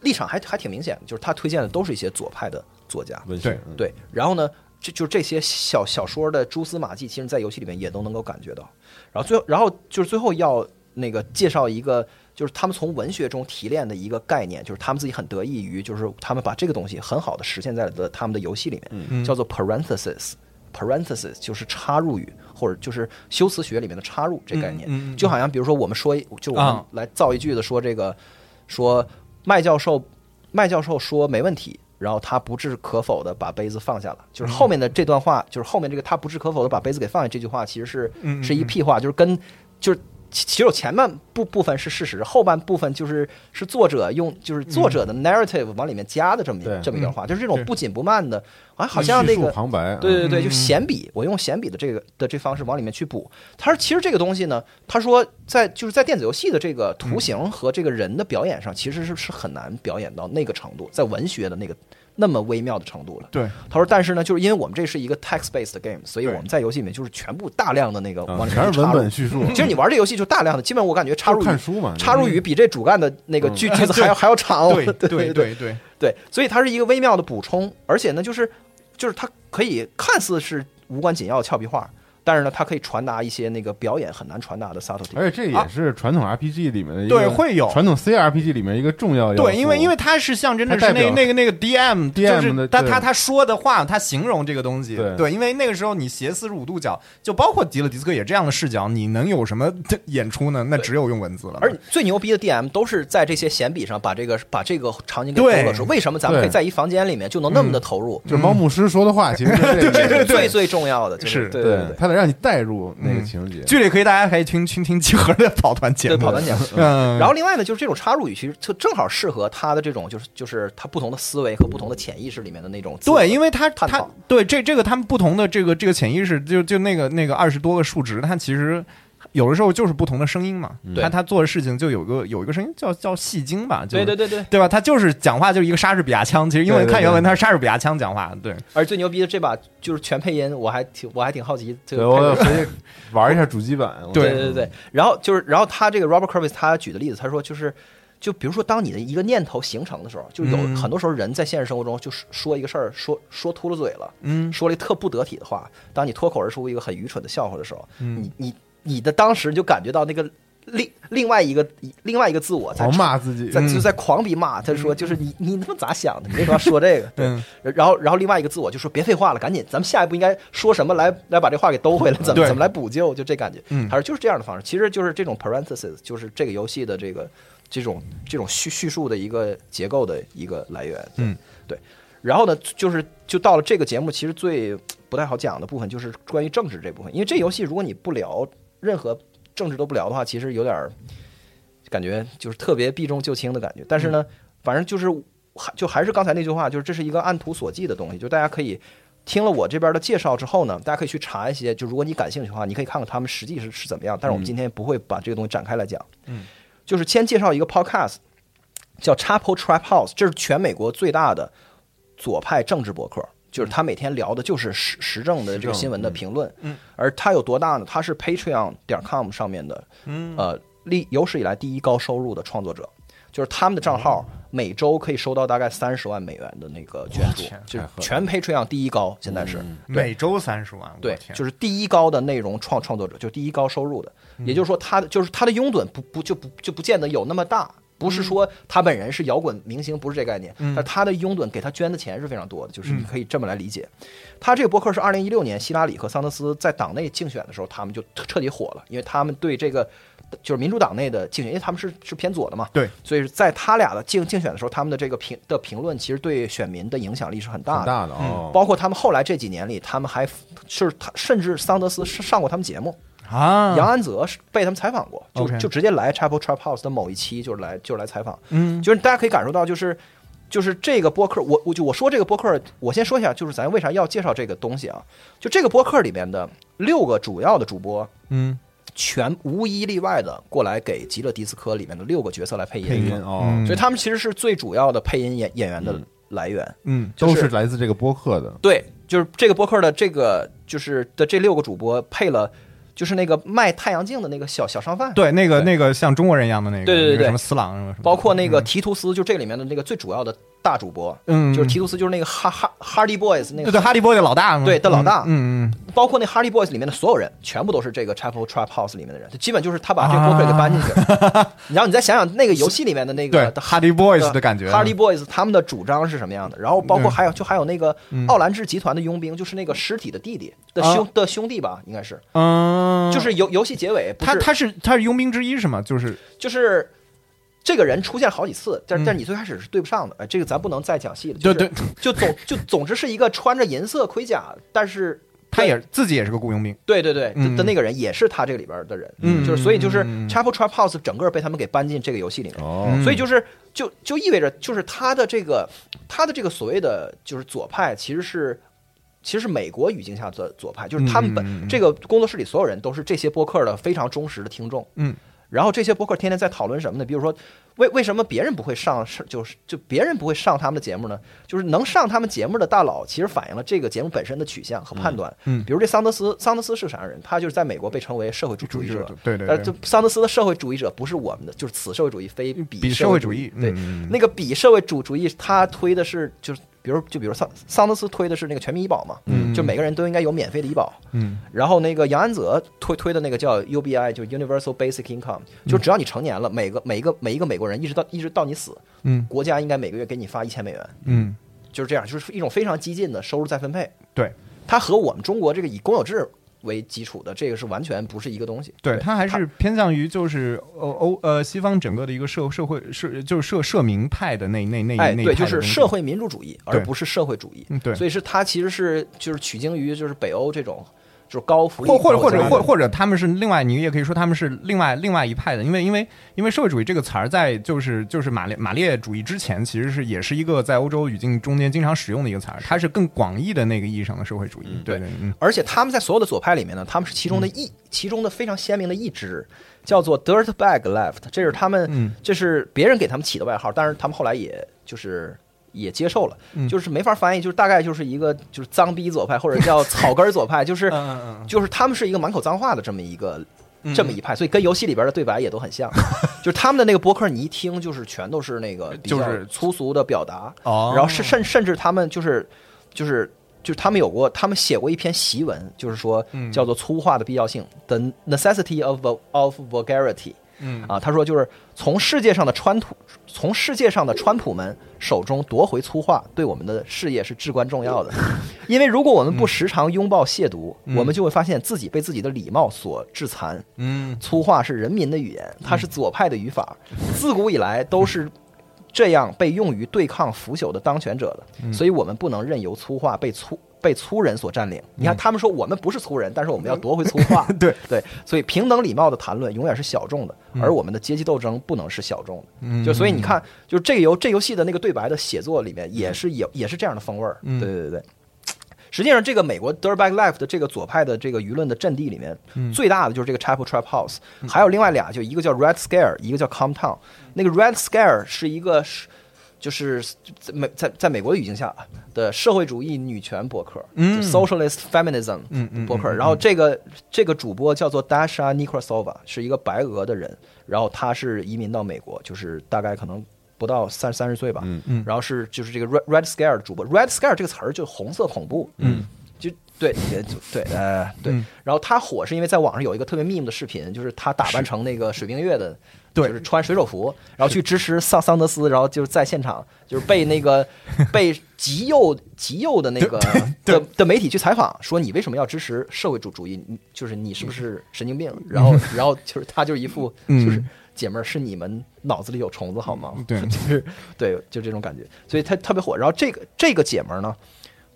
Speaker 3: 立场还还挺明显的，就是他推荐的都是一些左派的作家。
Speaker 2: 文学，嗯，
Speaker 3: 对，然后呢，这就这些小小说的蛛丝马迹，其实在游戏里面也都能够感觉到。然后最后，然后就是最后要那个介绍一个，就是他们从文学中提炼的一个概念，就是他们自己很得益于，就是他们把这个东西很好的实现在了他们的游戏里面，
Speaker 4: 嗯
Speaker 3: 叫做 parenthesis。parenthesis 就是插入语，或者就是修辞学里面的插入这概念，
Speaker 4: 嗯嗯嗯
Speaker 3: 就好像比如说我们说，就我们
Speaker 4: 啊
Speaker 3: 来造一句的说这个，说麦教授，麦教授说没问题，然后他不置可否的把杯子放下了，就是后面的这段话，就是后面这个他不置可否的把杯子给放下这句话，其实是是一屁话，就是跟就是。其其实有前半部部分是事实，后半部分就是是作者用就是作者的 narrative 往里面加的这么一这么一段话，就是这种不紧不慢的，啊，好像那
Speaker 2: 叙述
Speaker 3: 个
Speaker 2: 旁白，
Speaker 3: 对对对，
Speaker 4: 嗯。
Speaker 3: 就闲笔，我用闲笔的这个的这方式往里面去补。他说，其实这个东西呢，他说在就是在电子游戏的这个图形和这个人的表演上，其实是是很难表演到那个程度，在文学的那个那么微妙的程度了。
Speaker 4: 对，
Speaker 3: 他说，但是呢，就是因为我们这是一个 text-based game，所以我们在游戏里面就是全部大量的那个
Speaker 2: 啊
Speaker 3: 往里面
Speaker 2: 全是文本叙述，
Speaker 3: 其实你玩这游戏就大量的，基本我感觉插入
Speaker 2: 看书嘛，
Speaker 3: 插入语比这主干的那个句句子 还要还要长。
Speaker 4: 对
Speaker 3: 对
Speaker 4: 对对对，
Speaker 3: 对，所以它是一个微妙的补充，而且呢，就是就是它可以看似是无关紧要的俏皮话，但是呢，它可以传达一些那个表演很难传达的 subtlety。
Speaker 2: 而且这也是传统 RPG 里面的一个
Speaker 4: 对会有
Speaker 2: 传统 CRPG 里面一个重要要。
Speaker 4: 对，因为因为它是象征的是那那个那个 DM
Speaker 2: DM
Speaker 4: 就是
Speaker 2: 的对
Speaker 4: 他他他说的话，他形容这个东西，
Speaker 2: 对
Speaker 4: 因为那个时候你斜四十五度角，就包括迪勒迪斯科也这样的视角，你能有什么演出呢？那只有用文字了。
Speaker 3: 而最牛逼的 DM 都是在这些闲笔上把这个把这个场景给
Speaker 4: 对
Speaker 3: 勾勒出。为什么咱们可以在一房间里面就能那么的投入？
Speaker 2: 就是猫牧师说的话，其实
Speaker 3: 最最重要的，就是对对对
Speaker 2: 他得让你带入那个情节。
Speaker 4: 剧里可以，大家可以听听听集合的跑团节
Speaker 3: 对
Speaker 4: 目，
Speaker 3: 跑团节目。
Speaker 4: 嗯，
Speaker 3: 然后另外呢，就是这种插入语，其实就正好适合他的这种，就是就是他不同的思维和不同的潜意识里面的那种
Speaker 4: 对，因为他他对这这个他们不同的这个这个潜意识，就就那个那个二十多个数值，它其实有的时候就是不同的声音嘛。
Speaker 3: 对
Speaker 4: 他他做的事情就有个有一个声音叫叫戏精吧，就
Speaker 3: 对对对对。
Speaker 4: 对吧？他就是讲话就是一个莎士比亚腔，其实英文
Speaker 2: 对对
Speaker 4: 看原文他是莎士比亚腔讲话，对，
Speaker 3: 而最牛逼的这把就是全配音，我还挺我还挺好奇这
Speaker 2: 对，
Speaker 3: 个。
Speaker 2: 我回去 玩一下主机版。
Speaker 4: 对
Speaker 3: 对对对，然后就是，然后他这个 Robert Kurvis 他举的例子，他说就是，就比如说当你的一个念头形成的时候，就有
Speaker 4: 嗯
Speaker 3: 很多时候人在现实生活中就是说一个事儿，说说秃噜嘴了，
Speaker 4: 嗯
Speaker 3: 说了一特不得体的话，当你脱口而出一个很愚蠢的笑话的时候，
Speaker 4: 嗯
Speaker 3: 你你你的当时就感觉到那个另另外一个另外一个自我在
Speaker 2: 狂骂自己，
Speaker 3: 在就在狂逼骂，他说就是你你他妈咋想的？你为什么要说这个？对
Speaker 4: 嗯，
Speaker 3: 然后然后另外一个自我就说别废话了，赶紧，咱们下一步应该说什么来来把这话给兜回来？怎么怎么来补救？就这感觉，
Speaker 4: 嗯
Speaker 3: 他说就是这样的方式，其实就是这种 parenthesis，就是这个游戏的这个这种这种叙叙述的一个结构的一个来源。对
Speaker 4: 嗯，
Speaker 3: 对。然后呢，就是就到了这个节目，其实最不太好讲的部分就是关于政治这部分，因为这游戏如果你不聊任何政治都不聊的话，其实有点儿感觉就是特别避重就轻的感觉。但是呢，反正就是还就还是刚才那句话，就是这是一个按图索骥的东西，就大家可以听了我这边的介绍之后呢，大家可以去查一些，就如果你感兴趣的话，你可以看看他们实际是是怎么样。但是我们今天不会把这个东西展开来讲，
Speaker 4: 嗯，
Speaker 3: 就是先介绍一个 podcast，叫 Chapel Trap House，这是全美国最大的左派政治博客。就是他每天聊的就是时时政的这个新闻的
Speaker 2: 嗯
Speaker 3: 评论，
Speaker 4: 嗯，
Speaker 3: 而他有多大呢？他是 Patreon 点 com 上面的，
Speaker 4: 嗯
Speaker 3: 呃，历有史以来第一高收入的创作者，就是他们的账号每周可以收到大概三十万美元的那个捐助，就全 Patreon 第一高，现在是。
Speaker 2: 嗯
Speaker 4: 每周三十万，
Speaker 3: 对，就是第一高的内容创创作者，就是第一高收入的，
Speaker 4: 嗯。
Speaker 3: 也就是说他的就是他的拥趸不不就不就不见得有那么大，不是说他本人是摇滚明星，不是这概念，
Speaker 4: 嗯
Speaker 3: 但他的拥趸给他捐的钱是非常多的，就是你可以这么来理解。他这个博客是二零一六年希拉里和桑德斯在党内竞选的时候，他们就彻底火了，因为他们对这个就是民主党内的竞选，因为他们是是偏左的嘛，
Speaker 4: 对，
Speaker 3: 所以在他俩的竞竞选的时候，他们的这个评的评论其实对选民的影响力是很大的。
Speaker 2: 大的哦，
Speaker 3: 包括他们后来这几年里，他们还是他甚至桑德斯上过他们节目，
Speaker 4: 啊，
Speaker 3: 杨安泽是被他们采访过，就就直接来 Chapel Trap House 的某一期，就是来就是来采访，
Speaker 4: 嗯。
Speaker 3: 就是大家可以感受到，就是就是这个播客，我我就我说这个播客，我先说一下，就是咱为啥要介绍这个东西啊？就这个播客里面的六个主要的主播，
Speaker 4: 嗯。
Speaker 3: 全无一例外的过来给《极乐迪斯科》里面的六个角色来配音，
Speaker 2: 配音哦，
Speaker 4: 嗯。
Speaker 3: 所以他们其实是最主要的配音演演员的来源。
Speaker 4: 嗯
Speaker 3: 就是
Speaker 2: 都是来自这个播客的，
Speaker 3: 对，就是这个播客的这个就是的这六个主播配了，就是那个卖太阳镜的那个小小商贩，
Speaker 4: 对，那个那个像中国人一样的那个，
Speaker 3: 对对对
Speaker 4: 什么斯朗什么什么，
Speaker 3: 包括那个提图斯，就这里面的那个最主要的大主播，
Speaker 4: 嗯，
Speaker 3: 就是提图斯，就是那个哈哈 Hardy Boys 那个
Speaker 4: 对对哈利波特老大嘛，
Speaker 3: 对的老大。
Speaker 4: 嗯嗯
Speaker 3: 包括那 Hardy Boys 里面的所有人，全部都是这个 Chapel Trap House 里面的人，基本就是他把这个播客给搬进去了。然后你再想想那个游戏里面的那个
Speaker 4: 哈利 boys 的感觉。
Speaker 3: Hardy Boys 他们的主张是什么样的？然后包括还有就还有那个
Speaker 4: 嗯。
Speaker 3: 奥兰治集团的佣兵，就是那个尸体的弟弟的兄的兄弟吧，应该是，
Speaker 4: 嗯，
Speaker 3: 就是游游戏结尾
Speaker 4: 他他是他是佣兵之一是吗？就是。
Speaker 3: 就是。这个人出现好几次，但
Speaker 4: 嗯。
Speaker 3: 但是你最开始是对不上的，哎，这个咱不能再讲细了。
Speaker 4: 对
Speaker 3: 就是
Speaker 4: 对，
Speaker 3: 就总就总之是一个穿着银色盔甲，但是
Speaker 4: 他也自己也是个雇佣兵，
Speaker 3: 对对对，
Speaker 4: 嗯。
Speaker 3: 的那个人也是他这个里边的人，
Speaker 4: 嗯。
Speaker 3: 就是所以就是
Speaker 4: 嗯
Speaker 3: Chapel Trap House 整个被他们给搬进这个游戏里面，
Speaker 2: 哦。
Speaker 4: 嗯
Speaker 3: 所以就是就就意味着就是他的这个他的这个所谓的就是左派其实是。其实是美国语境下的左派，就是他们本、这个工作室里所有人都是这些播客的非常忠实的听众，
Speaker 4: 嗯，
Speaker 3: 然后这些博客天天在讨论什么呢？比如说，为为什么别人不会上，是就是就别人不会上他们的节目呢？就是能上他们节目的大佬，其实反映了这个节目本身的取向和判断。
Speaker 4: 嗯嗯
Speaker 3: 比如这桑德斯，桑德斯是啥人？他就是在美国被称为社会主主义者。
Speaker 4: 对对对
Speaker 3: 但是，桑德斯的社会主义者不是我们的，就是此社会主义，非彼
Speaker 4: 比
Speaker 3: 社
Speaker 4: 会主义
Speaker 3: 对，
Speaker 4: 嗯
Speaker 3: 那个彼社会主主义，他推的是就是。比如，就比如桑桑德斯推的是那个全民医保嘛，
Speaker 4: 嗯
Speaker 3: 就每个人都应该有免费的医保。
Speaker 4: 嗯
Speaker 3: 然后那个杨安泽推推的那个叫 UBI，就 Universal Basic Income，就只要你成年了，每个每一个每一个美国人一直到一直到你死，
Speaker 4: 嗯
Speaker 3: 国家应该每个月给你发一千美元，
Speaker 4: 嗯，
Speaker 3: 就是这样，就是一种非常激进的收入再分配。
Speaker 4: 对
Speaker 3: 它和我们中国这个以公有制为基础的，这个是完全不是一个东西。
Speaker 4: 对，它还是偏向于就是欧欧呃西方整个的一个社社会社就是社社民派的那那那
Speaker 3: 哎，对，就是社会民主主义，而不是社会主义。
Speaker 4: 嗯对
Speaker 3: 所以是它其实是就是取经于就是北欧这种就是高福利
Speaker 4: 或或者或者或或者他们是另外，你也可以说他们是另外另外一派的，因为因为因为社会主义这个词儿在就是就是马列马列主义之前，其实是也是一个在欧洲语境中间经常使用的一个词儿，它是更广义的那个意义上的社会主义。对对，嗯。
Speaker 3: 而且他们在所有的左派里面呢，他们是其中的一、其中的非常鲜明的一支，叫做 Dirtbag Left，这是他们，
Speaker 4: 嗯。
Speaker 3: 这是别人给他们起的外号，但是他们后来也就是也接受了，
Speaker 4: 嗯
Speaker 3: 就是没法翻译，就是大概就是一个就是脏逼左派或者叫 草根左派，就是就是他们是一个满口脏话的这么一个。
Speaker 4: 嗯
Speaker 3: 这么一派，所以跟游戏里边的对白也都很像，就是他们的那个博客，你一听就是全都是那个比较
Speaker 4: 就是
Speaker 3: 粗俗的表达，
Speaker 4: 哦
Speaker 3: 然后甚甚甚至他们就是就是就是他们有过，他们写过一篇檄文，就是说
Speaker 4: 嗯
Speaker 3: 叫做粗话的必要性，the necessity of of vulgarity。
Speaker 4: 嗯
Speaker 3: 啊，他说就是从世界上的川普，从世界上的川普们手中夺回粗话，对我们的事业是至关重要的。因为如果我们不时常拥抱亵渎，我们就会发现自己被自己的礼貌所致残。
Speaker 4: 嗯
Speaker 3: 粗话是人民的语言，它是左派的语法，自古以来都是这样被用于对抗腐朽的当权者的，所以我们不能任由粗话被粗被粗人所占领。你看，他们说我们不是粗人，但是我们要夺回粗话。
Speaker 4: 对
Speaker 3: 对，所以平等礼貌的谈论永远是小众的，而我们的阶级斗争不能是小众的。
Speaker 4: 嗯
Speaker 3: 就所以你看，就是这个游这游戏的那个对白的写作里面也是有也是这样的风味儿。对对对。实际上，这个美国 Dirtbag Life 的这个左派的这个舆论的阵地里面，
Speaker 4: 嗯。
Speaker 3: 最大的就是这个 Chapel Trap House，、还有另外俩，就一个叫 Red Scare，一个叫 Town。那个 Red Scare 是一个是就是在美在在美国的语境下的社会主义女权博客，
Speaker 4: 嗯。
Speaker 3: 就 Socialist Feminism 博客。然后这个这个主播叫做 Dasha Nikrasova，是一个白俄的人，然后他是移民到美国，就是大概可能不到三三十岁吧。
Speaker 2: 嗯
Speaker 4: 嗯
Speaker 3: 然后是就是这个 Red Red Scare 的主播，Red Scare 这个词儿就红色恐怖，
Speaker 4: 嗯，
Speaker 3: 就对对呃对
Speaker 4: 嗯。
Speaker 3: 然后他火是因为在网上有一个特别 meme 的视频，就是他打扮成那个水冰月的。
Speaker 4: 对
Speaker 3: 就是穿水手服，然后去支持桑桑德斯，然后就是在现场，就是被那个 被极右极右的那个的的媒体去采访，说你为什么要支持社会主主义？就是你是不是神经病？然后然后就是他就是一副
Speaker 4: 嗯
Speaker 3: 就是姐们儿是你们脑子里有虫子好吗？
Speaker 4: 对。
Speaker 3: 就是对，就这种感觉，所以他特别火。然后这个这个姐们儿呢，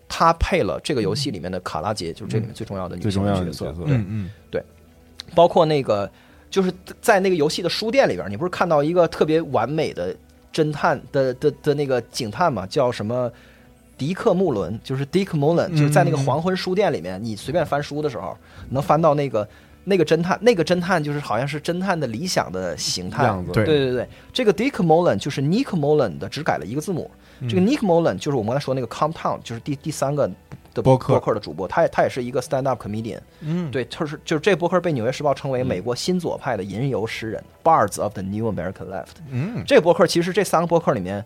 Speaker 3: 她配了这个游戏里面的卡拉杰，就是这里面最重要的女性
Speaker 2: 最重要的
Speaker 3: 角色
Speaker 4: 嗯嗯。
Speaker 3: 包括那个就是在那个游戏的书店里边，你不是看到一个特别完美的侦探的的的那个警探嘛，叫什么？迪克穆伦，就是 Dick Mullen，就是在那个黄昏书店里面，你随便翻书的时候，能翻到那个那个侦探，那个侦探就是好像是侦探的理想的形态
Speaker 2: 样子
Speaker 4: 对
Speaker 3: 对对对，这个 Dick Mullen 就是 Nick Mullen 的，只改了一个字母。这个 Nick Mullen 就是我们刚才说那个 Town，就是第第三个的
Speaker 4: 播客
Speaker 3: 播客的主播，他也他也是一个 stand up comedian，
Speaker 4: 嗯，
Speaker 3: 对，就是就是这播客被《纽约时报》称为美国新左派的吟游诗人、Bards of the New American Left。
Speaker 4: 嗯，
Speaker 3: 这个播客其实这三个播客里面，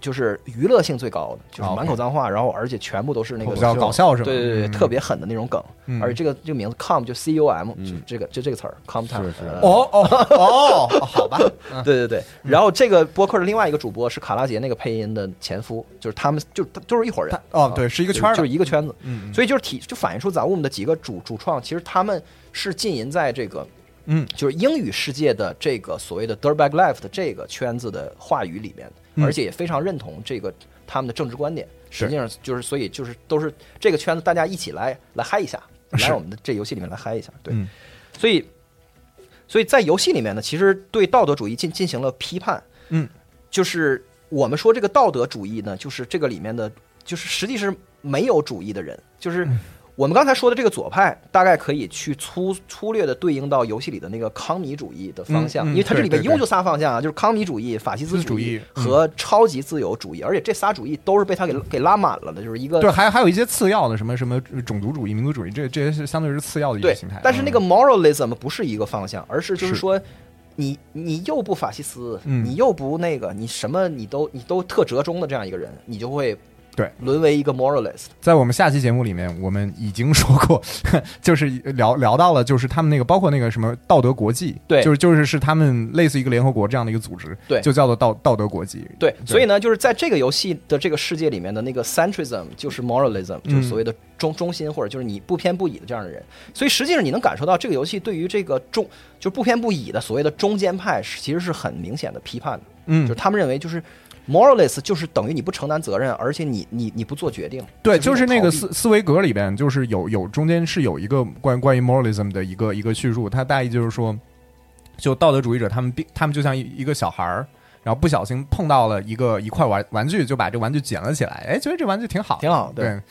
Speaker 3: 就是娱乐性最高的，就是满口脏话，然后而且全部都是那个
Speaker 4: 比较搞笑是吧？
Speaker 3: 对对对，
Speaker 4: 嗯。
Speaker 3: 特别狠的那种梗。
Speaker 4: 嗯。
Speaker 3: 而且这个这个名字 com 就 c u m 就这个就这个词儿 com time
Speaker 4: 哦哦哦，哦好吧，
Speaker 3: 对对对，然后这个播客的另外一个主播是卡拉杰那个配音的前夫，就是他们就都是一伙人。
Speaker 4: 哦，对，是一个圈儿
Speaker 3: 就是一个圈子，
Speaker 4: 嗯嗯
Speaker 3: 所以就是体就反映出咱我们的几个主主创，其实他们是浸淫在这个
Speaker 4: 嗯。
Speaker 3: 就是英语世界的这个所谓的 dirtbag life 的这个圈子的话语里面，
Speaker 4: 嗯
Speaker 3: 而且也非常认同这个他们的政治观点。实际上就是，所以就是都是这个圈子，大家一起来来嗨一下，来我们的这游戏里面来嗨一下。对，
Speaker 4: 嗯
Speaker 3: 所以所以在游戏里面呢，其实对道德主义进进行了批判。
Speaker 4: 嗯，
Speaker 3: 就是我们说这个道德主义呢，就是这个里面的，就是实际是没有主义的人，就是
Speaker 4: 嗯
Speaker 3: 我们刚才说的这个左派，大概可以去粗粗略的对应到游戏里的那个康米主义的方向，
Speaker 4: 嗯嗯
Speaker 3: 因为它这里面一共就仨方向啊，就是康米主义、法西斯
Speaker 4: 主义嗯。
Speaker 3: 和超级自由主义，而且这仨主义都是被他给给拉满了的，就是一个
Speaker 4: 对，还还有一些次要的，什么什么种族主义、民族主义，这这些是相对是次要的一个形态。，
Speaker 3: 但是那个
Speaker 4: 嗯。
Speaker 3: moralism 不是一个方向，而是就是
Speaker 4: 是。
Speaker 3: 说，你你又不法西斯，
Speaker 4: 嗯。
Speaker 3: 你又不那个，你什么你都你都特折中的这样一个人，你就会
Speaker 4: 对。
Speaker 3: 沦为一个 moralist。
Speaker 4: 在我们下期节目里面，我们已经说过，就是聊聊到了，就是他们那个包括那个什么道德国际，
Speaker 3: 对。
Speaker 4: 就是就是是他们类似一个联合国这样的一个组织，
Speaker 3: 对。
Speaker 4: 就叫做道道德国际。
Speaker 3: 对，所以呢，就是在这个游戏的这个世界里面的那个 centrism 就是 moralism，
Speaker 4: 嗯。
Speaker 3: 就是所谓的中中心或者就是你不偏不倚的这样的人。所以实际上你能感受到这个游戏对于这个中就不偏不倚的所谓的中间派其实是很明显的批判的，
Speaker 4: 嗯。
Speaker 3: 就是他们认为就是 moralist 就是等于你不承担责任，而且你你你不做决定。
Speaker 4: 对，
Speaker 3: 就
Speaker 4: 就是是那个
Speaker 3: 一种逃避
Speaker 4: 斯斯维格里边，就是有有中间是有一个关关于 moralism 的一个一个叙述，它大意就是说，就道德主义者他们并他们就像一一个小孩儿，然后不小心碰到了一个一块玩玩具，就把这玩具捡了起来，哎，觉得这玩具挺好，
Speaker 3: 挺好对。
Speaker 4: 对，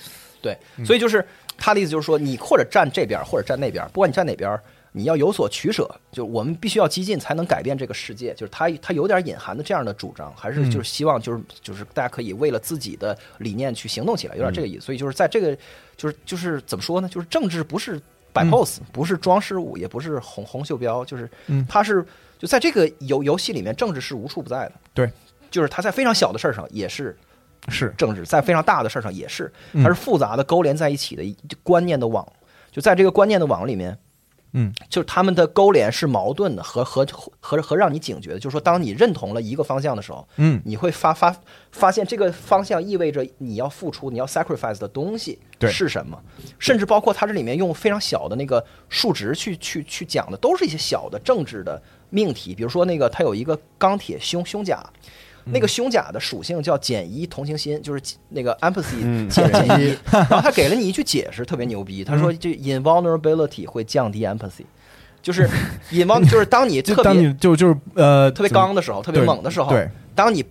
Speaker 3: 对，
Speaker 4: 嗯。
Speaker 3: 所以就是他的意思就是说，你或者站这边，或者站那边，不管你站哪边，你要有所取舍。就我们必须要激进，才能改变这个世界。就是他他有点隐含的这样的主张，还是
Speaker 4: 嗯
Speaker 3: 就是希望就是就是大家可以为了自己的理念去行动起来，有点这个意思。所以就是在这个就是就是怎么说呢？就是政治不是摆
Speaker 4: 嗯
Speaker 3: pose，、不是装饰物，也不是红红袖标，就是
Speaker 4: 嗯
Speaker 3: 它是就在这个游游戏里面，政治是无处不在的。
Speaker 4: 对，
Speaker 3: 就是他在非常小的事儿上也是
Speaker 4: 是，
Speaker 3: 政治，在非常大的事儿上也是，
Speaker 4: 嗯
Speaker 3: 它是复杂的勾连在一起的一观念的网。就在这个观念的网里面，
Speaker 4: 嗯，
Speaker 3: 就是他们的勾连是矛盾的，和和和和让你警觉的。就是说，当你认同了一个方向的时候，
Speaker 4: 嗯，
Speaker 3: 你会发发发现这个方向意味着你要付出、你要 sacrifice 的东西是什么，甚至包括它这里面用非常小的那个数值去去去讲的，都是一些小的政治的命题。比如说那个它有一个钢铁胸胸甲。那个胸甲的属性叫减一同情心，就是那个 empathy
Speaker 2: 嗯
Speaker 3: 减减一，然后他给了你一句解释，特别牛逼。他说
Speaker 4: 嗯
Speaker 3: 这 invulnerability 会降低 empathy，就是 invul 就是当你 特别
Speaker 4: 你就就是呃
Speaker 3: 特别刚的时候，特别猛的时候，
Speaker 4: 对，
Speaker 3: 当你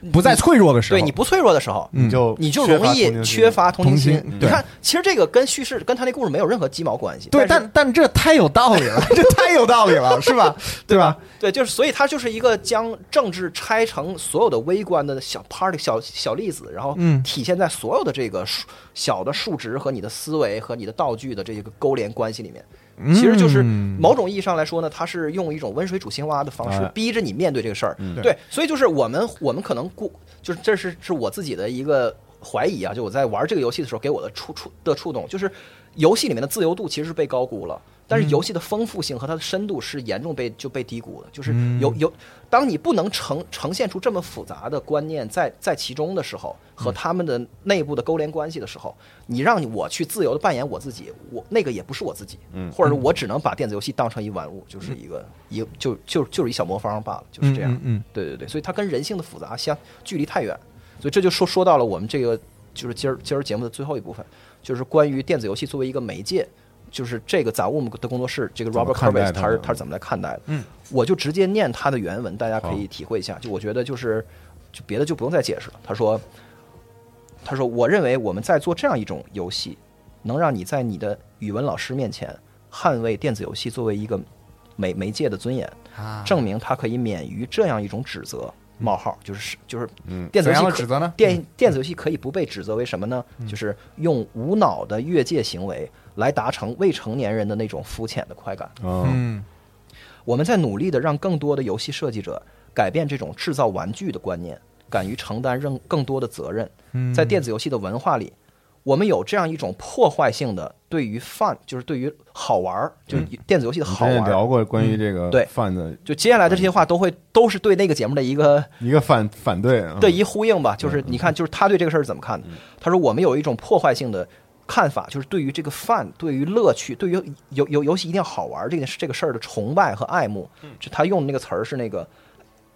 Speaker 3: 不
Speaker 4: 不再脆弱的时候，
Speaker 3: 对你不脆弱的时候，
Speaker 4: 你
Speaker 2: 就
Speaker 3: 你就容易缺乏同情心你看，其实这个跟叙事跟他那故事没有任何鸡毛关系。
Speaker 4: 对，
Speaker 3: 但
Speaker 4: 但但这太有道理了，这太有道理了，是吧？对吧？
Speaker 3: 对，就是所以它就是一个将政治拆成所有的微观的小 part 小小粒子，然后
Speaker 4: 嗯
Speaker 3: 体现在所有的这个数小的数值和你的思维和你的道具的这个勾连关系里面。其实就是
Speaker 4: 嗯。
Speaker 3: 某种意义上来说呢，它是用一种温水煮青蛙的方式
Speaker 2: 哎
Speaker 3: 逼着你面对这个事儿。
Speaker 2: 嗯。
Speaker 3: 对，所以就是我们我们可能过，就是这是是我自己的一个怀疑啊，就我在玩这个游戏的时候给我的触触的触动，就是游戏里面的自由度其实是被高估了。但是游戏的丰富性和它的深度是严重被就被低估的，就是有有，当你不能呈呈现出这么复杂的观念在在其中的时候，和他们的内部的勾连关系的时候，你让我去自由的扮演我自己，我那个也不是我自己，
Speaker 2: 嗯。
Speaker 3: 或者我只能把电子游戏当成一玩物，就是一个一个就就就是一小魔方罢了，就是这样。
Speaker 4: 嗯嗯。
Speaker 3: 对对对，所以它跟人性的复杂相距离太远，所以这就说说到了我们这个就是今儿今儿节目的最后一部分，就是关于电子游戏作为一个媒介，就是这个杂物的工作室这个 Robert
Speaker 2: 看待
Speaker 3: Kurvis
Speaker 2: 它的
Speaker 3: 他是他是怎么来看待的？
Speaker 4: 嗯，
Speaker 3: 我就直接念他的原文，大家可以体会一下。就我觉得就是就别的就不用再解释了。他说他说我认为我们在做这样一种游戏，能让你在你的语文老师面前捍卫电子游戏作为一个媒媒介的尊严。
Speaker 4: 啊，
Speaker 3: 证明他可以免于这样一种指责，冒号就是就是
Speaker 2: 嗯
Speaker 4: 怎样
Speaker 3: 电子游戏可
Speaker 4: 的指责呢？
Speaker 3: 电电子游戏可以不被指责为什么呢？就是用无脑的越界行为来达成未成年人的那种肤浅的快感。我们在努力的让更多的游戏设计者改变这种制造玩具的观念，敢于承担任更多的责任。
Speaker 4: 嗯，
Speaker 3: 在电子游戏的文化里，我们有这样一种破坏性的对于 fun，就是对于好玩儿，就是电子游戏的好玩儿。
Speaker 2: 聊过关于这个
Speaker 3: 对
Speaker 2: fun 的
Speaker 3: 就接下来的这些话都会都是对那个节目的一个
Speaker 2: 一个反反对啊，
Speaker 3: 的一呼应吧，就是你看，就是他对这个事儿怎么看的？他说我们有一种破坏性的看法，就是对于这个 fun，对于乐趣，对于游游游戏一定要好玩这件事这个事儿的崇拜和爱慕。就他用的那个词儿是那个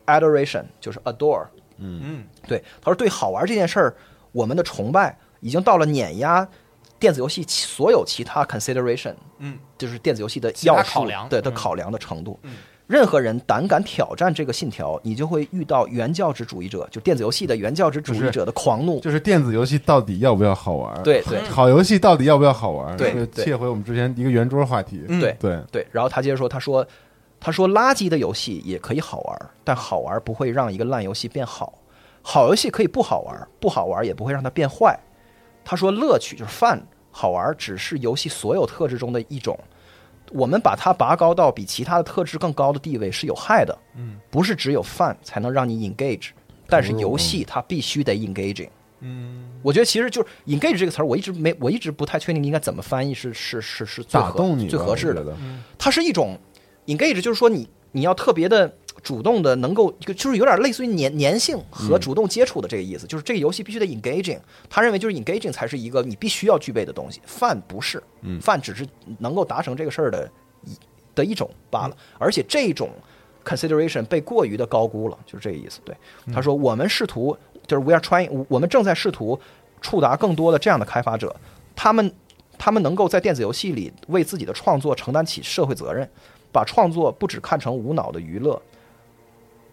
Speaker 3: adoration，就是 adore。
Speaker 4: 嗯
Speaker 3: 对，他说对好玩这件事儿，我们的崇拜已经到了碾压电子游戏所有其他 consideration，
Speaker 4: 嗯，
Speaker 3: 就是电子游戏的要素
Speaker 4: 考量嗯
Speaker 3: 对的考量的程度。任何人胆敢挑战这个信条，你就会遇到原教旨主义者，就电子游戏的原教旨主义者的狂怒。
Speaker 2: 就是电子游戏到底要不要好玩？，
Speaker 3: 对对
Speaker 2: 好游戏到底要不要好玩？
Speaker 3: 对对
Speaker 2: 切回我们之前一个圆桌话题。
Speaker 4: 嗯
Speaker 3: 对
Speaker 2: 对，
Speaker 3: 对，然后他接着说，他说，他说垃圾的游戏也可以好玩，但好玩不会让一个烂游戏变好，好游戏可以不好玩，不好玩也不会让它变坏。他说，乐趣就是 fun，好玩只是游戏所有特质中的一种。我们把它拔高到比其他的特质更高的地位是有害的。
Speaker 4: 嗯，
Speaker 3: 不是只有 fun 才能让你 engage，但是游戏它必须得 engaging。
Speaker 4: 嗯
Speaker 3: 我觉得其实就是 engage 这个词儿，我一直没，我一直不太确定应该怎么翻译是是是是最合
Speaker 2: 打动你
Speaker 3: 最合适的它是一种 engage，就是说你你要特别的主动的，能够就就是有点类似于粘粘性和主动接触的这个意思，就是这个游戏必须得 engaging。他认为就是 engaging 才是一个你必须要具备的东西，饭不是，
Speaker 2: 嗯。
Speaker 3: 饭只是能够达成这个事儿的一的一种罢了，而且这种 consideration 被过于的高估了，就是这个意思。对，他说我们试图就是 we are trying，我们正在试图触达更多的这样的开发者，他们他们能够在电子游戏里为自己的创作承担起社会责任，把创作不只看成无脑的娱乐，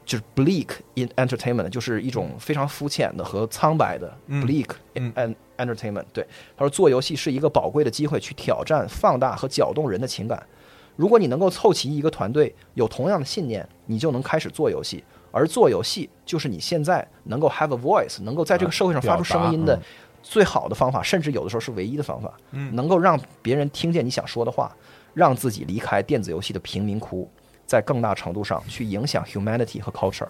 Speaker 3: 就是 bleak in entertainment，就是一种非常肤浅的和苍白的
Speaker 4: 嗯
Speaker 3: bleak
Speaker 4: 嗯
Speaker 3: and entertainment。对，他说做游戏是一个宝贵的机会，去挑战、放大和搅动人的情感。如果你能够凑齐一个团队，有同样的信念，你就能开始做游戏。而做游戏就是你现在能够 have a voice，能够在这个社会上发出声音的最好的方法，甚至有的时候是唯一的方法。
Speaker 4: 嗯
Speaker 3: 能够让别人听见你想说的话，让自己离开电子游戏的贫民窟，在更大程度上去影响 humanity 和 culture。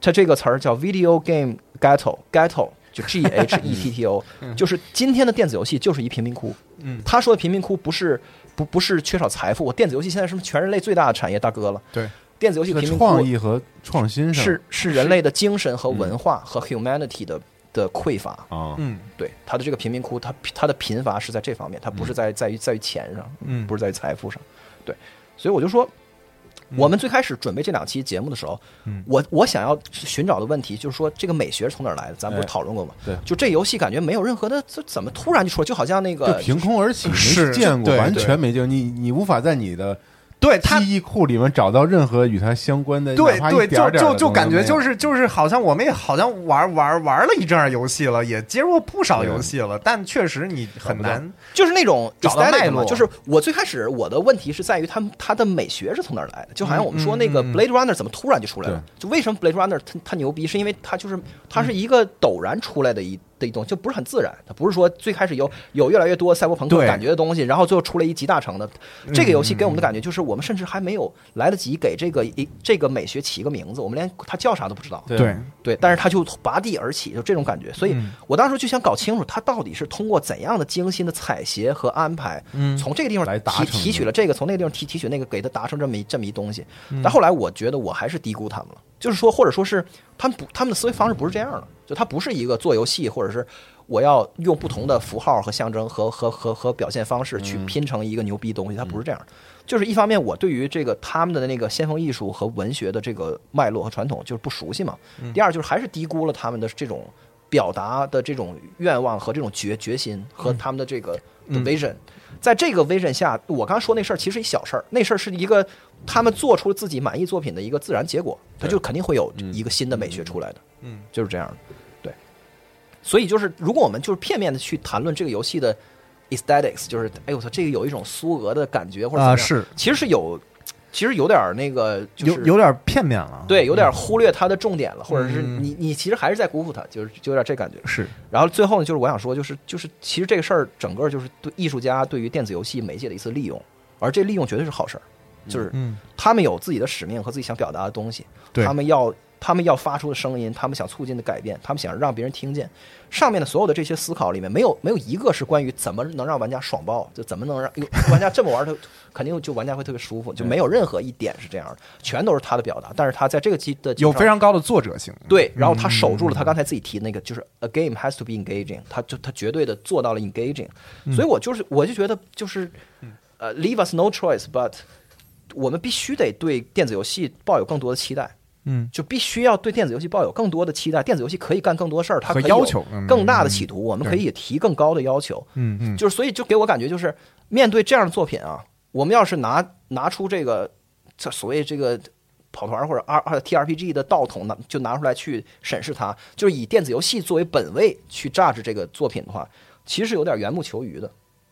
Speaker 3: 它这个词儿叫 video game ghetto，ghetto 就 G H E T T O，就是今天的电子游戏就是一贫民窟。
Speaker 4: 嗯。
Speaker 3: 他说的贫民窟不是不不是缺少财富，我电子游戏现在是全人类最大的产业，大哥了。
Speaker 4: 对，
Speaker 3: 电子游戏
Speaker 2: 在
Speaker 3: 贫民窟
Speaker 2: 创意和创新
Speaker 3: 是是人类的精神和文化和 humanity 的的匮乏。
Speaker 2: 啊，
Speaker 4: 嗯。
Speaker 3: 对他的这个贫民窟，他他的贫乏是在这方面，他不是在在于在于钱上，
Speaker 4: 嗯。
Speaker 3: 不是在于财富上，对，所以我就说，我们最开始准备这两期节目的时候，
Speaker 4: 嗯
Speaker 3: 我我想要寻找的问题就是说，这个美学是从哪儿来的？咱不是
Speaker 2: 哎
Speaker 3: 讨论过吗？
Speaker 2: 对
Speaker 3: 就这游戏感觉没有任何的，这怎么突然就出来？就好像那
Speaker 2: 就
Speaker 3: 个
Speaker 2: 凭空而起，没
Speaker 4: 是
Speaker 2: 见过，完全没见过。你你无法在你的
Speaker 4: 对他
Speaker 2: 记忆库里面找到任何与它相关的，
Speaker 4: 对对，就就就感觉就是就是好像我们也好像玩玩玩了一阵儿游戏了，也接触不少游戏了，但确实你很难
Speaker 3: 就是那种
Speaker 4: 找到，脉络
Speaker 3: 就是 我最开始我的问题是在于它它的美学是从哪儿来的？就好像我们说那个 Blade Runner 怎么突然就出来了？就为什么 Blade Runner 它它牛逼？是因为它就是它是一个陡然出来的一的一东西，就不是很自然。它不是说最开始有有越来越多赛博朋克感觉的东西，然后最后出了一集大成的。这个游戏给我们的感觉就是，我们甚至还没有来得及给这个一这个美学起个名字，我们连它叫啥都不知道。
Speaker 2: 对
Speaker 4: 对
Speaker 3: 对，但是它就拔地而起，就这种感觉。所以
Speaker 4: 嗯
Speaker 3: 我当时就想搞清楚，它到底是通过怎样的精心的采撷和安排，
Speaker 4: 嗯
Speaker 3: 从这个地方提
Speaker 2: 来达成
Speaker 3: 提取了这个，从那个地方提提取那个，给它达成这么一这么一东西。
Speaker 4: 嗯
Speaker 3: 但后来我觉得我还是低估他们了，就是说，或者说是他们不，他们的思维方式不是这样的，就他不是一个做游戏，或者是我要用不同的符号和象征和和和和表现方式去
Speaker 2: 嗯
Speaker 3: 拼成一个牛逼东西，他不是这样的。就是一方面，我对于这个他们的那个先锋艺术和文学的这个脉络和传统就是不熟悉嘛。第二就是还是低估了他们的这种表达的这种愿望和这种决决心和他们的这个 vision。在这个 vision 下，我刚说那事儿其实一小事儿，那事儿是一个他们做出自己满意作品的一个自然结果，他就肯定会有一个新的美学出来的。
Speaker 4: 嗯
Speaker 3: 就是这样的，对。所以就是，如果我们就是片面的去谈论这个游戏的 aesthetics，就是哎呦我操，这个有一种苏俄的感觉或者
Speaker 4: 啊是
Speaker 3: 其实是有其实有点儿那个，就是
Speaker 1: 有有点片面了。
Speaker 3: 对，有点忽略它的重点了，或者是
Speaker 1: 嗯。
Speaker 3: 你你其实还是在辜负它，就是就有点这感觉。
Speaker 1: 是。
Speaker 3: 然后最后呢，就是我想说，就是就是其实这个事儿整个就是对艺术家对于电子游戏媒介的一次利用，而这利用绝对是好事儿，就是
Speaker 1: 嗯，
Speaker 3: 他们有自己的使命和自己想表达的东西，
Speaker 1: 对。
Speaker 3: 他们要他们要发出的声音，他们想促进的改变，他们想让别人听见。上面的所有的这些思考里面，没有没有一个是关于怎么能让玩家爽爆，就怎么能让玩家这么玩，他肯定就玩家会特别舒服，就没有任何一点是这样的，全都是他的表达。但是他在这个基的
Speaker 1: 有非常高的作者性。
Speaker 3: 对，然后他守住了他刚才自己提的那个，就是 a game has to be engaging，他就他绝对的做到了 engaging，所以我就是我就觉得就是呃 leave us no choice，but 我们必须得对电子游戏抱有更多的期待，
Speaker 1: 嗯，
Speaker 3: 就必须要对电子游戏抱有更多的期待。电子游戏可以干更多事儿，它
Speaker 1: 和
Speaker 3: 可以
Speaker 1: 要求嗯
Speaker 3: 更大的企图，我们可以提更高的要求。
Speaker 1: 嗯嗯，
Speaker 3: 就是所以就给我感觉就是面对这样的作品啊，我们要是拿拿出这个这所谓这个跑团或者 R 二 T R P G 的道统拿就拿出来去审视它，就是以电子游戏作为本位去榨制这个作品的话，其实有点缘木求鱼的，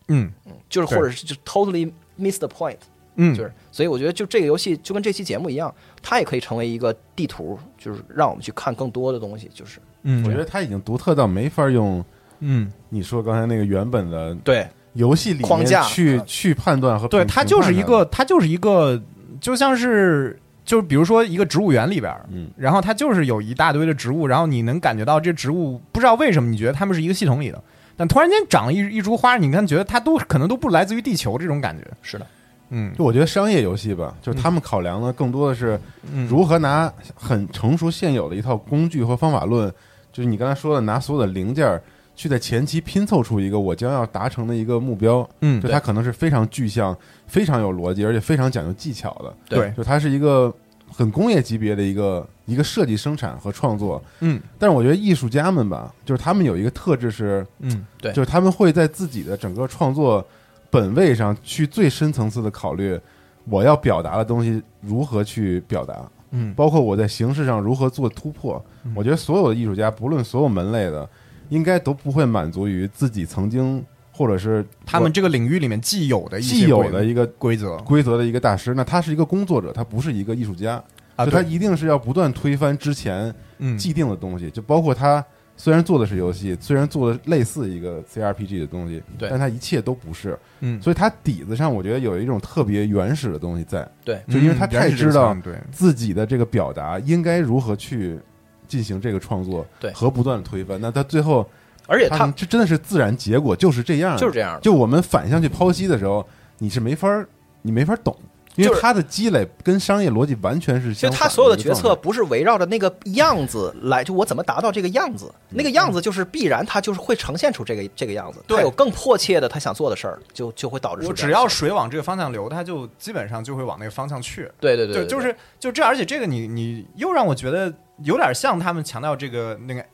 Speaker 1: 嗯。
Speaker 3: 嗯就是或者是就 totally miss the point，
Speaker 1: 嗯，
Speaker 3: 就是所以我觉得就这个游戏就跟这期节目一样，它也可以成为一个地图，就是让我们去看更多的东西，就是
Speaker 1: 嗯，
Speaker 2: 我觉得它已经独特到没法用
Speaker 1: 嗯，
Speaker 2: 你说刚才那个原本的
Speaker 3: 对
Speaker 2: 游戏里面
Speaker 3: 框架
Speaker 2: 去去判断和
Speaker 1: 对，它就是一，个，它就是一个，就像是。就比如说一个植物园里边，
Speaker 2: 嗯
Speaker 1: 然后它就是有一大堆的植物，然后你能感觉到这植物不知道为什么你觉得它们是一个系统里的，但突然间长了一一株花，你看觉得它都可能都不来自于地球这种感觉，
Speaker 3: 是的，
Speaker 1: 嗯。
Speaker 2: 就我觉得商业游戏吧，就是他们考量的更多的是
Speaker 1: 嗯。
Speaker 2: 如何拿很成熟现有的一套工具和方法论，就是你刚才说的，拿所有的零件儿去在前期拼凑出一个我将要达成的一个目标，
Speaker 1: 嗯
Speaker 2: 就它可能是非常具象、非常有逻辑，而且非常讲究技巧的。
Speaker 1: 对。
Speaker 2: 就它是一个很工业级别的一个一个设计、生产和创作。
Speaker 1: 嗯。
Speaker 2: 但是我觉得艺术家们吧，就是他们有一个特质是，
Speaker 1: 嗯
Speaker 3: 对。
Speaker 2: 就是他们会在自己的整个创作本位上去最深层次的考虑，我要表达的东西如何去表达。
Speaker 1: 嗯
Speaker 2: 包括我在形式上如何做突破。我觉得所有的艺术家，不论所有门类的，应该都不会满足于自己曾经或者是
Speaker 1: 他们这个领域里面既有的一些
Speaker 2: 既有的一个
Speaker 1: 规则
Speaker 2: 规则的一个大师。那他是一个工作者，他不是一个艺术家，
Speaker 1: 啊，
Speaker 2: 就他一定是要不断推翻之前
Speaker 1: 嗯
Speaker 2: 既定的东西，就包括他。虽然做的是游戏，虽然做的类似一个 CRPG 的东西，
Speaker 3: 对。
Speaker 2: 但它一切都不是，
Speaker 1: 嗯，
Speaker 2: 所以它底子上我觉得有一种特别原始的东西在，
Speaker 3: 对。
Speaker 2: 就因为他太知道
Speaker 1: 对。
Speaker 2: 自己的这个表达应该如何去进行这个创作，
Speaker 3: 对。
Speaker 2: 和不断的推翻。那他最后，
Speaker 3: 而且他
Speaker 2: 这真的是自然结果，就是这样，
Speaker 3: 就是这样。
Speaker 2: 就我们反向去剖析的时候，你是没法儿，你没法儿懂，因
Speaker 3: 就是
Speaker 2: 为他的积累跟商业逻辑完全是
Speaker 3: 就
Speaker 2: 相反
Speaker 3: 他所有的决策不是围绕着那个样子来，就我怎么达到这个样子，那个样子就是必然，他就是会呈现出这个这个样子。
Speaker 1: 对
Speaker 3: 他有更迫切的他想做的事儿，就就会导致
Speaker 1: 只要水往这个方向流，它就基本上就会往那个方向去。
Speaker 3: 对对对对，
Speaker 1: 就是就这，而且这个你你又让我觉得有点像他们强调这个那个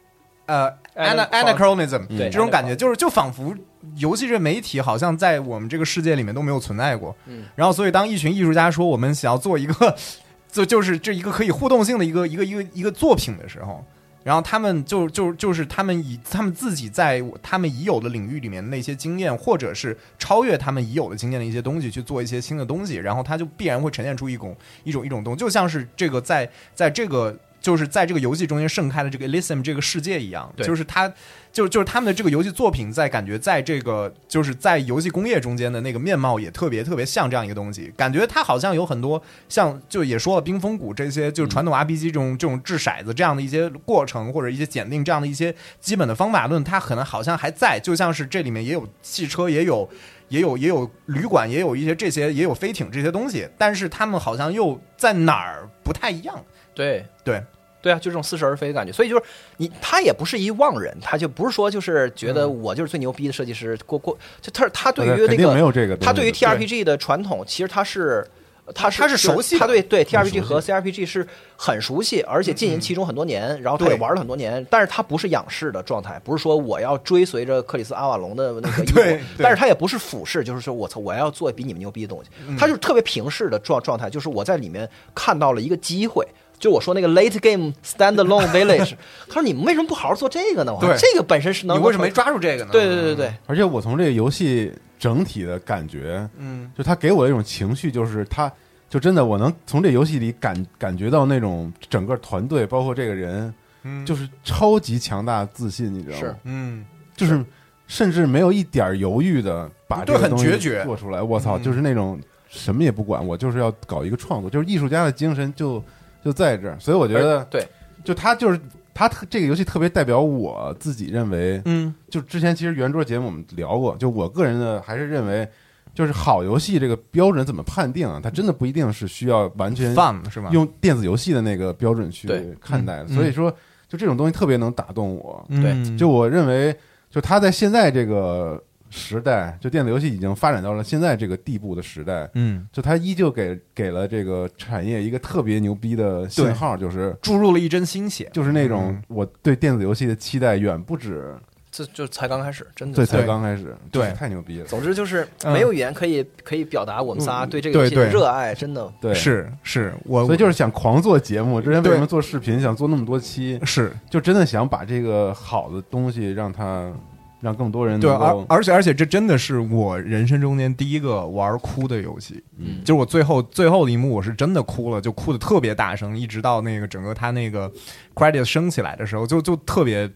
Speaker 1: 呃 ana anachronism
Speaker 3: 对
Speaker 1: 这种感觉，就是就仿佛游戏这媒体好像在我们这个世界里面都没有存在过。
Speaker 3: 嗯，
Speaker 1: 然后所以当一群艺术家说我们想要做一个 就就是这一个可以互动性的一个一个一个一个作品的时候。然后他们就就就是他们以他们自己在他们已有的领域里面那些经验，或者是超越他们已有的经验的一些东西去做一些新的东西，然后它就必然会呈现出一种一种一种东西，就像是这个在在这个就是在这个游戏中间盛开的这个 Elysium 这个世界一样，就是它就就是他们的这个游戏作品在感觉在这个就是在游戏工业中间的那个面貌也特别特别像这样一个东西，感觉它好像有很多像就也说了冰封谷这些就是传统 RPG 这种这种掷骰子这样的一些过程或者一些检定这样的一些基本的方法论，它可能好像还在，就像是这里面也有汽车也有。也有也有旅馆，也有一些这些，也有飞艇这些东西，但是他们好像又在哪儿不太一样。
Speaker 3: 对
Speaker 1: 对
Speaker 3: 对啊，就这种似是而非的感觉。所以就是你，他也不是一妄人，他就不是说就是觉得我就是最牛逼的设计师。过过，就他他对于
Speaker 2: 那个没
Speaker 3: 那个
Speaker 2: 有这个
Speaker 3: 他对于 TRPG 的传统，其实他是。他是
Speaker 1: 他是熟悉
Speaker 3: 他对对 TRPG 和 CRPG 是很熟悉，而且浸淫其中很多年，然后他也玩了很多年，但是他不是仰视的状态，不是说我要追随着克里斯阿瓦隆的那个 但是他也不是俯视，就是说我操，我要做比你们牛逼的东西，他就是特别平视的状状态，就是我在里面看到了一个机会。就我说那个 late game standalone village，他说你们为什么不好好做这个呢？我这个本身是能
Speaker 1: 你为什么没抓住这个呢？
Speaker 3: 对对对对对，
Speaker 2: 而且我从这个游戏整体的感觉，
Speaker 1: 嗯，
Speaker 2: 就他给我的一种情绪，就是他就真的我能从这游戏里感感觉到那种整个团队，包括这个人，
Speaker 1: 嗯。
Speaker 2: 就是超级强大自信，你知道吗？
Speaker 3: 是。
Speaker 1: 嗯。
Speaker 2: 就是甚至没有一点犹豫的把这
Speaker 1: 很
Speaker 2: 个东西
Speaker 1: 决绝。
Speaker 2: 做出来。我操，
Speaker 1: 嗯。
Speaker 2: 就是那种什么也不管，我就是要搞一个创作，就是艺术家的精神就就在这儿。所以我觉得，
Speaker 3: 对，
Speaker 2: 就他就是他特这个游戏特别代表我自己认为，
Speaker 1: 嗯
Speaker 2: 就之前其实圆桌节目我们聊过，就我个人的还是认为，就是好游戏这个标准怎么判定啊？它真的不一定是需要完全
Speaker 1: 是吧？
Speaker 2: 用电子游戏的那个标准去看待的。
Speaker 1: 嗯
Speaker 2: 所以说，就这种东西特别能打动我。
Speaker 1: 对
Speaker 2: 就我认为，就他在现在这个时代，就电子游戏已经发展到了现在这个地步的时代，
Speaker 1: 嗯。
Speaker 2: 就它依旧给给了这个产业一个特别牛逼的信号，就是
Speaker 1: 注入了一针新血，
Speaker 2: 就是那种
Speaker 1: 嗯
Speaker 2: 我对电子游戏的期待远不止。
Speaker 3: 这就才刚开始，真的
Speaker 2: 对
Speaker 3: 才
Speaker 2: 才刚开始，
Speaker 1: 对。
Speaker 2: 太牛逼了。
Speaker 3: 总之就是
Speaker 1: 嗯。
Speaker 3: 没有语言可以可以表达我们仨
Speaker 2: 嗯
Speaker 3: 对这个游戏的
Speaker 1: 对对。
Speaker 3: 热爱，真的。
Speaker 2: 对，
Speaker 1: 是是，我
Speaker 2: 所以就是想狂做节目。之前为什么做视频，想做那么多期，
Speaker 1: 是。
Speaker 2: 就真的想把这个好的东西让它让更多人
Speaker 1: 对，而而且而且这真的是我人生中间第一个玩哭的游戏，
Speaker 2: 嗯。
Speaker 1: 就是我最后最后的一幕我是真的哭了，就哭的特别大声，一直到那个整个他那个 credit 升起来的时候，就就特别，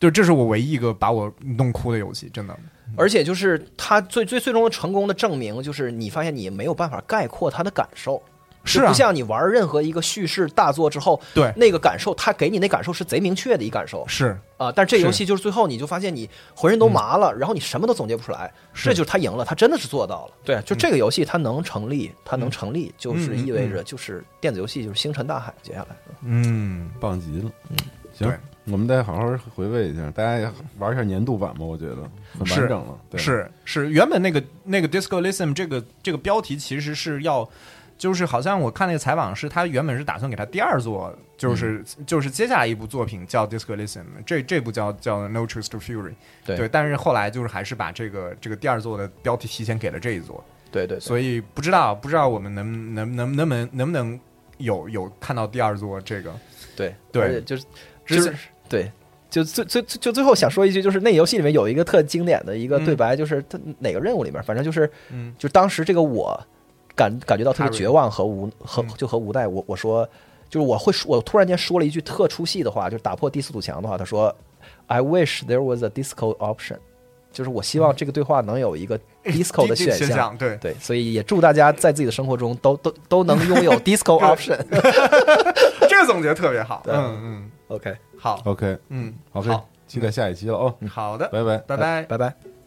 Speaker 1: 就这是我唯一一个把我弄哭的游戏，真的。
Speaker 3: 而且就是他最最最终的成功的证明，就是你发现你没有办法概括他的感受，
Speaker 1: 是啊
Speaker 3: 不像你玩任何一个叙事大作之后，
Speaker 1: 对
Speaker 3: 那个感受，他给你那感受是贼明确的一感受
Speaker 1: 是
Speaker 3: 啊。但是这游戏就是最后你就发现你浑身都麻了，然后你什么都总结不出来，
Speaker 1: 是
Speaker 3: 这就是他赢了，他真的是做到了。对，就这个游戏它能成立，它能成立，就是意味着就是电子游戏就是星辰大海。接下来，
Speaker 1: 嗯，
Speaker 2: 棒极了。嗯
Speaker 1: 行，
Speaker 2: 我们再好好回味一下，大家也玩一下年度版吧，我觉得很
Speaker 1: 是
Speaker 2: 完整了。对，
Speaker 1: 是是，原本那个那个 Disco Listen 这个这个标题其实是要。就是好像我看那个采访是，他原本是打算给他第二作，就是、就是接下来一部作品叫 Disco Listen，这这部叫叫 No Truth to Fury，
Speaker 3: 对。
Speaker 1: 但是后来就是还是把这个这个第二作的标题提前给了这一作，
Speaker 3: 对对，
Speaker 1: 所以不知道不知道我们能能能能不能能不能有有看到第二作这个，
Speaker 3: 对
Speaker 1: 对。
Speaker 3: 就是就是对。就最最就最后想说一句，就是那游戏里面有一个特经典的一个
Speaker 1: 嗯
Speaker 3: 对白，就是他哪个任务里面，反正就是
Speaker 1: 嗯
Speaker 3: 就当时这个我感感觉到特别绝望和无和
Speaker 1: 嗯。
Speaker 3: 就和无奈，我我说就是我会说我突然间说了一句特出戏的话，就是打破第四堵墙的话，他说 I wish there was a disco option，就是我希望这个对话能有一个 disco 的选项。
Speaker 1: 项，对，
Speaker 3: 对，所以也祝大家在自己的生活中都都都能拥有 disco option。
Speaker 1: 这个总结特别好，
Speaker 3: 对。
Speaker 1: 嗯嗯
Speaker 3: ，OK，
Speaker 1: 好
Speaker 2: ，OK。
Speaker 1: 嗯
Speaker 2: OK，
Speaker 1: 好。
Speaker 2: 期待下一期了哦，
Speaker 1: 好的，
Speaker 2: 拜拜。
Speaker 1: 拜拜。
Speaker 3: 拜拜。